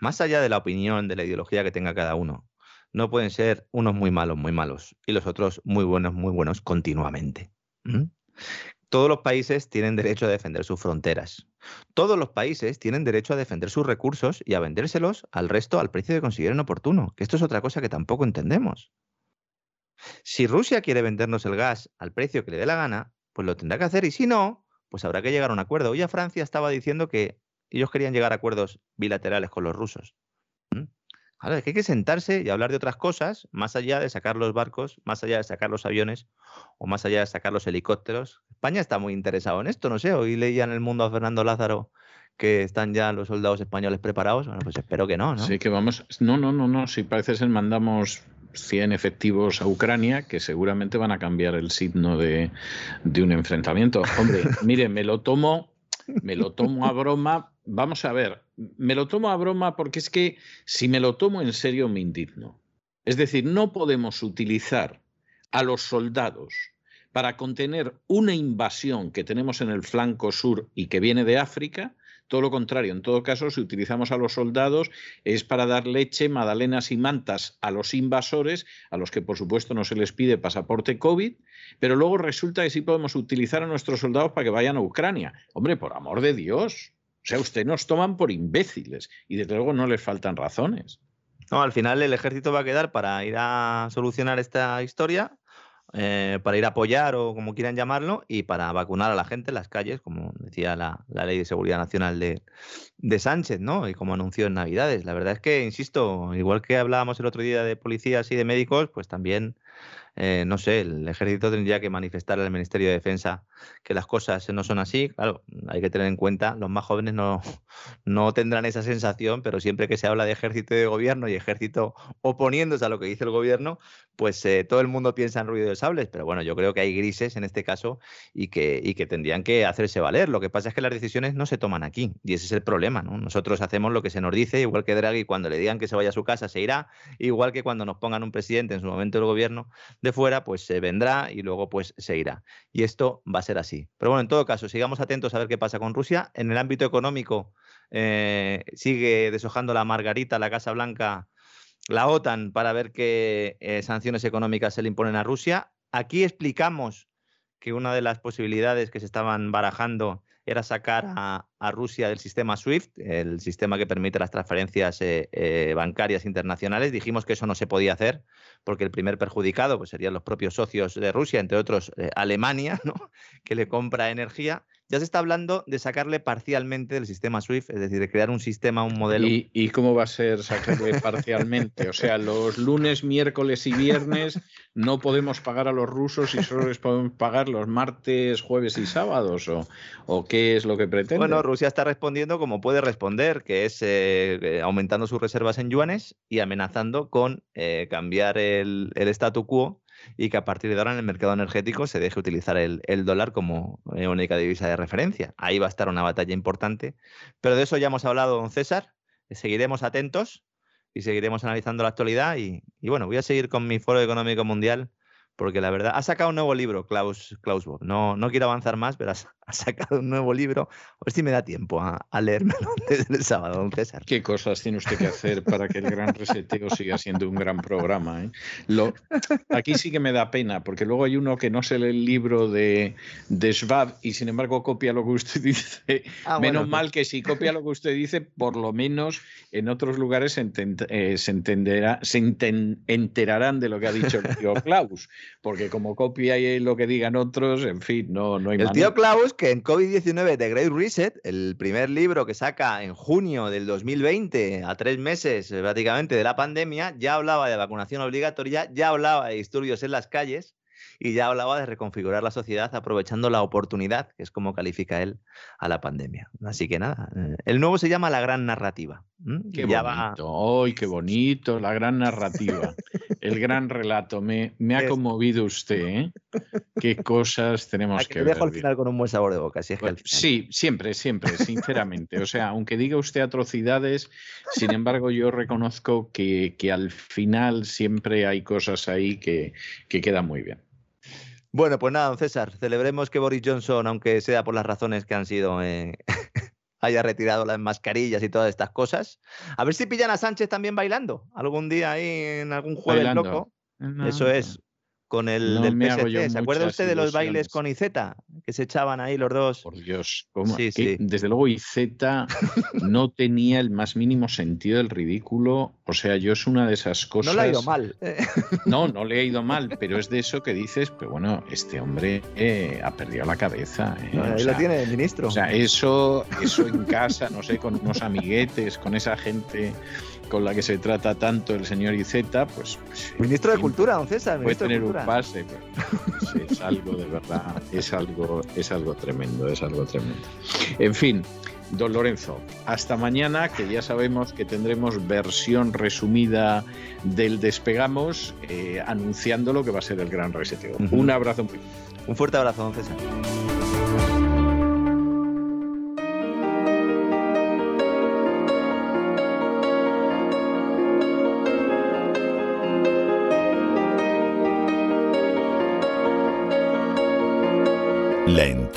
más allá de la opinión, de la ideología que tenga cada uno. No pueden ser unos muy malos, muy malos, y los otros muy buenos, muy buenos continuamente. Todos los países tienen derecho a defender sus fronteras. Todos los países tienen derecho a defender sus recursos y a vendérselos al resto al precio que consideren oportuno, que esto es otra cosa que tampoco entendemos. Si Rusia quiere vendernos el gas al precio que le dé la gana, pues lo tendrá que hacer y si no, pues habrá que llegar a un acuerdo. Hoy a Francia estaba diciendo que ellos querían llegar a acuerdos bilaterales con los rusos. Ahora, es que hay que sentarse y hablar de otras cosas, más allá de sacar los barcos, más allá de sacar los aviones o más allá de sacar los helicópteros. España está muy interesado en esto, no sé. Hoy leía en el mundo a Fernando Lázaro que están ya los soldados españoles preparados. Bueno, pues espero que no, ¿no? Sí, que vamos. No, no, no, no. Si parece ser mandamos 100 efectivos a Ucrania que seguramente van a cambiar el signo de, un enfrentamiento. Hombre, *laughs* mire, me lo tomo, me lo tomo a broma. Vamos a ver, me lo tomo a broma porque es que si me lo tomo en serio me indigno. Es decir, no podemos utilizar a los soldados para contener una invasión que tenemos en el flanco sur y que viene de África todo lo contrario, en todo caso, si utilizamos a los soldados es para dar leche, magdalenas y mantas a los invasores, a los que por supuesto no se les pide pasaporte COVID, pero luego resulta que sí podemos utilizar a nuestros soldados para que vayan a Ucrania. Hombre, por amor de Dios. O sea, ustedes nos toman por imbéciles y desde luego no les faltan razones. No, al final el ejército va a quedar para ir a solucionar esta historia eh, para ir a apoyar o como quieran llamarlo, y para vacunar a la gente en las calles, como decía la, Ley de Seguridad Nacional de, de, Sánchez, ¿no? Y como anunció en Navidades. La verdad es que, insisto, igual que hablábamos el otro día de policías y de médicos, pues también eh, no sé, el ejército tendría que manifestar al Ministerio de Defensa que las cosas no son así. Claro, hay que tener en cuenta, los más jóvenes no, *laughs* no tendrán esa sensación, pero siempre que se habla de ejército y de gobierno y ejército oponiéndose a lo que dice el gobierno, pues eh, todo el mundo piensa en ruido de sables. Pero bueno, yo creo que hay grises en este caso y que, y que tendrían que hacerse valer. Lo que pasa es que las decisiones no se toman aquí y ese es el problema. ¿no? Nosotros hacemos lo que se nos dice, igual que Draghi cuando le digan que se vaya a su casa se irá, igual que cuando nos pongan un presidente en su momento del gobierno de fuera, pues se vendrá y luego pues se irá. Y esto va a ser así. Pero bueno, en todo caso, sigamos atentos a ver qué pasa con Rusia. En el ámbito económico eh, sigue deshojando la margarita, la Casa Blanca, la OTAN para ver qué eh, sanciones económicas se le imponen a Rusia. Aquí explicamos que una de las posibilidades que se estaban barajando era sacar a, Rusia del sistema SWIFT, el sistema que permite las transferencias eh, eh, bancarias internacionales. Dijimos que eso no se podía hacer porque el primer perjudicado pues, serían los propios socios de Rusia, entre otros eh, Alemania, *laughs* que le compra energía ya se está hablando de sacarle parcialmente del sistema SWIFT, es decir, de crear un sistema, un modelo. ¿Y, cómo va a ser sacarle *laughs* parcialmente? O sea, los lunes, miércoles y viernes no podemos pagar a los rusos y solo les podemos pagar los martes, jueves y sábados, ¿o, qué es lo que pretende? Bueno, Rusia está respondiendo como puede responder, que es eh, eh, aumentando sus reservas en yuanes y amenazando con eh, cambiar el, el statu quo y que a partir de ahora en el mercado energético se deje utilizar el, dólar como eh, única divisa de referencia. Ahí va a estar una batalla importante. Pero de eso ya hemos hablado, don César. Seguiremos atentos y seguiremos analizando la actualidad. Y, bueno, voy a seguir con mi Foro Económico Mundial porque la verdad, ha sacado un nuevo libro, Klaus, Klaus Bob. No, no quiero avanzar más, pero ha sacado un nuevo libro. A ver si me da tiempo a, a leérmelo *laughs* el sábado, don César. ¿Qué cosas tiene usted que hacer para que el gran reseteo siga siendo un gran programa? eh? Lo, aquí sí que me da pena, porque luego hay uno que no se lee el libro de, de Schwab y sin embargo copia lo que usted *laughs* dice. Ah, Menos bueno. mal que si copia lo que usted dice, por lo menos en otros lugares se, enten- eh, se entenderá, se enten- enterarán de lo que ha dicho el tío *laughs* Klaus, porque como copia y lo que digan otros, en fin, no, no hay El manera. tío Klaus, que en COVID-19 de Great Reset, el primer libro que saca en junio del 2020, a tres meses eh, prácticamente de la pandemia, ya hablaba de vacunación obligatoria, ya hablaba de disturbios en las calles y ya hablaba de reconfigurar la sociedad aprovechando la oportunidad, que es como califica él a la pandemia. Así que nada, eh, el nuevo se llama La Gran Narrativa. ¿M? Qué Ya va- bonito, ¡ay, qué bonito! La gran narrativa, el gran relato. Me, me ha conmovido usted, ¿eh? Qué cosas tenemos que que te ver. dejo al final con un buen sabor de boca, si es que al final- Sí, siempre, siempre, sinceramente. O sea, aunque diga usted atrocidades, sin embargo, yo reconozco que, que al final siempre hay cosas ahí que, que quedan muy bien. Bueno, pues nada, don César, celebremos que Boris Johnson, aunque sea por las razones que han sido, eh, haya retirado las mascarillas y todas estas cosas. A ver si pillan a Sánchez también bailando algún día ahí en algún jueves Bailando. loco. No, Eso es, con el No del PSC. ¿Se acuerda usted de los bailes con Izeta? Que se echaban ahí los dos. Por Dios, ¿cómo? Sí, que, sí. Desde luego, IZ no *laughs* tenía el más mínimo sentido del ridículo. O sea, yo es una de esas No cosas. le ha ido mal. *laughs* No, no le ha ido mal, pero es de eso que dices, pero bueno, este hombre eh, ha perdido la cabeza. eh, o Ahí sea, lo tiene el ministro. O sea, eso, eso en casa, no sé, con unos amiguetes, con esa gente con la que se trata tanto el señor Izeta, pues. pues, ministro de Cultura, don César. Puede Ministro de tener un pase, pero es, algo de verdad, es algo, es algo tremendo, es algo tremendo. En fin, don Lorenzo, hasta mañana, que ya sabemos que tendremos versión resumida del Despegamos, eh, anunciando lo que va a ser el gran reseteo. Ujú. Un abrazo muy Un fuerte abrazo, don César.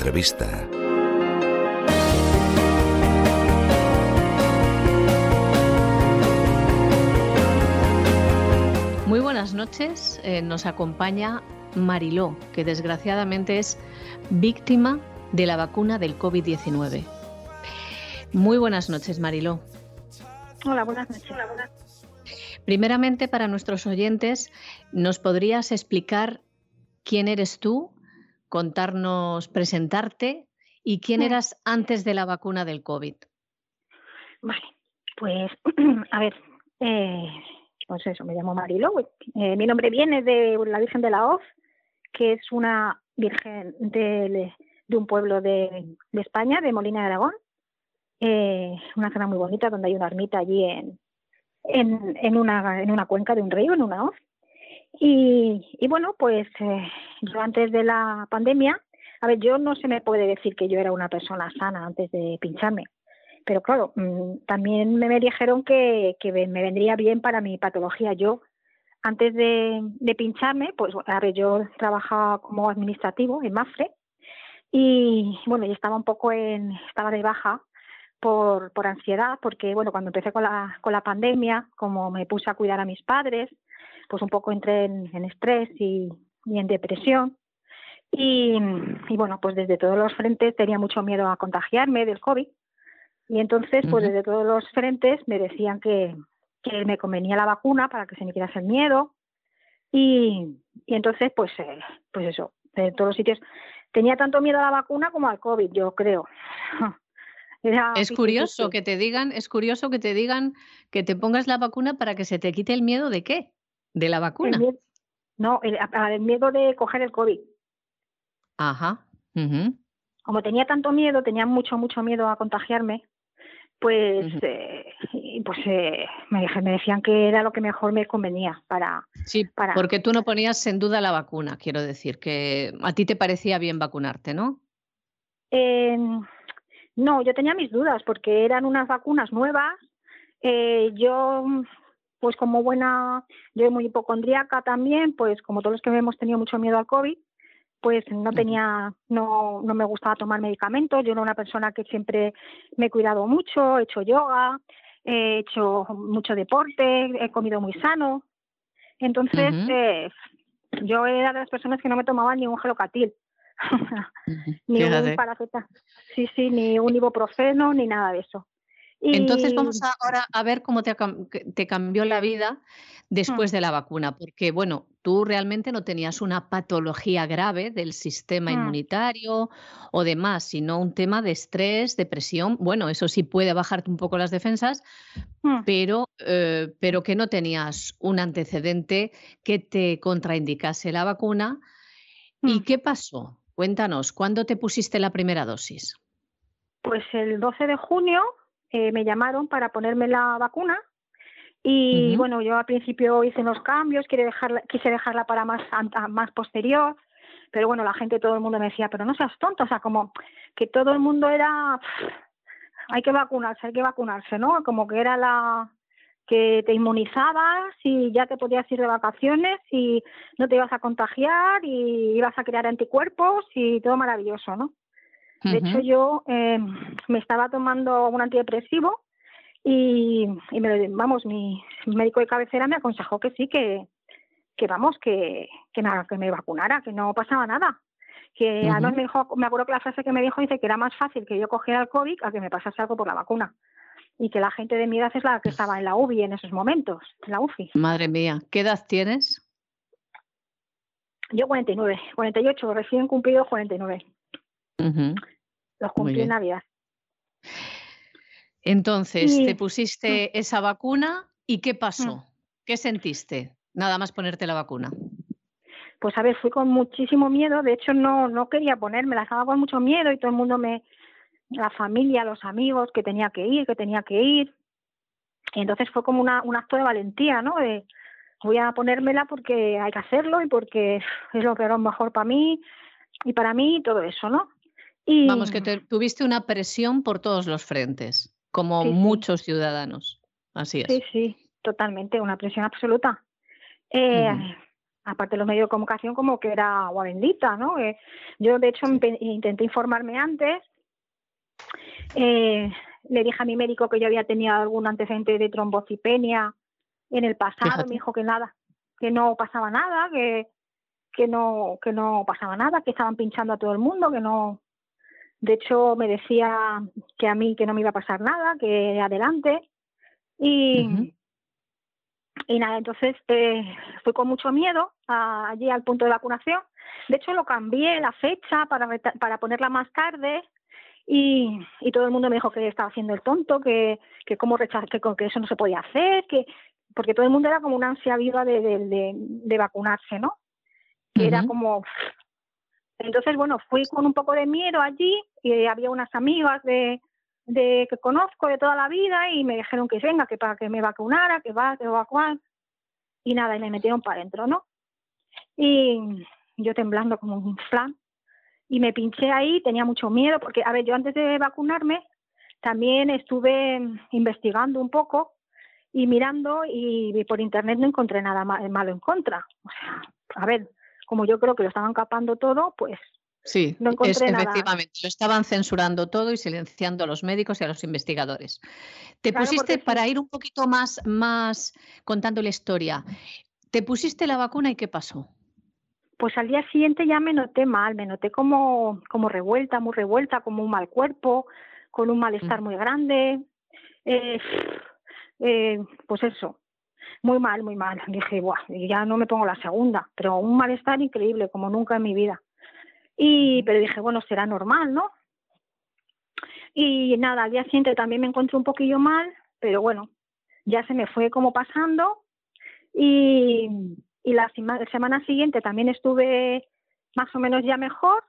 Entrevista. Muy buenas noches. eh, nos acompaña Mariló, que desgraciadamente es víctima de la vacuna del COVID-19. Muy buenas noches, Mariló. Hola, buenas noches. Primeramente, para nuestros oyentes, ¿nos podrías explicar quién eres tú, contarnos, presentarte y quién Mm. eras antes de la vacuna del COVID? Vale, pues *clears throat* a ver, eh, pues eso, me llamo Marilo. Eh, mi nombre viene de la Virgen de la Hoz, que es una virgen de, de un pueblo de, de España, de Molina de Aragón. Eh, una zona muy bonita donde hay una ermita allí en, en, en, una, en una cuenca de un río, en una hoz. Y, y bueno, pues eh, yo antes de la pandemia, a ver, yo no se me puede decir que yo era una persona sana antes de pincharme, pero claro, mm, también me, dijeron que, que me vendría bien para mi patología. Yo, antes de, de pincharme, pues a ver, yo trabajaba como administrativo en Mafre y bueno, yo estaba un poco en, estaba de baja por, por ansiedad, porque bueno, cuando empecé con la, con la pandemia, como me puse a cuidar a mis padres, pues un poco entré en, en estrés y, y en depresión. Y, y, bueno, pues desde todos los frentes tenía mucho miedo a contagiarme del COVID. Y entonces, pues desde todos los frentes me decían que, que me convenía la vacuna para que se me quitase el miedo. Y, y entonces, pues, eh, pues eso, de todos los sitios. Tenía tanto miedo a la vacuna como al COVID, yo creo. *laughs* Era Es 50-50. curioso que te digan, es curioso que te digan que te pongas la vacuna para que se te quite el miedo de qué? De la El vacuna. miedo- no, el, el miedo de coger el COVID. Ajá. como tenía tanto miedo, tenía mucho, mucho miedo a contagiarme, pues, eh, pues eh, me, me decían que era lo que mejor me convenía para... Sí, Para- porque tú no ponías en duda la vacuna, quiero decir, que a ti te parecía bien vacunarte, ¿no? Eh, no, yo tenía mis dudas porque eran unas vacunas nuevas. eh, yo, pues como buena, yo muy hipocondríaca también, pues como todos los que hemos tenido mucho miedo al COVID, pues no tenía, no, no me gustaba tomar medicamentos. Yo era una persona que siempre me he cuidado mucho, he hecho yoga, he hecho mucho deporte, he comido muy sano. Entonces, eh, yo era de las personas que no me tomaban *laughs* ni un gelocatil, ni un paracetamol, sí, sí, ni un ibuprofeno, ni nada de eso. Entonces vamos ahora a ver cómo te, te, cambió la vida mm. después de la vacuna, porque bueno, tú realmente no tenías una patología grave del sistema mm. inmunitario o demás, sino un tema de estrés, depresión. Bueno, eso sí puede bajarte un poco las defensas, mm. pero, eh, pero que no tenías un antecedente que te contraindicase la vacuna. ¿Y qué pasó? Cuéntanos, ¿cuándo te pusiste la primera dosis? Pues el 12 de junio eh, me llamaron para ponerme la vacuna y bueno, yo al principio hice unos cambios, quise dejarla, quise dejarla para más, más posterior, pero bueno, la gente, todo el mundo me decía, pero no seas tonto, o sea, como que todo el mundo era, hay que vacunarse, hay que vacunarse, ¿no? Como que era la que te inmunizabas y ya te podías ir de vacaciones y no te ibas a contagiar y ibas a crear anticuerpos y todo maravilloso, ¿no? De hecho, yo eh, me estaba tomando un antidepresivo y, y me vamos, mi médico de cabecera me aconsejó que sí, que, que vamos, que, que, nada, que me vacunara, que no pasaba nada. Que además me dijo, me acuerdo que la frase que me dijo dice que era más fácil que yo cogiera el COVID a que me pasase algo por la vacuna. Y que la gente de mi edad es la que estaba en la UBI en esos momentos, en la UFI. Madre mía, ¿qué edad tienes? Yo 49, 48, recién cumplido 49. Uh los cumplí en Navidad. Entonces, te pusiste mm. esa vacuna y ¿qué pasó? Mm. ¿Qué sentiste? Nada más ponerte la vacuna. Pues a ver, fui con muchísimo miedo, de hecho no, no quería ponérmela, estaba con mucho miedo y todo el mundo me, la familia, los amigos, que tenía que ir, que tenía que ir. Y entonces fue como una, un acto de valentía, ¿no? De, voy a ponérmela porque hay que hacerlo y porque es lo que era mejor para mí y para mí y todo eso, ¿no? Vamos, que tuviste una presión por todos los frentes, como muchos ciudadanos. Así es. Sí, sí, totalmente, una presión absoluta. Eh, aparte de los medios de comunicación, como que era agua bendita, ¿no? Eh, yo, de hecho, intenté informarme antes. Eh, le dije a mi médico que yo había tenido algún antecedente de trombocipenia en el pasado. Me dijo que nada, que no pasaba nada, que, que no que no pasaba nada, que estaban pinchando a todo el mundo, que no de hecho, me decía que a mí que no me iba a pasar nada, que adelante. Y, y nada, entonces eh, fui con mucho miedo allí al punto de vacunación. De hecho, lo cambié la fecha para, para ponerla más tarde. Y, y todo el mundo me dijo que estaba haciendo el tonto, que, que cómo rechazar, que, que eso no se podía hacer, que porque todo el mundo era como una ansia viva de, de, de, vacunarse, ¿no? Que era como, entonces, bueno, fui con un poco de miedo allí y había unas amigas de, que conozco de toda la vida y me dijeron que venga, que para que me vacunara, que va, que va, cual. Y nada, y me metieron para adentro, ¿no? Y yo temblando como un flan. Y me pinché ahí, tenía mucho miedo, porque, a ver, yo antes de vacunarme también estuve investigando un poco y mirando y por internet no encontré nada malo en contra. O sea, a ver, como yo creo que lo estaban capando todo, pues Sí, no es, efectivamente, lo estaban censurando todo y silenciando a los médicos y a los investigadores. Te pusiste, para ir un poquito más, más contando la historia, te pusiste la vacuna y ¿qué pasó? Pues al día siguiente ya me noté mal, me noté como, como revuelta, muy revuelta, como un mal cuerpo, con un malestar muy grande. Eh, eh, pues eso, muy mal, muy mal. Dije, Buah, ya no me pongo la segunda, pero un malestar increíble, como nunca en mi vida. Y, pero dije, bueno, será normal, ¿no? Y nada, al día siguiente también me encontré un poquillo mal, pero bueno, ya se me fue como pasando. Y, y la semana siguiente también estuve más o menos ya mejor.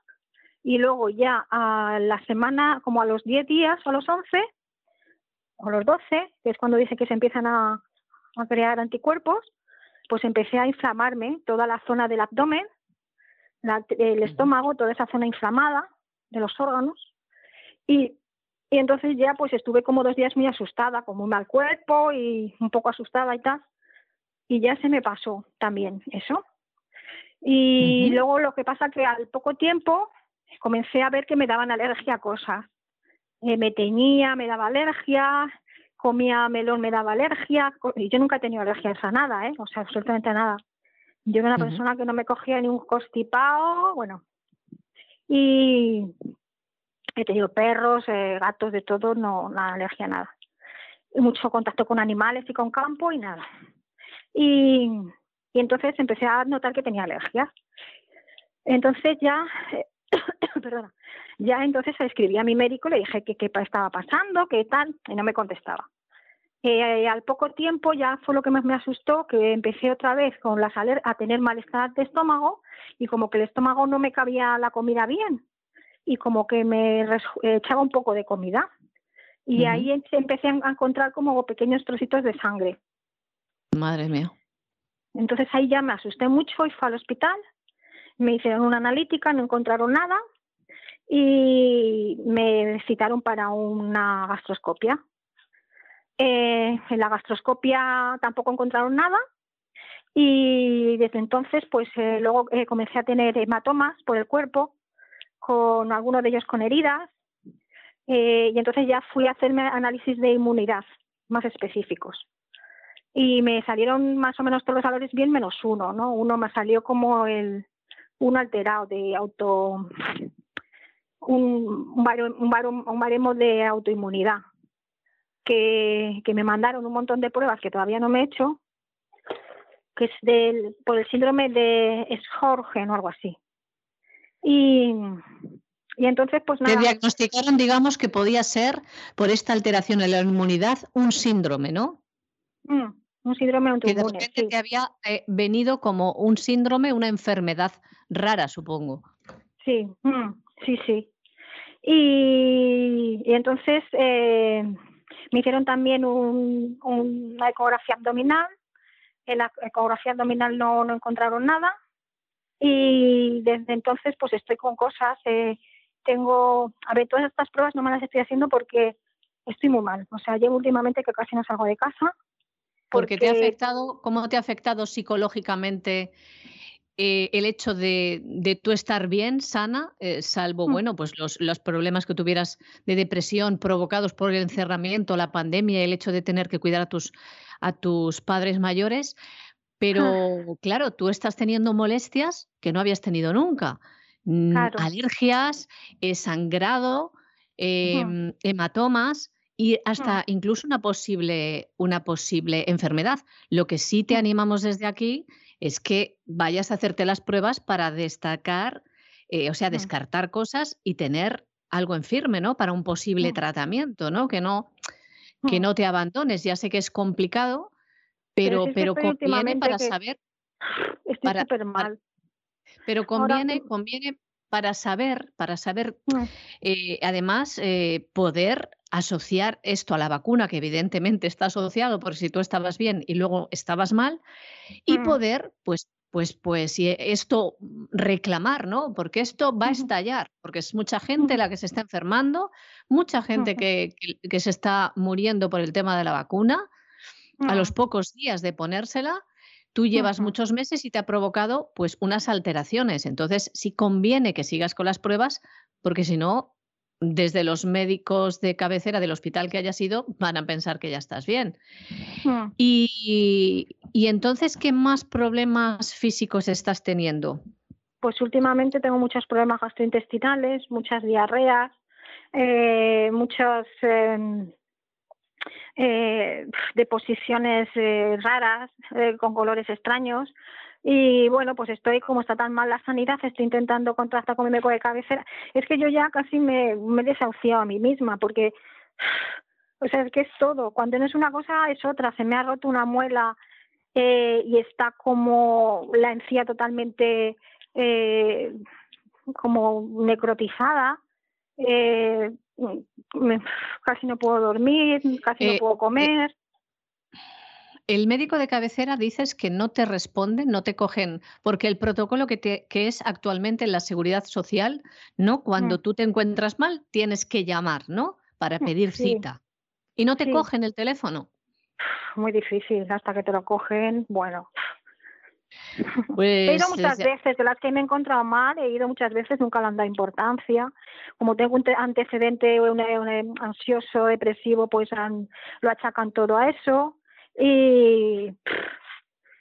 Y luego ya a la semana, como a los 10 días o a los 11, o los 12, que es cuando dice que se empiezan a, a crear anticuerpos, pues empecé a inflamarme toda la zona del abdomen, el estómago, toda esa zona inflamada de los órganos. Y, y, entonces ya pues estuve como dos días muy asustada, con muy mal cuerpo y un poco asustada y tal. Y ya se me pasó también eso. Y luego lo que pasa que al poco tiempo comencé a ver que me daban alergia a cosas. Eh, me teñía, me daba alergia, comía melón, me daba alergia. Y yo nunca he tenido alergias a nada, ¿eh? O sea, absolutamente nada. Yo era una persona que no me cogía ni un constipado, bueno. Y he tenido perros, eh, gatos, de todo, no, nada, alergia a nada. Y mucho contacto con animales y con campo y nada. Y, y entonces empecé a notar que tenía alergia. Entonces ya, *coughs* perdona, ya entonces escribí a mi médico, le dije que qué estaba pasando, qué tal, y no me contestaba. Eh, al poco tiempo ya fue lo que más me asustó, que empecé otra vez con las a tener malestar de estómago y como que el estómago no me cabía la comida bien y como que me echaba un poco de comida. Y ahí empecé a encontrar como pequeños trocitos de sangre. Madre mía. Entonces ahí ya me asusté mucho y fui al hospital. Me hicieron una analítica, no encontraron nada y me citaron para una gastroscopia. Eh, en la gastroscopia tampoco encontraron nada y desde entonces pues eh, luego eh, comencé a tener hematomas por el cuerpo, con algunos de ellos con heridas y entonces ya fui a hacerme análisis de inmunidad más específicos y me salieron más o menos todos los valores bien menos uno, ¿no? Uno me salió como el un alterado de auto un, un, un baremo de autoinmunidad que, que me mandaron un montón de pruebas que todavía no me he hecho, que es del, por el síndrome de Schorgen o algo así. Y, y entonces, pues nada. Te diagnosticaron, digamos, que podía ser, por esta alteración en la inmunidad, un síndrome, ¿no? Mm, un síndrome autoinmune. Que de te había eh, venido como un síndrome, una enfermedad rara, supongo. Sí, mm, sí, sí. Y, y entonces eh, me hicieron también un, una ecografía abdominal. En la ecografía abdominal no, no encontraron nada. Y desde entonces pues estoy con cosas. Eh, tengo, a ver, todas estas pruebas no me las estoy haciendo porque estoy muy mal. O sea, llevo últimamente que casi no salgo de casa. Porque, te ha afectado, ¿cómo te ha afectado psicológicamente eh, el hecho de, de, tú estar bien, sana, eh, salvo, mm. bueno, pues los, los, problemas que tuvieras de depresión provocados por el encerramiento, la pandemia, el hecho de tener que cuidar a tus, a tus padres mayores, pero claro, tú estás teniendo molestias que no habías tenido nunca. Mm, alergias, eh, sangrado, em, hematomas y hasta incluso una posible, una posible enfermedad. Lo que sí te mm. animamos desde aquí es que vayas a hacerte las pruebas para destacar, eh, o sea, descartar cosas y tener algo en firme, ¿no? Para un posible tratamiento, ¿no? Que no, que no te abandones. Ya sé que es complicado, pero, pero, conviene para saber. *sighs* Estoy súper mal. pero conviene, conviene para saber, para saber, eh, además, eh, poder asociar esto a la vacuna, que evidentemente está asociado por si tú estabas bien y luego estabas mal, y mm. poder, pues, pues, pues, esto reclamar, ¿no? Porque esto va a estallar, porque es mucha gente la que se está enfermando, mucha gente que, que, se está muriendo por el tema de la vacuna. A los mm. pocos días de ponérsela, tú llevas muchos meses y te ha provocado pues unas alteraciones. Entonces, sí conviene que sigas con las pruebas, porque si no, desde los médicos de cabecera del hospital que hayas ido van a pensar que ya estás bien. Hmm. Y, entonces, ¿qué más problemas físicos estás teniendo? Pues últimamente tengo muchos problemas gastrointestinales, muchas diarreas, eh, muchas em, eh, deposiciones eh, raras con colores extraños. Y bueno, pues estoy, como está tan mal la sanidad, estoy intentando contrastar con mi médico de cabecera. Es que yo ya casi me, me he desahuciado a mí misma, porque, *sighs* o sea, es que es todo. Cuando no es una cosa, es otra. Se me ha roto una muela eh, y está como la encía totalmente eh, como necrotizada. Eh, casi no puedo dormir, casi no eh, puedo comer. El médico de cabecera dices que no te responden, no te cogen, porque el protocolo que, que es actualmente en la seguridad social, ¿no? Cuando mm. tú te encuentras mal, tienes que llamar, ¿no? Para mm, pedir cita. Y no te cogen el teléfono. Muy difícil, hasta que te lo cogen, bueno. he ido Pues muchas veces, de las que me he encontrado mal, he ido muchas veces, nunca le han dado importancia. Como tengo un te- antecedente un, un ansioso, depresivo, pues han- lo achacan todo a eso. Y.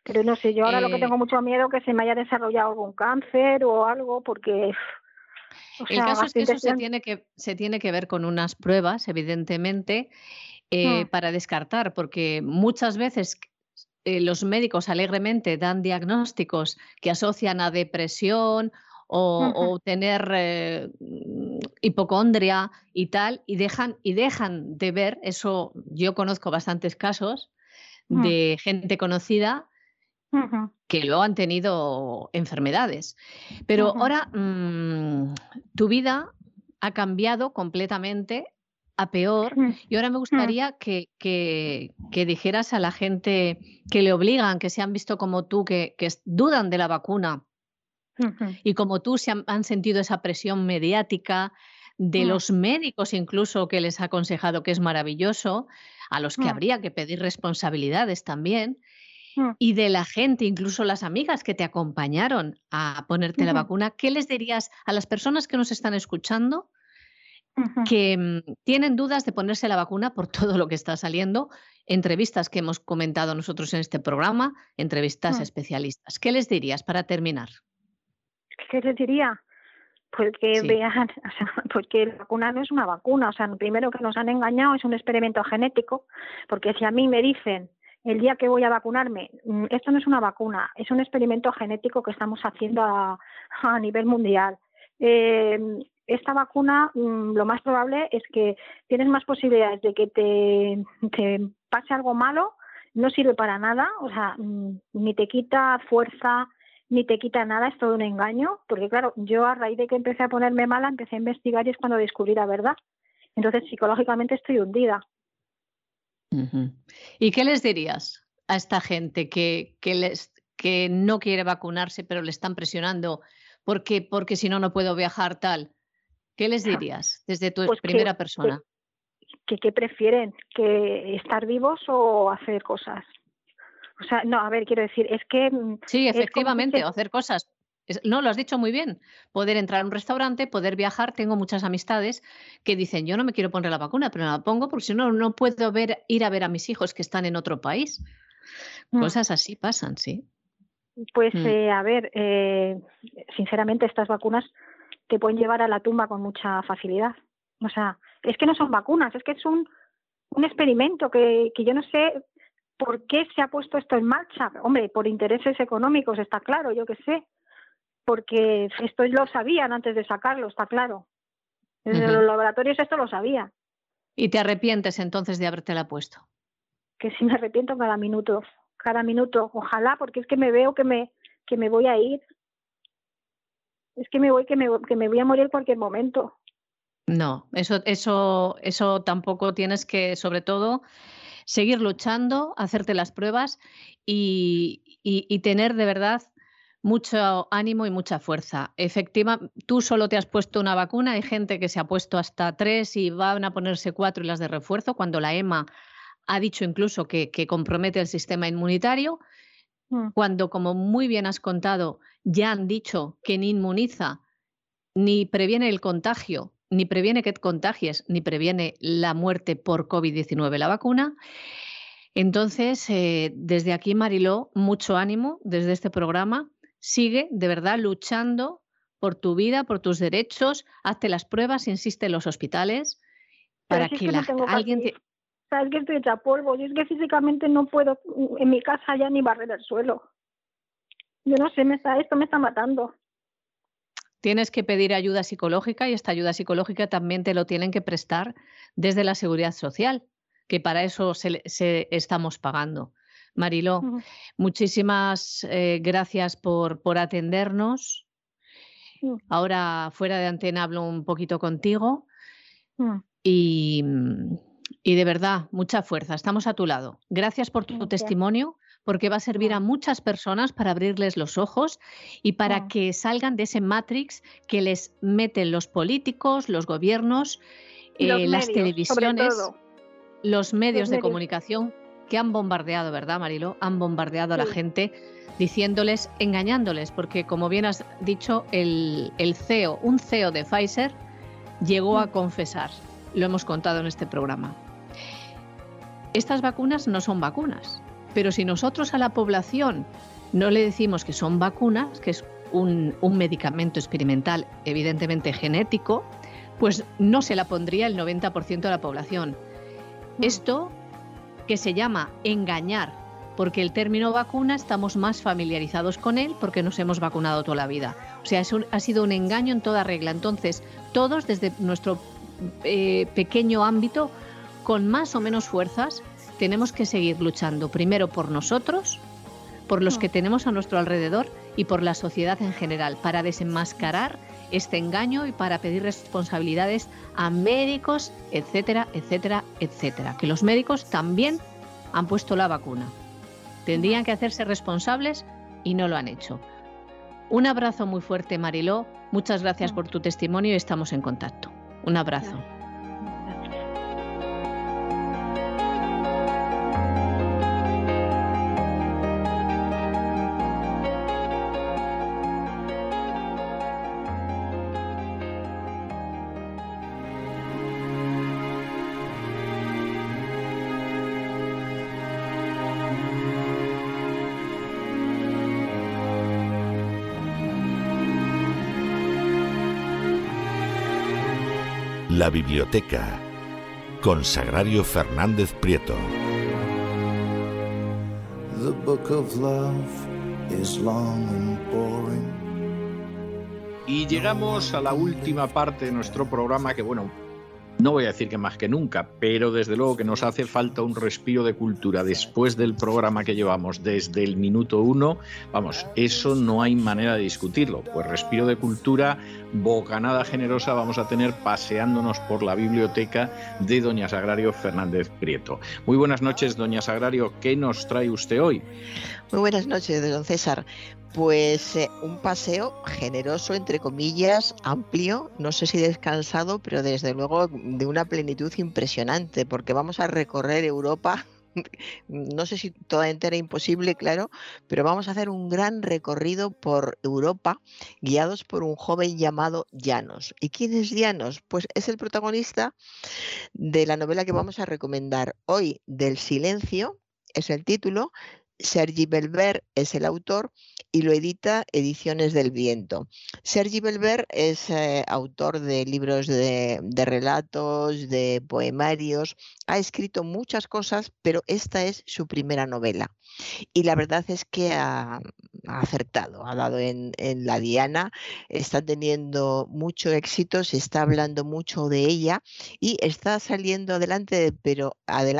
Pero no sé, yo ahora lo que Eh, tengo mucho miedo que se me haya desarrollado algún cáncer o algo, porque. O El caso es que eso se tiene que, se tiene que ver con unas pruebas, evidentemente, eh, Mm. para descartar, porque muchas veces eh, los médicos alegremente dan diagnósticos que asocian a depresión o, tener eh, hipocondria y tal, y dejan, y dejan de ver, eso yo conozco bastantes casos. De gente conocida que luego han tenido enfermedades. Pero ahora mm, tu vida ha cambiado completamente a peor ujú, y ahora me gustaría que, que- que dijeras a la gente que le obligan, que se han visto como tú, que, que dudan de la vacuna y como tú se han, han sentido esa presión mediática de Mm. los médicos incluso que les ha aconsejado que es maravilloso, a los que Mm. habría que pedir responsabilidades también, Mm. y de la gente, incluso las amigas que te acompañaron a ponerte la vacuna, ¿qué les dirías a las personas que nos están escuchando que mm, tienen dudas de ponerse la vacuna por todo lo que está saliendo? Entrevistas que hemos comentado nosotros en este programa, entrevistas especialistas. ¿Qué les dirías para terminar? ¿Qué les diría? Porque Sí. vean, *laughs* o sea, porque la vacuna no es una vacuna, o sea, lo primero que nos han engañado es un experimento genético, porque si a mí me dicen el día que voy a vacunarme, "Mm, esto no es una vacuna, es un experimento genético que estamos haciendo a, a nivel mundial. Eh, esta vacuna, mm, lo más probable es que tienes más posibilidades de que te, te pase algo malo, no sirve para nada, o sea, mm, ni te quita fuerza, ni te quita nada, es todo un engaño, porque claro, yo a raíz de que empecé a ponerme mala, empecé a investigar y es cuando descubrí la verdad. Entonces, psicológicamente estoy hundida. ¿Y qué les dirías a esta gente que, que, les, que no quiere vacunarse, pero le están presionando porque, porque si no, no puedo viajar tal? ¿Qué les dirías desde tu Pues primera que- persona? ¿Qué, qué prefieren? ¿Que estar vivos o hacer cosas? O sea, no, a ver, quiero decir, es que... mm, Sí, efectivamente, que- o hacer cosas. No, lo has dicho muy bien. Poder entrar a un restaurante, poder viajar. Tengo muchas amistades que dicen, yo no me quiero poner la vacuna, pero la pongo porque si no, no puedo ver, ir a ver a mis hijos que están en otro país. mm, Cosas así pasan, sí. Pues, Mm. eh, a ver, eh, sinceramente, estas vacunas te pueden llevar a la tumba con mucha facilidad. O sea, es que no son vacunas, es que es un, un experimento que, que yo no sé por qué se ha puesto esto en marcha. Hombre, por intereses económicos, está claro, yo qué sé. Porque esto lo sabían antes de sacarlo, está claro. Desde los laboratorios esto lo sabían. ¿Y te arrepientes entonces de habértela puesto? Que sí me arrepiento cada minuto, cada minuto. Ojalá, porque es que me veo que me, que me voy a ir. Es que me voy, que me, que me voy a morir en cualquier momento. No, eso, eso, eso tampoco tienes que, sobre todo, seguir luchando, hacerte las pruebas y, y- y tener de verdad mucho ánimo y mucha fuerza. Efectiva, tú solo te has puesto una vacuna, hay gente que se ha puesto hasta tres y van a ponerse cuatro y las de refuerzo, cuando la EMA ha dicho incluso que, que compromete el sistema inmunitario, Mm. cuando, como muy bien has contado, ya han dicho que ni inmuniza ni previene el contagio, ni previene que te contagies, ni previene la muerte por COVID-19 la vacuna. Entonces, eh, desde aquí, Mariló, mucho ánimo desde este programa. Sigue de verdad luchando por tu vida, por tus derechos. Hazte las pruebas, insiste en los hospitales, Pero para si es que que no la- tengo alguien... te- Sabes que estoy hecha polvo. Yo es que físicamente no puedo en mi casa ya ni barrer el suelo. Yo no sé, me está, esto me está matando. Tienes que pedir ayuda psicológica y esta ayuda psicológica también te lo tienen que prestar desde la seguridad social, que para eso se, estamos pagando. Mariló, muchísimas eh, gracias por, por atendernos. Ahora fuera de antena hablo un poquito contigo y, y de verdad, mucha fuerza. Estamos a tu lado. Gracias por tu Gracias. testimonio, porque va a servir a muchas personas para abrirles los ojos y para que salgan de ese matrix que les meten los políticos, los gobiernos, los eh, las medios, televisiones, los medios de medios. comunicación que han bombardeado, ¿verdad, Marilo? Han bombardeado a la gente diciéndoles, engañándoles, porque como bien has dicho, el, el CEO, un CEO de Pfizer, llegó a mm. confesar, lo hemos contado en este programa. Estas vacunas no son vacunas, pero si nosotros a la población no le decimos que son vacunas, que es un, un medicamento experimental evidentemente genético, pues no se la pondría el 90% de la población. Mm. Esto que se llama engañar, porque el término vacuna estamos más familiarizados con él porque nos hemos vacunado toda la vida. O sea, ha sido un engaño en toda regla. Entonces, todos desde nuestro eh, pequeño ámbito, con más o menos fuerzas, tenemos que seguir luchando primero por nosotros, por los que mm. tenemos a nuestro alrededor y por la sociedad en general, para desenmascarar este engaño y para pedir responsabilidades a médicos, etcétera, etcétera, etcétera. Que los médicos también han puesto la vacuna. Tendrían que hacerse responsables y no lo han hecho. Un abrazo muy fuerte, Mariló. Muchas gracias por tu testimonio y estamos en contacto. Un abrazo. La biblioteca con Sagrario Fernández Prieto. Y llegamos a la última parte de nuestro programa que bueno, no voy a decir que más que nunca, pero desde luego que nos hace falta un respiro de cultura después del programa que llevamos desde el minuto uno. Vamos, eso no hay manera de discutirlo. Pues respiro de cultura, bocanada generosa vamos a tener paseándonos por la biblioteca de Doña Sagrario Fernández Prieto. Muy buenas noches, Doña Sagrario. ¿Qué nos trae usted hoy? Muy buenas noches, don César. Pues eh, un paseo generoso, entre comillas, amplio, no sé si descansado, pero desde luego de una plenitud impresionante, porque vamos a recorrer Europa, *laughs* no sé si toda entera imposible, claro, pero vamos a hacer un gran recorrido por Europa, guiados por un joven llamado Llanos. ¿Y quién es Llanos? Pues es el protagonista de la novela que vamos a recomendar hoy, Del Silencio, es el título, Sergi Belver es el autor y lo edita Ediciones del Viento. Sergi Belver es eh, autor de libros de, relatos, de poemarios, ha escrito muchas cosas, pero esta es su primera novela. Y la verdad es que ha, acertado, ha dado en, la diana, está teniendo mucho éxito, se está hablando mucho de ella y está saliendo adelante, pero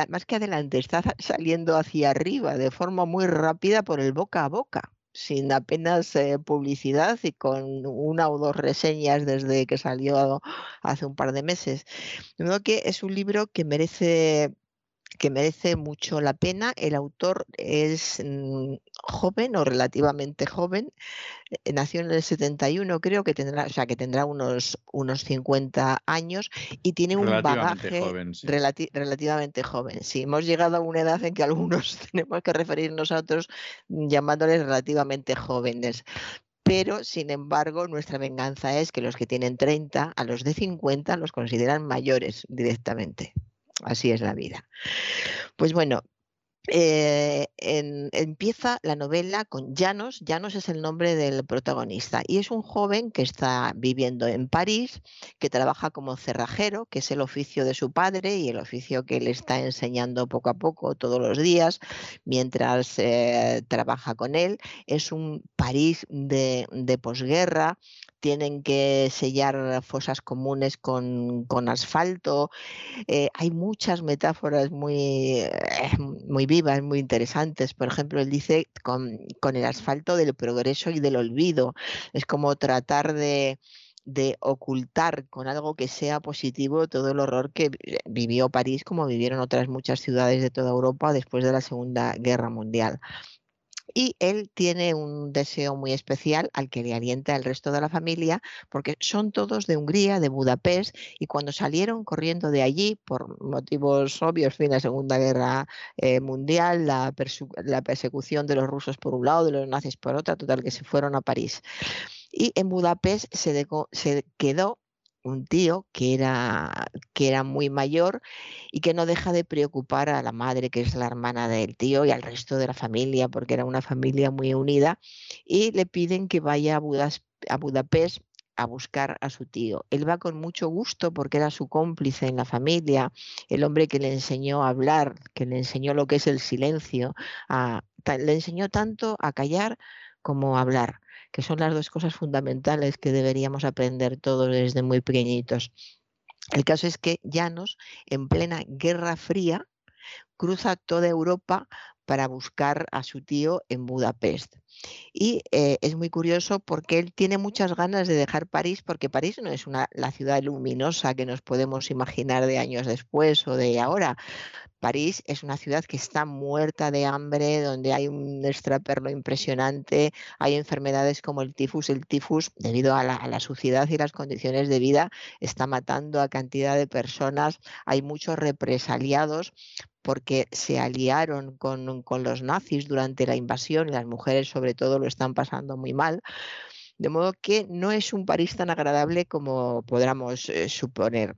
más que adelante, está *laughs* saliendo hacia arriba de forma muy rápida por el boca a boca sin apenas eh, publicidad y con una o dos reseñas desde que salió hace un par de meses. De modo que es un libro que merece que merece mucho la pena. El autor es mm, joven o relativamente joven, eh, nació en el 71, creo que tendrá, o sea, que tendrá unos, unos 50 años y tiene un bagaje relativamente joven. Sí, hemos llegado a una edad en que algunos *laughs* tenemos que referirnos a otros llamándoles relativamente jóvenes pero sin embargo nuestra venganza es que los que tienen 30 a los de 50 los consideran mayores directamente. Así es la vida. Pues bueno, eh, empieza la novela con Llanos. Llanos es el nombre del protagonista y es un joven que está viviendo en París, que trabaja como cerrajero, que es el oficio de su padre y el oficio que le está enseñando poco a poco todos los días mientras eh, trabaja con él. Es un París de, de posguerra tienen que sellar fosas comunes con, asfalto. Eh, hay muchas metáforas muy, eh, muy vivas, muy interesantes. Por ejemplo, él dice con, el asfalto del progreso y del olvido. Es como tratar de de ocultar con algo que sea positivo todo el horror que vivió París como vivieron otras muchas ciudades de toda Europa después de la Segunda Guerra Mundial. Y él tiene un deseo muy especial al que le alienta el resto de la familia, porque son todos de Hungría, de Budapest, y cuando salieron corriendo de allí, por motivos obvios, fin, la Segunda Guerra eh, Mundial, la, la persecución de los rusos por un lado, de los nazis por otra, total que se fueron a París. Y en Budapest se, se quedó un tío que era, que era muy mayor y que no deja de preocupar a la madre, que es la hermana del tío, y al resto de la familia, porque era una familia muy unida, y le piden que vaya a, a Budapest a buscar a su tío. Él va con mucho gusto porque era su cómplice en la familia, el hombre que le enseñó a hablar, que le enseñó lo que es el silencio, le enseñó tanto a callar como a hablar que son las dos cosas fundamentales que deberíamos aprender todos desde muy pequeñitos. El caso es que Llanos, en plena Guerra Fría, cruza toda Europa para buscar a su tío en Budapest. Y eh, es muy curioso porque él tiene muchas ganas de dejar París, porque París no es una, la ciudad luminosa que nos podemos imaginar de años después o de ahora. París es una ciudad que está muerta de hambre, donde hay un extraperlo impresionante, hay enfermedades como el tifus. El tifus, debido a la, a la, suciedad y las condiciones de vida, está matando a cantidad de personas. Hay muchos represaliados porque se aliaron con, con los nazis durante la invasión y las mujeres sobre todo lo están pasando muy mal. De modo que no es un París tan agradable como podamos eh, suponer.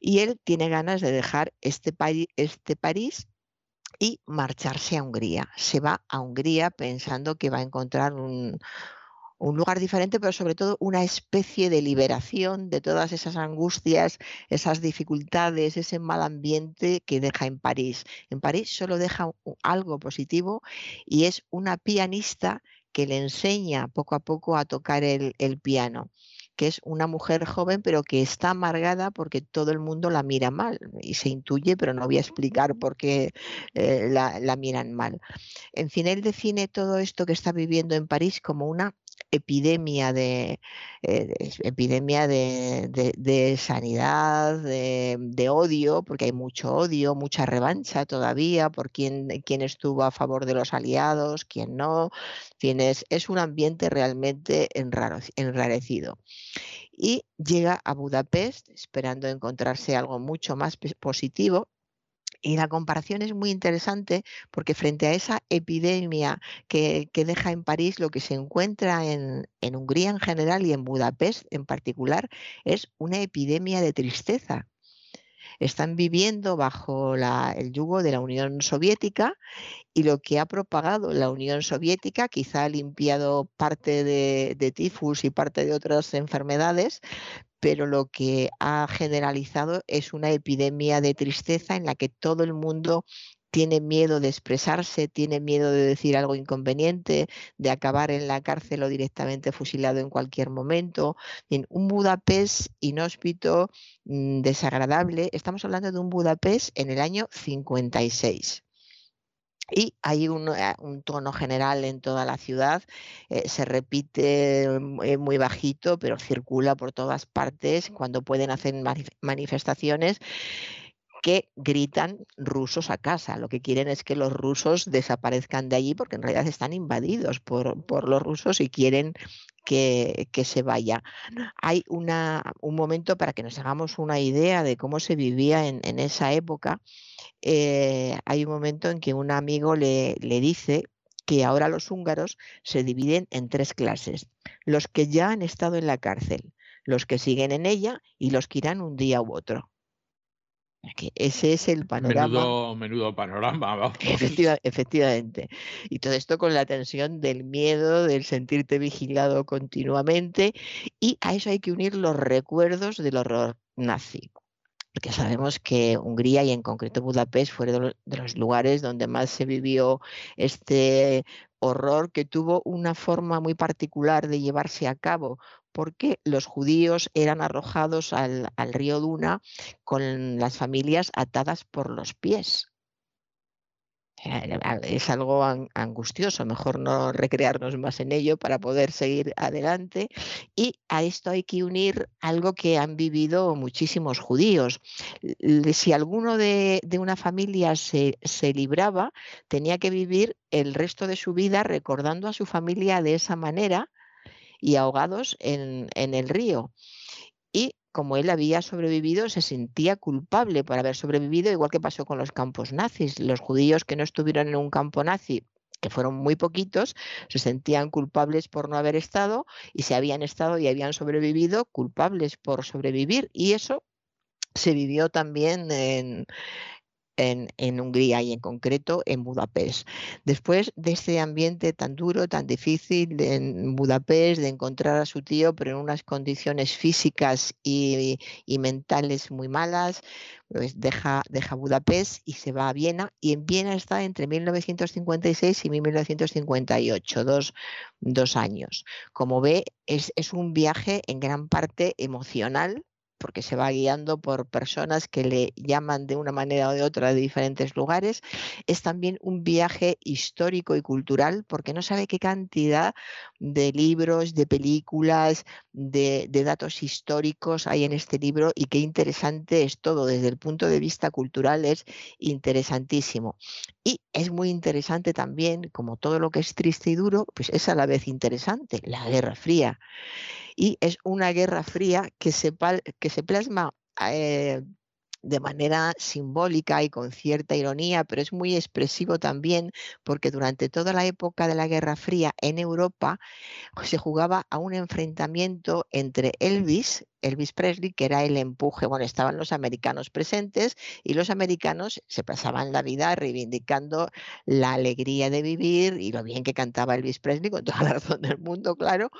Y él tiene ganas de dejar este, este París y marcharse a Hungría. Se va a Hungría pensando que va a encontrar un, un lugar diferente, pero sobre todo una especie de liberación de todas esas angustias, esas dificultades, ese mal ambiente que deja en París. En París solo deja algo positivo y es una pianista que le enseña poco a poco a tocar el, piano que es una mujer joven pero que está amargada porque todo el mundo la mira mal y se intuye, pero no voy a explicar por qué eh, la, la, miran mal. En fin, él define todo esto que está viviendo en París como una epidemia de, eh, epidemia de, sanidad, de, odio, porque hay mucho odio, mucha revancha todavía por quién, quién estuvo a favor de los aliados, quién no. es, es un ambiente realmente enrarecido. Y llega a Budapest esperando encontrarse algo mucho más positivo y la comparación es muy interesante porque frente a esa epidemia que, deja en París, lo que se encuentra en, Hungría en general y en Budapest en particular es una epidemia de tristeza. Están viviendo bajo el yugo de la Unión Soviética y lo que ha propagado la Unión Soviética quizá ha limpiado parte de tifus y parte de otras enfermedades, pero lo que ha generalizado es una epidemia de tristeza en la que todo el mundo tiene miedo de expresarse, tiene miedo de decir algo inconveniente, de acabar en la cárcel o directamente fusilado en cualquier momento. En un Budapest inhóspito, mm, desagradable. Estamos hablando de un Budapest en el año 56 y hay eh, un, tono general en toda la ciudad, eh, se repite eh, muy bajito, pero circula por todas partes cuando pueden hacer manifestaciones que gritan rusos a casa. Lo que quieren es que los rusos desaparezcan de allí porque en realidad están invadidos por, por los rusos y quieren que, se vaya. Hay una, un momento para que nos hagamos una idea de cómo se vivía en, esa época eh, hay un momento en que un amigo le dice que ahora los húngaros se dividen en tres clases. Los que ya han estado en la cárcel, los que siguen en ella y los que irán un día u otro. Ese es el panorama. Menudo, menudo panorama. *laughs* efectivamente. Y todo esto con la tensión del miedo, del sentirte vigilado continuamente. Y a eso hay que unir los recuerdos del horror nazi porque sabemos que Hungría y en concreto Budapest fueron de los lugares donde más se vivió este horror que tuvo una forma muy particular de llevarse a cabo, porque los judíos eran arrojados al, río Duna con las familias atadas por los pies es algo angustioso, mejor no recrearnos más en ello para poder seguir adelante. Y a esto hay que unir algo que han vivido muchísimos judíos. Si alguno de, una familia se, libraba, tenía que vivir el resto de su vida recordando a su familia de esa manera y ahogados en, en el río. Y como él había sobrevivido, se sentía culpable por haber sobrevivido, igual que pasó con los campos nazis. Los judíos que no estuvieron en un campo nazi que fueron muy poquitos, se sentían culpables por no haber estado y si habían estado y habían sobrevivido, culpables por sobrevivir. Y eso se vivió también en, en, Hungría y en concreto en Budapest. Después de este ambiente tan duro, tan difícil en Budapest, de encontrar a su tío, pero en unas condiciones físicas y, mentales muy malas, pues deja, deja Budapest y se va a Viena. Y en Viena está entre 1956 y 1958, dos, dos años. Como ve, es, es un viaje en gran parte emocional porque se va guiando por personas que le llaman de una manera o de otra de diferentes lugares. Es también un viaje histórico y cultural porque no sabe qué cantidad de libros, de películas, de, datos históricos hay en este libro y qué interesante es todo. Desde el punto de vista cultural es interesantísimo. Y es muy interesante también, como todo lo que es triste y duro, pues es a la vez interesante, la Guerra Fría y es una guerra fría que se, que se plasma eh, de manera simbólica y con cierta ironía, pero es muy expresivo también porque durante toda la época de la Guerra Fría en Europa se jugaba a un enfrentamiento entre Elvis, Elvis Presley, que era el empuje, bueno, estaban los americanos presentes y los americanos se pasaban la vida reivindicando la alegría de vivir y lo bien que cantaba Elvis Presley, con toda la razón del mundo, claro.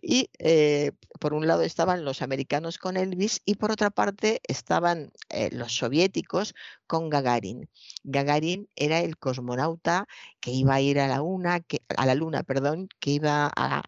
Y eh, por un lado estaban los americanos con Elvis y por otra parte estaban eh, los soviéticos con Gagarin. Gagarin era el cosmonauta que iba a ir a la, una, que, a la luna, perdón, que iba a,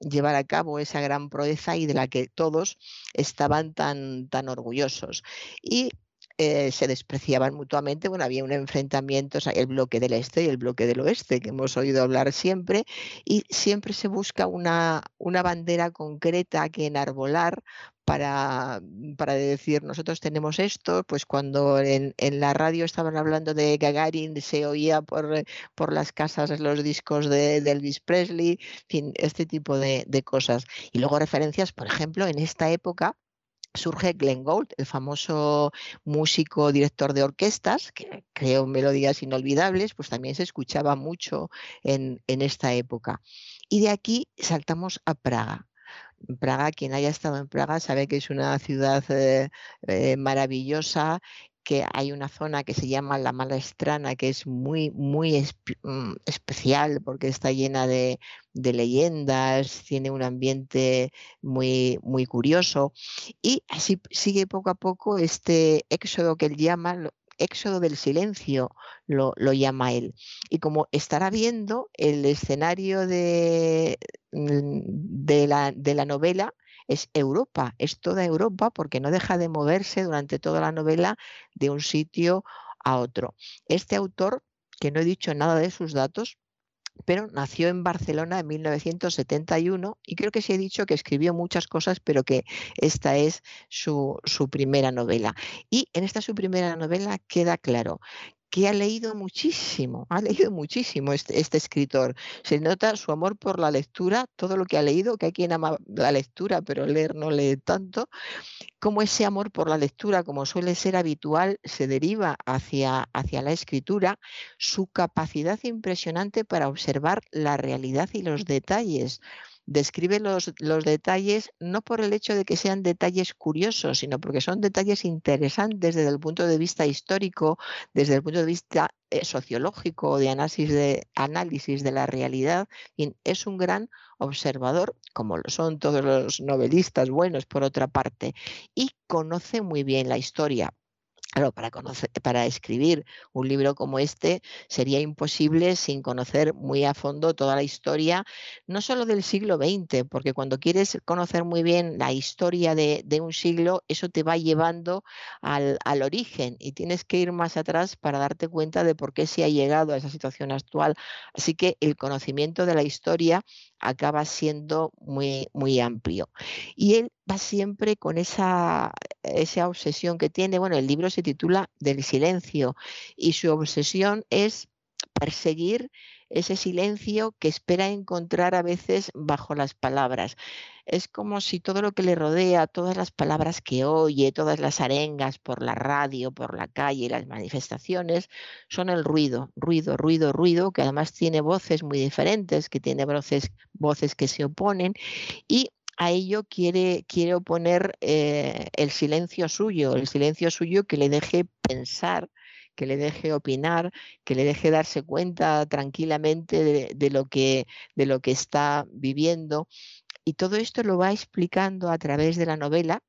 llevar a cabo esa gran proeza y de la que todos estaban tan, tan orgullosos. Y eh, se despreciaban mutuamente, bueno, había un enfrentamiento, el bloque del este y el bloque del oeste, que hemos oído hablar siempre, y siempre se busca una, una bandera concreta que enarbolar para, para, decir nosotros tenemos esto, pues cuando en, la radio estaban hablando de Gagarin se oía por, por las casas los discos de, Elvis Presley, fin, este tipo de cosas. Y luego referencias, por ejemplo, en esta época surge Glenn Gould, el famoso músico director de orquestas, que creó melodías inolvidables, pues también se escuchaba mucho en, en esta época. Y de aquí saltamos a Praga. Praga, quien haya estado en Praga sabe que es una ciudad eh, eh, maravillosa, que hay una zona que se llama la Mala Estrana, que es muy, muy mm, especial porque está llena de, leyendas, tiene un ambiente muy, muy curioso. Y así sigue poco a poco este éxodo que él llama, éxodo del silencio, lo, llama él. Y como estará viendo el escenario de, mm, de, la, de la novela, es Europa, es toda Europa porque no deja de moverse durante toda la novela de un sitio a otro. Este autor, que no he dicho nada de sus datos, pero nació en Barcelona en 1971 y creo que sí he dicho que escribió muchas cosas, pero que esta es su, su primera novela. Y en esta su primera novela queda claro que ha leído muchísimo, ha leído muchísimo este, este, escritor. Se nota su amor por la lectura, todo lo que ha leído, que hay quien ama la lectura, pero leer no lee tanto, como ese amor por la lectura, como suele ser habitual, se deriva hacia, hacia la escritura, su capacidad impresionante para observar la realidad y los detalles describe los, los, detalles no por el hecho de que sean detalles curiosos, sino porque son detalles interesantes desde el punto de vista histórico, desde el punto de vista eh, sociológico, de análisis de, análisis de la realidad. es un gran observador, como lo son todos los novelistas buenos, por otra parte, y conoce muy bien la historia Claro, para, conocer, para escribir un libro como este sería imposible sin conocer muy a fondo toda la historia, no solo del siglo XX, porque cuando quieres conocer muy bien la historia de, un siglo, eso te va llevando al, origen y tienes que ir más atrás para darte cuenta de por qué se ha llegado a esa situación actual. Así que el conocimiento de la historia acaba siendo muy, muy amplio. Y él va siempre con esa, esa obsesión que tiene. Bueno, el libro se titula Del silencio y su obsesión es perseguir ese silencio que espera encontrar a veces bajo las palabras. Es como si todo lo que le rodea, todas las palabras que oye, todas las arengas por la radio, por la calle, las manifestaciones, son el ruido, ruido, ruido, ruido, que además tiene voces muy diferentes, que tiene voces, voces que se oponen y a ello quiere, quiere oponer eh, el silencio suyo, el silencio suyo que le deje pensar, que le deje opinar, que le deje darse cuenta tranquilamente de, lo, que, de lo que está viviendo. Y todo esto lo va explicando a través de la novela,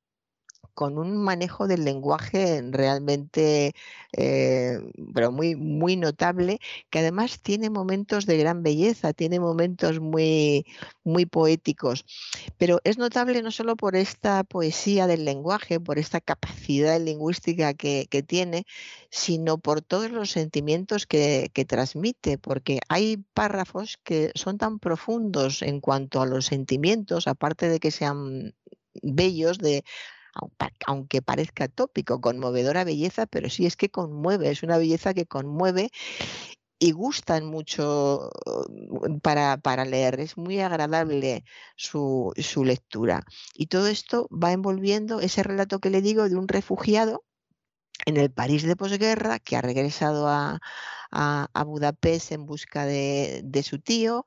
con un manejo del lenguaje realmente, eh, pero muy, muy notable, que además tiene momentos de gran belleza, tiene momentos muy, muy poéticos. Pero es notable no solo por esta poesía del lenguaje, por esta capacidad lingüística que, tiene, sino por todos los sentimientos que, que transmite, porque hay párrafos que son tan profundos en cuanto a los sentimientos, aparte de que sean bellos, de aunque parezca tópico, conmovedora belleza, pero sí es que conmueve, es una belleza que conmueve y gustan mucho mm, para, leer, es muy agradable su lectura. Y todo esto va envolviendo ese relato que le digo de un refugiado en el París de posguerra, que ha regresado a, Budapest en busca de, su tío,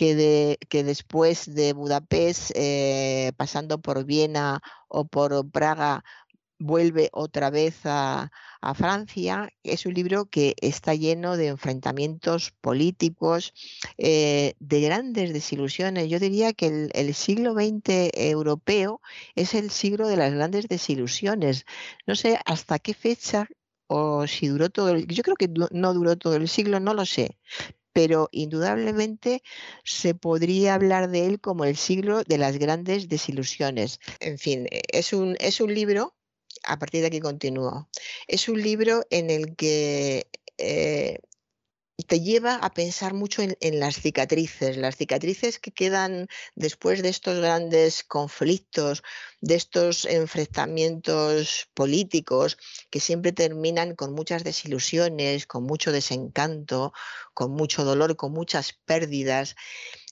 que, de, que, después de Budapest, eh, pasando por Viena o por Praga, vuelve otra vez a, Francia. Es un libro que está lleno de enfrentamientos políticos, eh, de grandes desilusiones. Yo diría que el, siglo XX europeo es el siglo de las grandes desilusiones. No sé hasta qué fecha o si duró todo el... Yo creo que no duró todo el siglo, no lo sé, pero indudablemente se podría hablar de él como el siglo de las grandes desilusiones. En fin, es un, es un libro a partir de aquí continúo. Es un libro en el que eh, te lleva a pensar mucho en, las cicatrices, las cicatrices que quedan después de estos grandes conflictos, de estos enfrentamientos políticos que siempre terminan con muchas desilusiones, con mucho desencanto, con mucho dolor, con muchas pérdidas.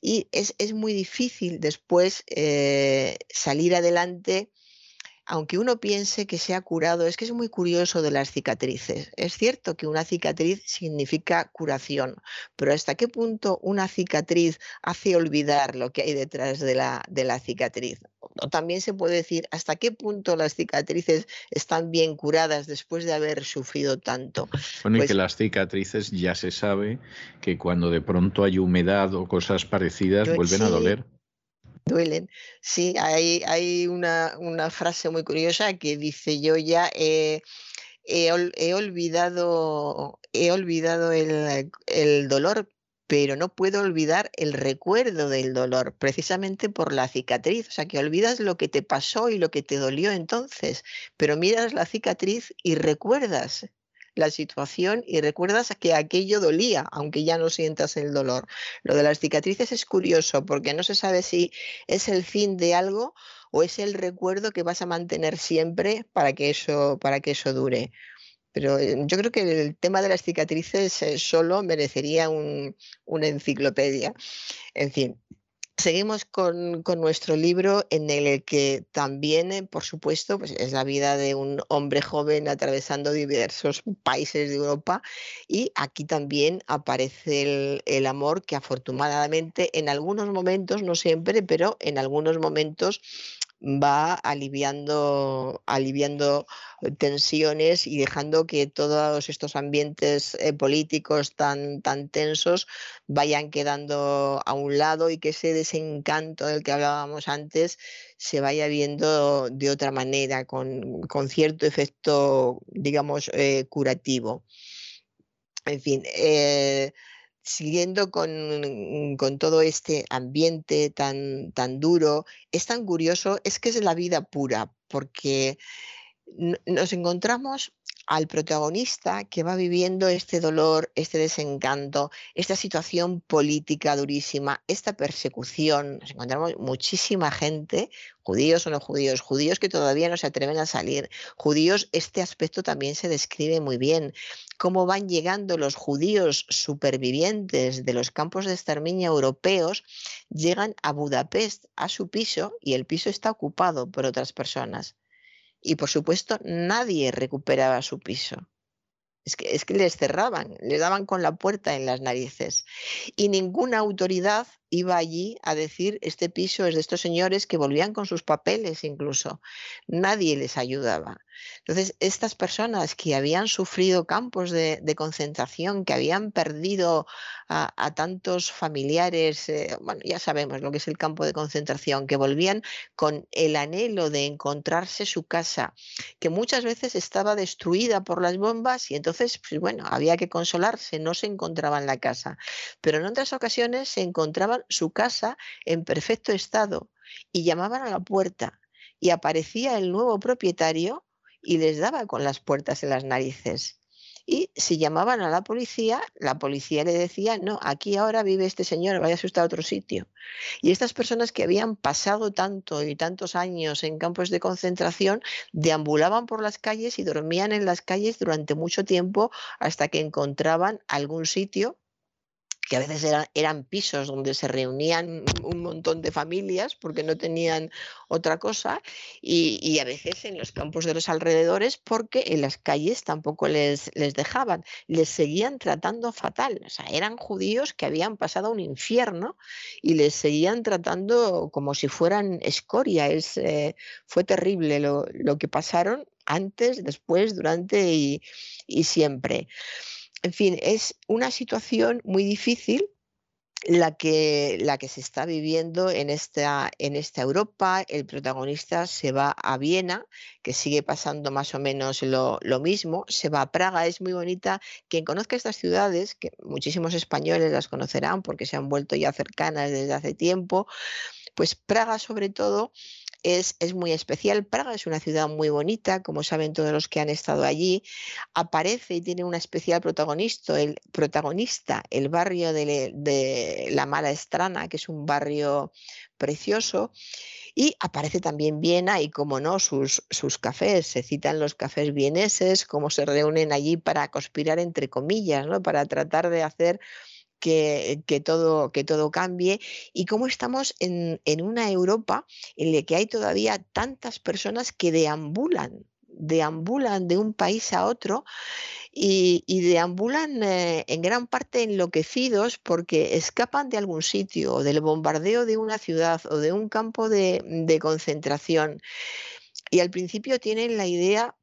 Y es, muy difícil después eh, salir adelante aunque uno piense que se ha curado, es que es muy curioso de las cicatrices. Es cierto que una cicatriz significa curación, pero ¿hasta qué punto una cicatriz hace olvidar lo que hay detrás de la, de la cicatriz? O también se puede decir hasta qué punto las cicatrices están bien curadas después de haber sufrido tanto. Bueno, y pues que las cicatrices ya se sabe que cuando de pronto hay humedad o cosas parecidas vuelven a doler duelen. Sí, hay, hay una, frase muy curiosa que dice yo ya he, olvidado, he olvidado el, el dolor, pero no puedo olvidar el recuerdo del dolor, precisamente por la cicatriz. O sea, que olvidas lo que te pasó y lo que te dolió entonces, pero miras la cicatriz y recuerdas la situación y recuerdas que aquello dolía, aunque ya no sientas el dolor. Lo de las cicatrices es curioso porque no se sabe si es el fin de algo o es el recuerdo que vas a mantener siempre para que eso, para que eso dure. Pero eh, yo creo que el tema de las cicatrices eh, solo merecería una enciclopedia. En fin, Seguimos con, nuestro libro en el que también, eh, por supuesto, pues es la vida de un hombre joven atravesando diversos países de Europa y aquí también aparece el, amor que afortunadamente en algunos momentos, no siempre, pero en algunos momentos va aliviando, aliviando tensiones y dejando que todos estos ambientes eh, políticos tan, tan tensos vayan quedando a un lado y que ese desencanto del que hablábamos antes se vaya viendo de otra manera, con, cierto efecto, digamos, eh, curativo. En fin, eh, siguiendo con, con, todo este ambiente tan, tan duro, es tan curioso, es que es la vida pura, porque nos encontramos al protagonista que va viviendo este dolor, este desencanto, esta situación política durísima, esta persecución. Nos encontramos muchísima gente, judíos o no judíos, judíos que todavía no se atreven a salir. Judíos, este aspecto también se describe muy bien. Cómo van llegando los judíos supervivientes de los campos de exterminio europeos, llegan a Budapest, a su piso, y el piso está ocupado por otras personas y por supuesto nadie recuperaba su piso. Es que, es que les cerraban, les daban con la puerta en las narices. Y ninguna autoridad iba allí a decir, este piso es de estos señores que volvían con sus papeles incluso. Nadie les ayudaba. Entonces, estas personas que habían sufrido campos de, concentración, que habían perdido a, tantos familiares, eh, bueno, ya sabemos lo que es el campo de concentración, que volvían con el anhelo de encontrarse su casa, que muchas veces estaba destruida por las bombas y entonces, pues bueno, había que consolarse, no se encontraban la casa. Pero en otras ocasiones se encontraban su casa en perfecto estado y llamaban a la puerta y aparecía el nuevo propietario y les daba con las puertas en las narices. Y si llamaban a la policía, la policía le decía, no, aquí ahora vive este señor, vaya a otro sitio. Y estas personas que habían pasado tanto y tantos años en campos de concentración, deambulaban por las calles y dormían en las calles durante mucho tiempo hasta que encontraban algún sitio que a veces eran, pisos donde se reunían un montón de familias porque no tenían otra cosa y, a veces en los campos de los alrededores porque en las calles tampoco les, les dejaban, les seguían tratando fatal, o sea, eran judíos que habían pasado un infierno y les seguían tratando como si fueran escoria, es, eh, fue terrible lo, que pasaron antes, después, durante y, y siempre en fin, es una situación muy difícil la que, la que se está viviendo en esta, en esta Europa. El protagonista se va a Viena, que sigue pasando más o menos lo, lo, mismo. Se va a Praga, es muy bonita. Quien conozca estas ciudades, que muchísimos españoles las conocerán porque se han vuelto ya cercanas desde hace tiempo, pues Praga sobre todo es, muy especial. Praga es una ciudad muy bonita, como saben todos los que han estado allí. Aparece y tiene una especial protagonista, el protagonista, el barrio de, La Mala Estrana, que es un barrio precioso. Y aparece también Viena y, como no, sus, sus cafés. Se citan los cafés vieneses, cómo se reúnen allí para conspirar, entre comillas, ¿no? para tratar de hacer que, todo, que todo cambie y cómo estamos en, una Europa en la que hay todavía tantas personas que deambulan deambulan de un país a otro y, deambulan eh, en gran parte enloquecidos porque escapan de algún sitio, o del bombardeo de una ciudad o de un campo de, de concentración. Y al principio tienen la idea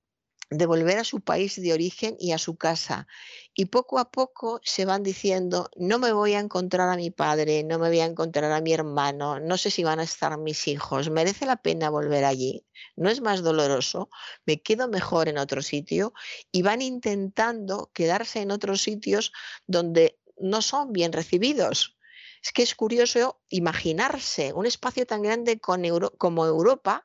de volver a su país de origen y a su casa. Y poco a poco se van diciendo, no me voy a encontrar a mi padre, no me voy a encontrar a mi hermano, no sé si van a estar mis hijos, merece la pena volver allí, no es más doloroso, me quedo mejor en otro sitio y van intentando quedarse en otros sitios donde no son bien recibidos. Es que es curioso imaginarse un espacio tan grande como Europa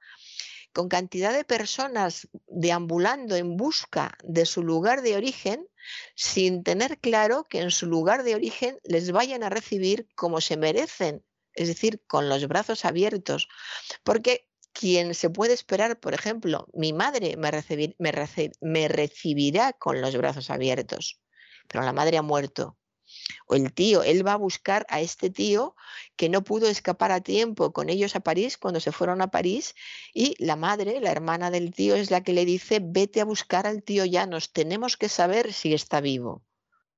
con cantidad de personas deambulando en busca de su lugar de origen sin tener claro que en su lugar de origen les vayan a recibir como se merecen, es decir, con los brazos abiertos. Porque quien se puede esperar, por ejemplo, mi madre me, recibirá con los brazos abiertos, pero la madre ha muerto o el tío, él va a buscar a este tío que no pudo escapar a tiempo con ellos a París cuando se fueron a París y la madre, la hermana del tío, es la que le dice, vete a buscar al tío Llanos, tenemos que saber si está vivo.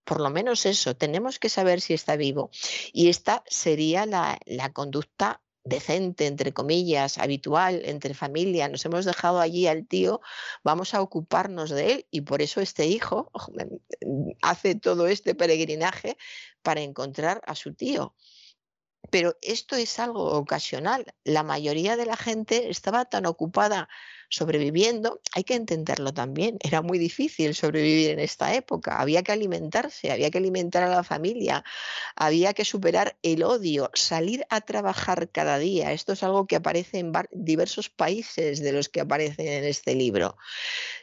Por lo menos eso, tenemos que saber si está vivo. Y esta sería la, la conducta decente, entre comillas, habitual, entre familia, nos hemos dejado allí al tío, vamos a ocuparnos de él y por eso este hijo *laughs* hace todo este peregrinaje para encontrar a su tío. Pero esto es algo ocasional. La mayoría de la gente estaba tan ocupada sobreviviendo, hay que entenderlo también, era muy difícil sobrevivir en esta época, había que alimentarse, había que alimentar a la familia, había que superar el odio, salir a trabajar cada día. Esto es algo que aparece en diversos países de los que aparecen en este libro.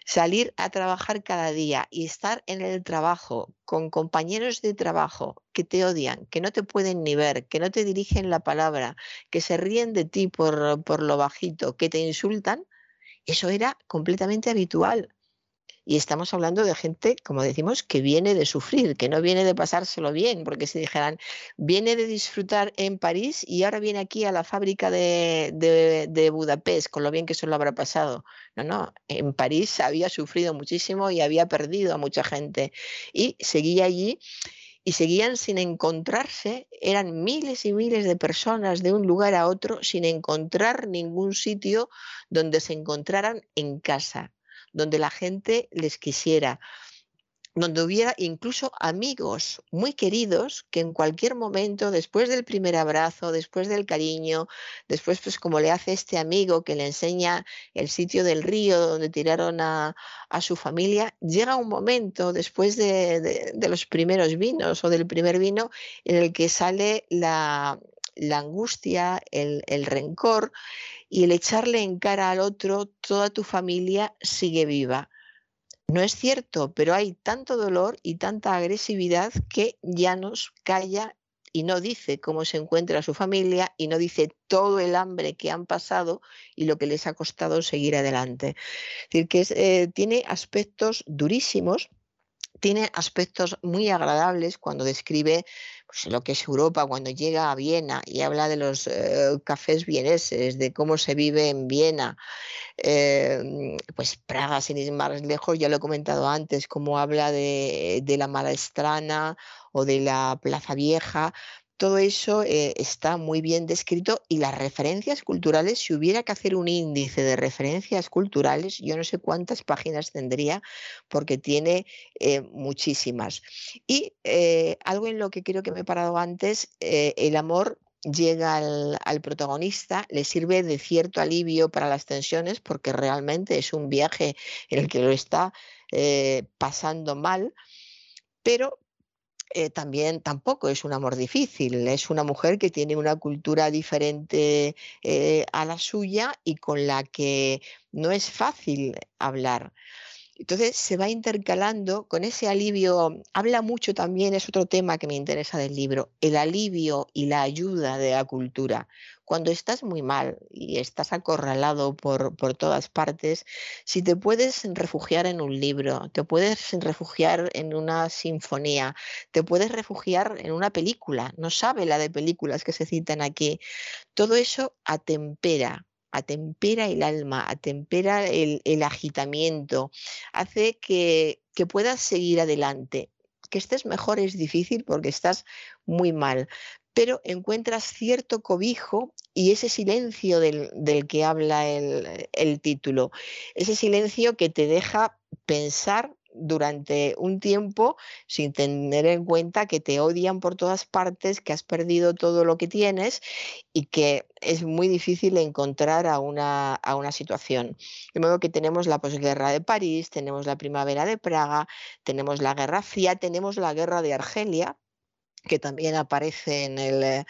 Salir a trabajar cada día y estar en el trabajo con compañeros de trabajo que te odian, que no te pueden ni ver, que no te dirigen la palabra, que se ríen de ti por, por lo bajito, que te insultan, eso era completamente habitual. Y estamos hablando de gente, como decimos, que viene de sufrir, que no viene de pasárselo bien, porque si dijeran, viene de disfrutar en París y ahora viene aquí a la fábrica de, de, Budapest, con lo bien que eso lo habrá pasado. No, no, en París había sufrido muchísimo y había perdido a mucha gente. Y seguía allí y seguían sin encontrarse, eran miles y miles de personas de un lugar a otro sin encontrar ningún sitio donde se encontraran en casa, donde la gente les quisiera, donde hubiera incluso amigos muy queridos que en cualquier momento, después del primer abrazo, después del cariño, después pues como le hace este amigo que le enseña el sitio del río donde tiraron a, su familia, llega un momento después de, los primeros vinos o del primer vino en el que sale la, angustia, el, el rencor y el echarle en cara al otro, toda tu familia sigue viva no es cierto, pero hay tanto dolor y tanta agresividad que ya nos calla y no dice cómo se encuentra su familia y no dice todo el hambre que han pasado y lo que les ha costado seguir adelante. Es decir, que eh, tiene aspectos durísimos tiene aspectos muy agradables cuando describe pues, lo que es Europa, cuando llega a Viena y habla de los eh, cafés vieneses, de cómo se vive en Viena. Eh, pues Praga, sin ir más lejos, ya lo he comentado antes, cómo habla de, de la Malastrana o de la Plaza Vieja, todo eso eh, está muy bien descrito y las referencias culturales, si hubiera que hacer un índice de referencias culturales, yo no sé cuántas páginas tendría porque tiene eh, muchísimas. Y eh, algo en lo que creo que me he parado antes, el amor llega al, protagonista, le sirve de cierto alivio para las tensiones porque realmente es un viaje en el que lo está pasando mal, pero eh, también tampoco es un amor difícil, es una mujer que tiene una cultura diferente eh, a la suya y con la que no es fácil hablar. Entonces se va intercalando con ese alivio, habla mucho también, es otro tema que me interesa del libro, el alivio y la ayuda de la cultura. Cuando estás muy mal y estás acorralado por, por todas partes, si te puedes refugiar en un libro, te puedes refugiar en una sinfonía, te puedes refugiar en una película, no sabe la de películas que se citan aquí, todo eso atempera atempera el alma, atempera el, agitamiento, hace que, que puedas seguir adelante. Que estés mejor es difícil porque estás muy mal, pero encuentras cierto cobijo y ese silencio del, que habla el, título, ese silencio que te deja pensar durante un tiempo sin tener en cuenta que te odian por todas partes, que has perdido todo lo que tienes y que es muy difícil encontrar a una, a una situación. De modo que tenemos la posguerra de París, tenemos la primavera de Praga, tenemos la Guerra Fría, tenemos la guerra de Argelia, que también aparece en el,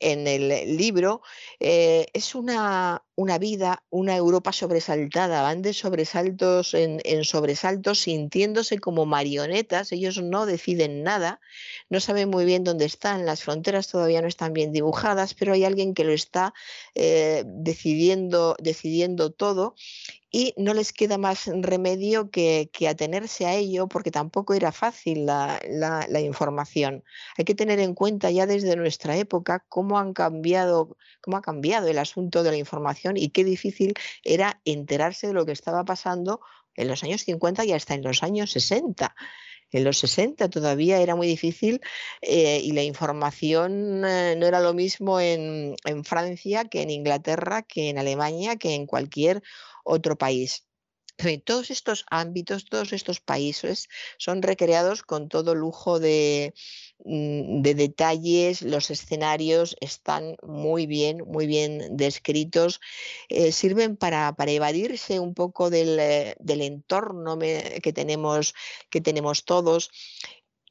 en el libro, eh, es una, una, vida, una Europa sobresaltada, van de sobresaltos en, en, sobresaltos sintiéndose como marionetas, ellos no deciden nada, no saben muy bien dónde están, las fronteras todavía no están bien dibujadas, pero hay alguien que lo está eh, decidiendo, decidiendo todo y no les queda más remedio que, atenerse a ello porque tampoco era fácil la, información. Hay que tener en cuenta ya desde nuestra época cómo han cambiado, cómo ha cambiado el asunto de la información y qué difícil era enterarse de lo que estaba pasando en los años 50 y hasta en los años 60. En los 60 todavía era muy difícil eh, y la información eh, no era lo mismo en, en Francia que en Inglaterra, que en Alemania, que en cualquier otro país. Todos estos ámbitos, todos estos países son recreados con todo lujo de, mm, de, detalles, los escenarios están muy bien, muy bien descritos, eh, sirven para, para, evadirse un poco del, eh, del entorno que, tenemos, que tenemos todos.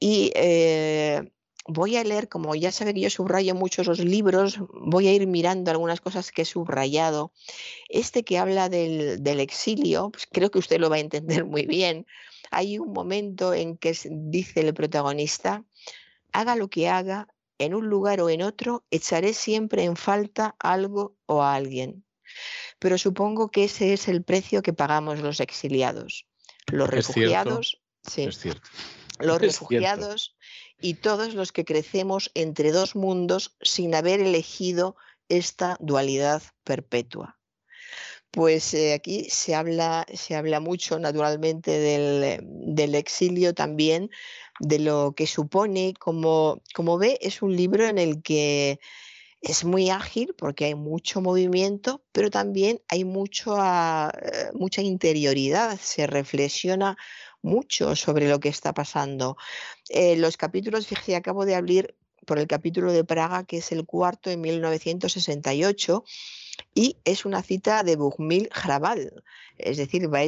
Y eh, voy a leer, como ya sabe que yo subrayo muchos los libros, voy a ir mirando algunas cosas que he subrayado. Este que habla del, exilio, pues creo que usted lo va a entender muy bien. Hay un momento en que dice el protagonista, haga lo que haga, en un lugar o en otro, echaré siempre en falta algo o a alguien. Pero supongo que ese es el precio que pagamos los exiliados. Los refugiados, sí. Los *laughs* refugiados y todos los que crecemos entre dos mundos sin haber elegido esta dualidad perpetua. Pues eh, aquí se habla, se habla mucho naturalmente del, exilio también, de lo que supone, como, como ve, es un libro en el que es muy ágil porque hay mucho movimiento, pero también hay mucho, ah, eh, mucha interioridad, se reflexiona mucho sobre lo que está pasando. Eh, los capítulos, fíjate, acabo de abrir por el capítulo de Praga, que es el cuarto en 1968, y es una cita de Bugmil Hrabal, es decir, va,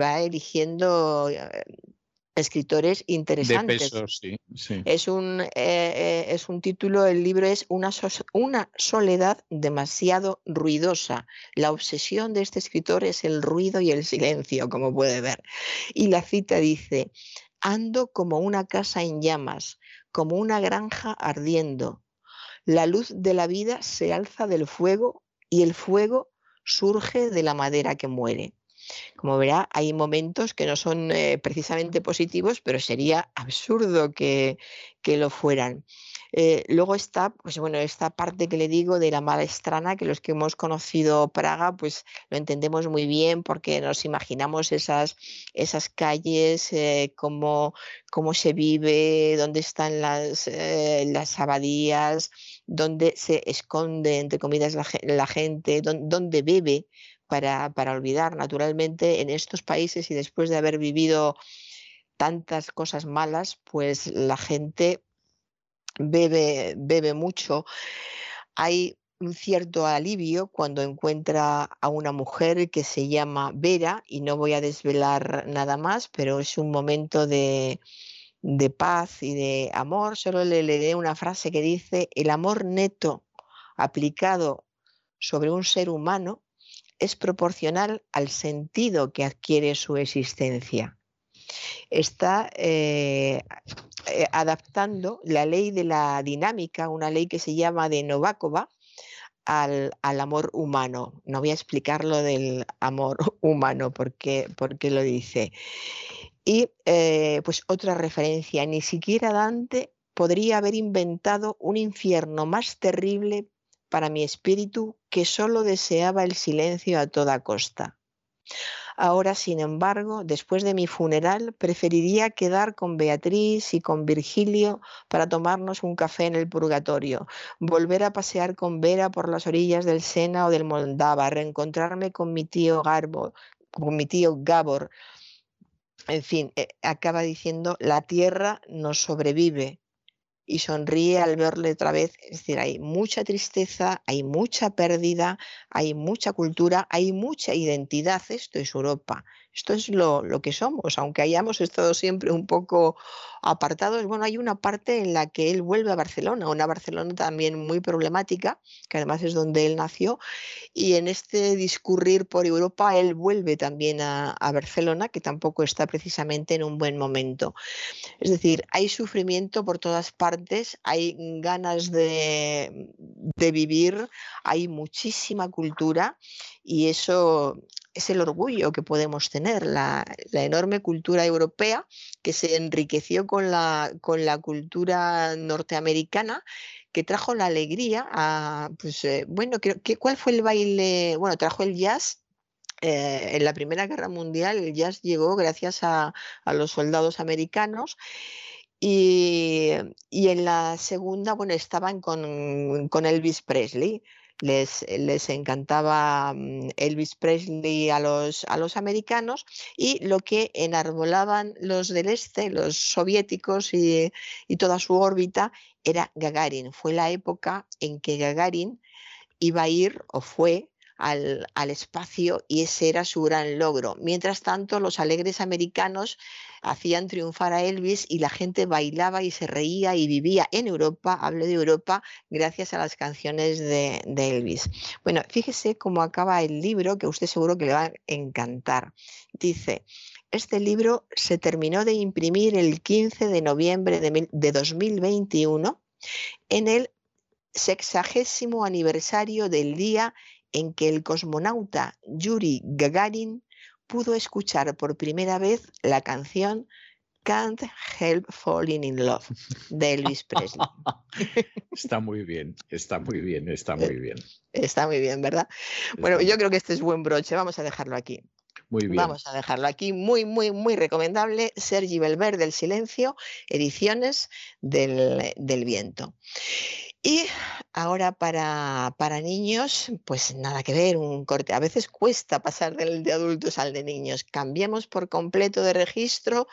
va eligiendo eh, escritores interesantes. Es, un, eh, eh, es un título, el libro es una, una soledad demasiado ruidosa. La obsesión de este escritor es el ruido y el silencio, como puede ver. Y la cita dice, ando como una casa en llamas, como una granja ardiendo. La luz de la vida se alza del fuego y el fuego surge de la madera que muere. Como verá, hay momentos que no son eh, precisamente positivos, pero sería absurdo que, lo fueran. Eh, luego está, pues bueno, esta parte que le digo de la maestrana, que los que hemos conocido Praga, pues lo entendemos muy bien porque nos imaginamos esas, esas calles, eh, cómo, cómo, se vive, dónde están las, las abadías, dónde se esconde, entre comillas, la, gente, dónde bebe para, olvidar. Naturalmente, en estos países y después de haber vivido tantas cosas malas, pues la gente bebe, bebe mucho. Hay un cierto alivio cuando encuentra a una mujer que se llama Vera, y no voy a desvelar nada más, pero es un momento de, de paz y de amor. Solo le leeré una frase que dice, el amor neto aplicado sobre un ser humano es proporcional al sentido que adquiere su existencia. Está eh, eh, adaptando la ley de la dinámica, una ley que se llama de Novakova, al, amor humano. No voy a explicar lo del amor *laughs* humano porque, porque lo dice. Y eh, pues otra referencia, ni siquiera Dante podría haber inventado un infierno más terrible para mi espíritu que solo deseaba el silencio a toda costa. Ahora, sin embargo, después de mi funeral, preferiría quedar con Beatriz y con Virgilio para tomarnos un café en el purgatorio, volver a pasear con Vera por las orillas del Sena o del Moldava, reencontrarme con mi tío Garbo, con mi tío Gabor. En fin, eh, acaba diciendo, la tierra nos sobrevive, y sonríe al verle otra vez. Es decir, hay mucha tristeza, hay mucha pérdida, hay mucha cultura, hay mucha identidad. Esto es Europa. Esto es lo, que somos, aunque hayamos estado siempre un poco apartados. Bueno, hay una parte en la que él vuelve a Barcelona, una Barcelona también muy problemática, que además es donde él nació, y en este discurrir por Europa él vuelve también a, Barcelona, que tampoco está precisamente en un buen momento. Es decir, hay sufrimiento por todas partes, hay ganas de, de vivir, hay muchísima cultura y eso es el orgullo que podemos tener, la, enorme cultura europea que se enriqueció con la, con la cultura norteamericana que trajo la alegría a, pues, eh, bueno, ¿cuál fue el baile? Bueno, trajo el jazz eh, en la Primera Guerra Mundial el jazz llegó gracias a, a los soldados americanos y, y, en la segunda, bueno, estaban con, con Elvis Presley. Les, les, encantaba mm, Elvis Presley a los, a los americanos y lo que enarbolaban los del este, los soviéticos y, y toda su órbita, era Gagarin. Fue la época en que Gagarin iba a ir o fue al, al, espacio y ese era su gran logro. Mientras tanto, los alegres americanos hacían triunfar a Elvis y la gente bailaba y se reía y vivía en Europa, hablo de Europa, gracias a las canciones de, Elvis. Bueno, fíjese cómo acaba el libro, que usted seguro que le va a encantar. Dice, este libro se terminó de imprimir el 15 de noviembre de, de 2021 en el sexagésimo aniversario del día en que el cosmonauta Yuri Gagarin pudo escuchar por primera vez la canción Can't Help Falling in Love de Elvis Presley. *laughs* Está muy bien, está muy bien, está muy bien. Está muy bien, ¿verdad? Bueno, yo creo que este es buen broche, vamos a dejarlo aquí. Muy bien. Vamos a dejarlo aquí, muy, muy, muy recomendable. Sergi Belver del Silencio, ediciones del, del Viento. Y ahora para, para, niños, pues nada que ver, un corte. A veces cuesta pasar del de adultos al de niños. Cambiamos por completo de registro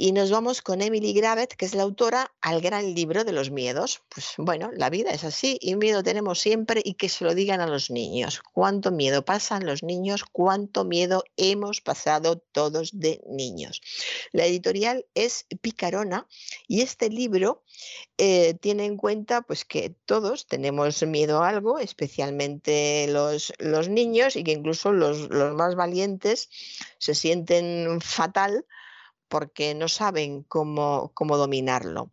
y nos vamos con Emily Gravett, que es la autora, al gran libro de los miedos. Pues bueno, la vida es así y miedo tenemos siempre y que se lo digan a los niños. Cuánto miedo pasan los niños, cuánto miedo hemos pasado todos de niños. La editorial es Picarona y este libro eh, tiene en cuenta pues que todos tenemos miedo a algo, especialmente los, los niños y que incluso los, los más valientes se sienten fatal porque no saben cómo, cómo dominarlo.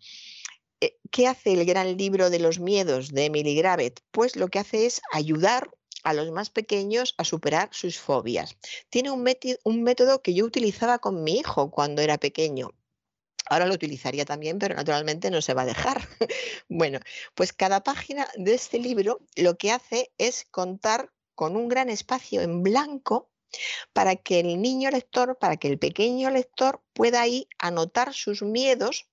Eh, ¿Qué hace el gran libro de los miedos de Emily Gravett? Pues lo que hace es ayudar a los más pequeños a superar sus fobias. Tiene un, un método que yo utilizaba con mi hijo cuando era pequeño. Ahora lo utilizaría también, pero naturalmente no se va a dejar. *laughs* bueno, pues cada página de este libro lo que hace es contar con un gran espacio en blanco para que el niño lector, para que el pequeño lector pueda ahí anotar sus miedos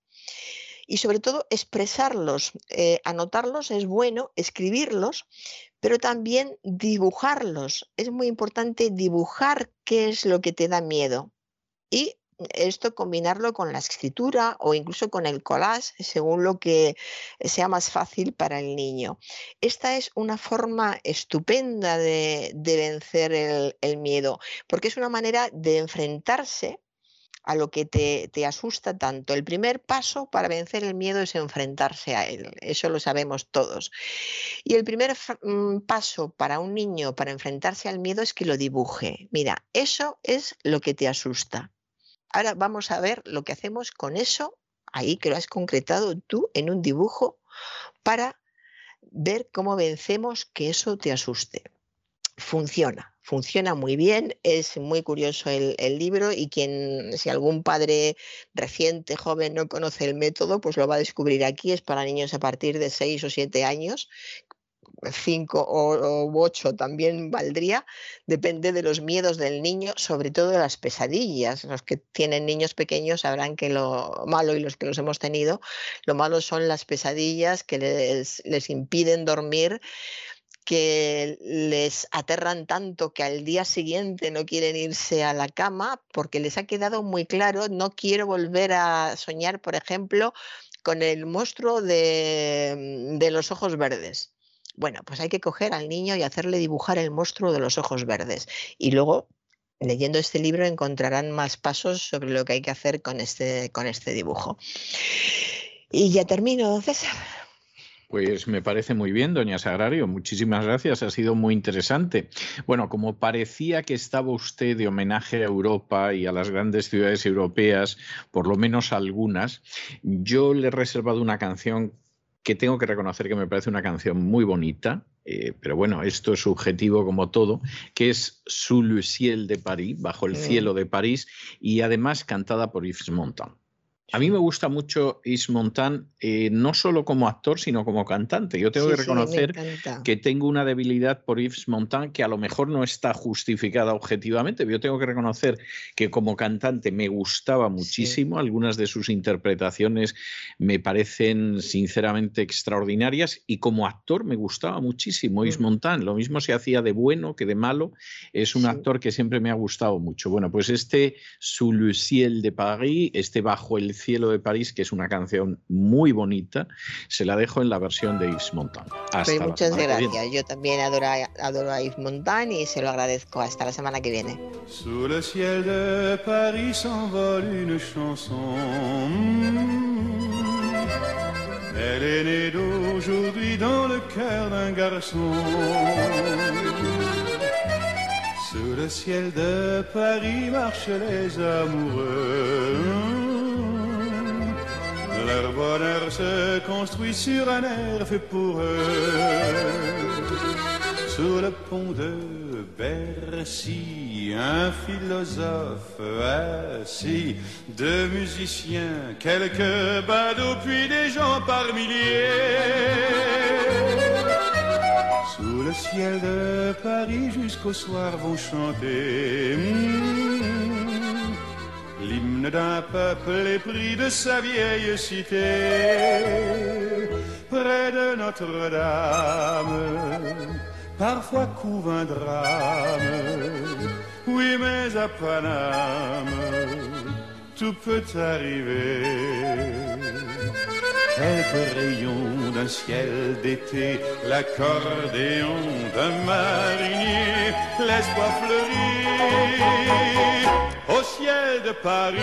y sobre todo expresarlos. Eh, anotarlos es bueno, escribirlos, pero también dibujarlos. Es muy importante dibujar qué es lo que te da miedo. Y esto combinarlo con la escritura o incluso con el collage, según lo que sea más fácil para el niño. Esta es una forma estupenda de, vencer el, miedo, porque es una manera de enfrentarse a lo que te, te, asusta tanto. El primer paso para vencer el miedo es enfrentarse a él, eso lo sabemos todos. Y el primer mm, paso para un niño para enfrentarse al miedo es que lo dibuje. Mira, eso es lo que te asusta. Ahora vamos a ver lo que hacemos con eso, ahí que lo has concretado tú en un dibujo, para ver cómo vencemos que eso te asuste. Funciona, funciona muy bien, es muy curioso el, libro y quien, si algún padre reciente, joven, no conoce el método, pues lo va a descubrir aquí, es para niños a partir de 6 o 7 años, cinco o, ocho también valdría, depende de los miedos del niño, sobre todo de las pesadillas. Los que tienen niños pequeños sabrán que lo malo y los que los hemos tenido, lo malo son las pesadillas que les, les impiden dormir que les aterran tanto que al día siguiente no quieren irse a la cama porque les ha quedado muy claro, no quiero volver a soñar, por ejemplo, con el monstruo de, de los ojos verdes bueno, pues hay que coger al niño y hacerle dibujar el monstruo de los ojos verdes. Y luego, leyendo este libro, encontrarán más pasos sobre lo que hay que hacer con este, con este dibujo. Y ya termino, César. Pues me parece muy bien, doña Sagrario. Muchísimas gracias. Ha sido muy interesante. Bueno, como parecía que estaba usted de homenaje a Europa y a las grandes ciudades europeas, por lo menos algunas, yo le he reservado una canción que tengo que reconocer que me parece una canción muy bonita, eh, pero bueno, esto es subjetivo como todo, que es Sous le ciel de Paris, bajo el cielo de París, y además cantada por Yves Montand. A mí me gusta mucho Is Montan, eh, no solo como actor, sino como cantante. Yo tengo que reconocer que tengo una debilidad por Yves Montand que a lo mejor no está justificada objetivamente. Yo tengo que reconocer que como cantante me gustaba muchísimo. Algunas de sus interpretaciones me parecen sinceramente extraordinarias y como actor me gustaba muchísimo Yves mm. Montand. Lo mismo se hacía de bueno que de malo. Es un actor que siempre me ha gustado mucho. Bueno, pues este Sous le ciel de Paris, este bajo el cielo de París, que es una canción muy bonita, se la dejo en la versión de Yves Montand. Hasta pues muchas gracias. Yo también adoro, adoro a Yves Montand y se lo agradezco. Hasta la semana que viene. Sous le ciel de Paris s'envole une chanson. Elle est née d'aujourd'hui dans le cœur d'un garçon. Sous le ciel de Paris marchent les amoureux. Leur bonheur se construit sur un air fait pour eux. Sur le pont de Bercy, un philosophe assis, deux musiciens, quelques badauds, puis des gens par milliers. Sous le ciel de Paris jusqu'au soir vont chanter. Hmm, l'hymne d'un peuple épris de sa vieille cité, près de Notre-Dame, parfois couvre un drame, oui mais à Paname, tout peut arriver. Quelques rayons d'un ciel d'été, l'accordéon d'un marinier, l'espoir fleurit au ciel de Paris.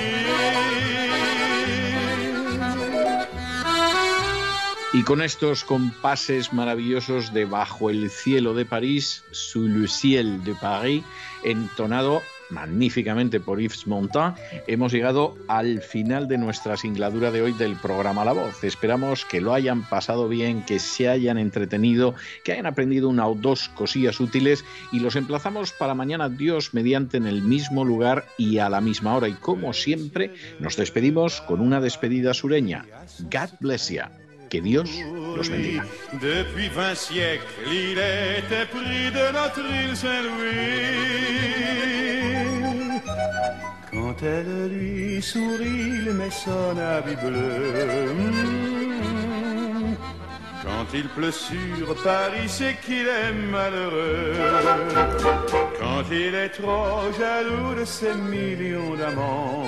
Y con estos compases maravillosos de Bajo el cielo de París, Sous le ciel de Paris, entonado magníficamente por Yves Montand, hemos llegado al final de nuestra singladura de hoy del programa La Voz. Esperamos que lo hayan pasado bien, que se hayan entretenido, que hayan aprendido una o dos cosillas útiles y los emplazamos para mañana Dios mediante en el mismo lugar y a la misma hora. Y como siempre, nos despedimos con una despedida sureña. God bless you. Que Dios los bendiga. Depuis 20 siècles, il était pris de notre île Saint-Louis. Quand elle lui sourit, il met son habit bleu. Quand il pleut sur Paris, c'est qu'il est malheureux. Quand il est trop jaloux de ses millions d'amants.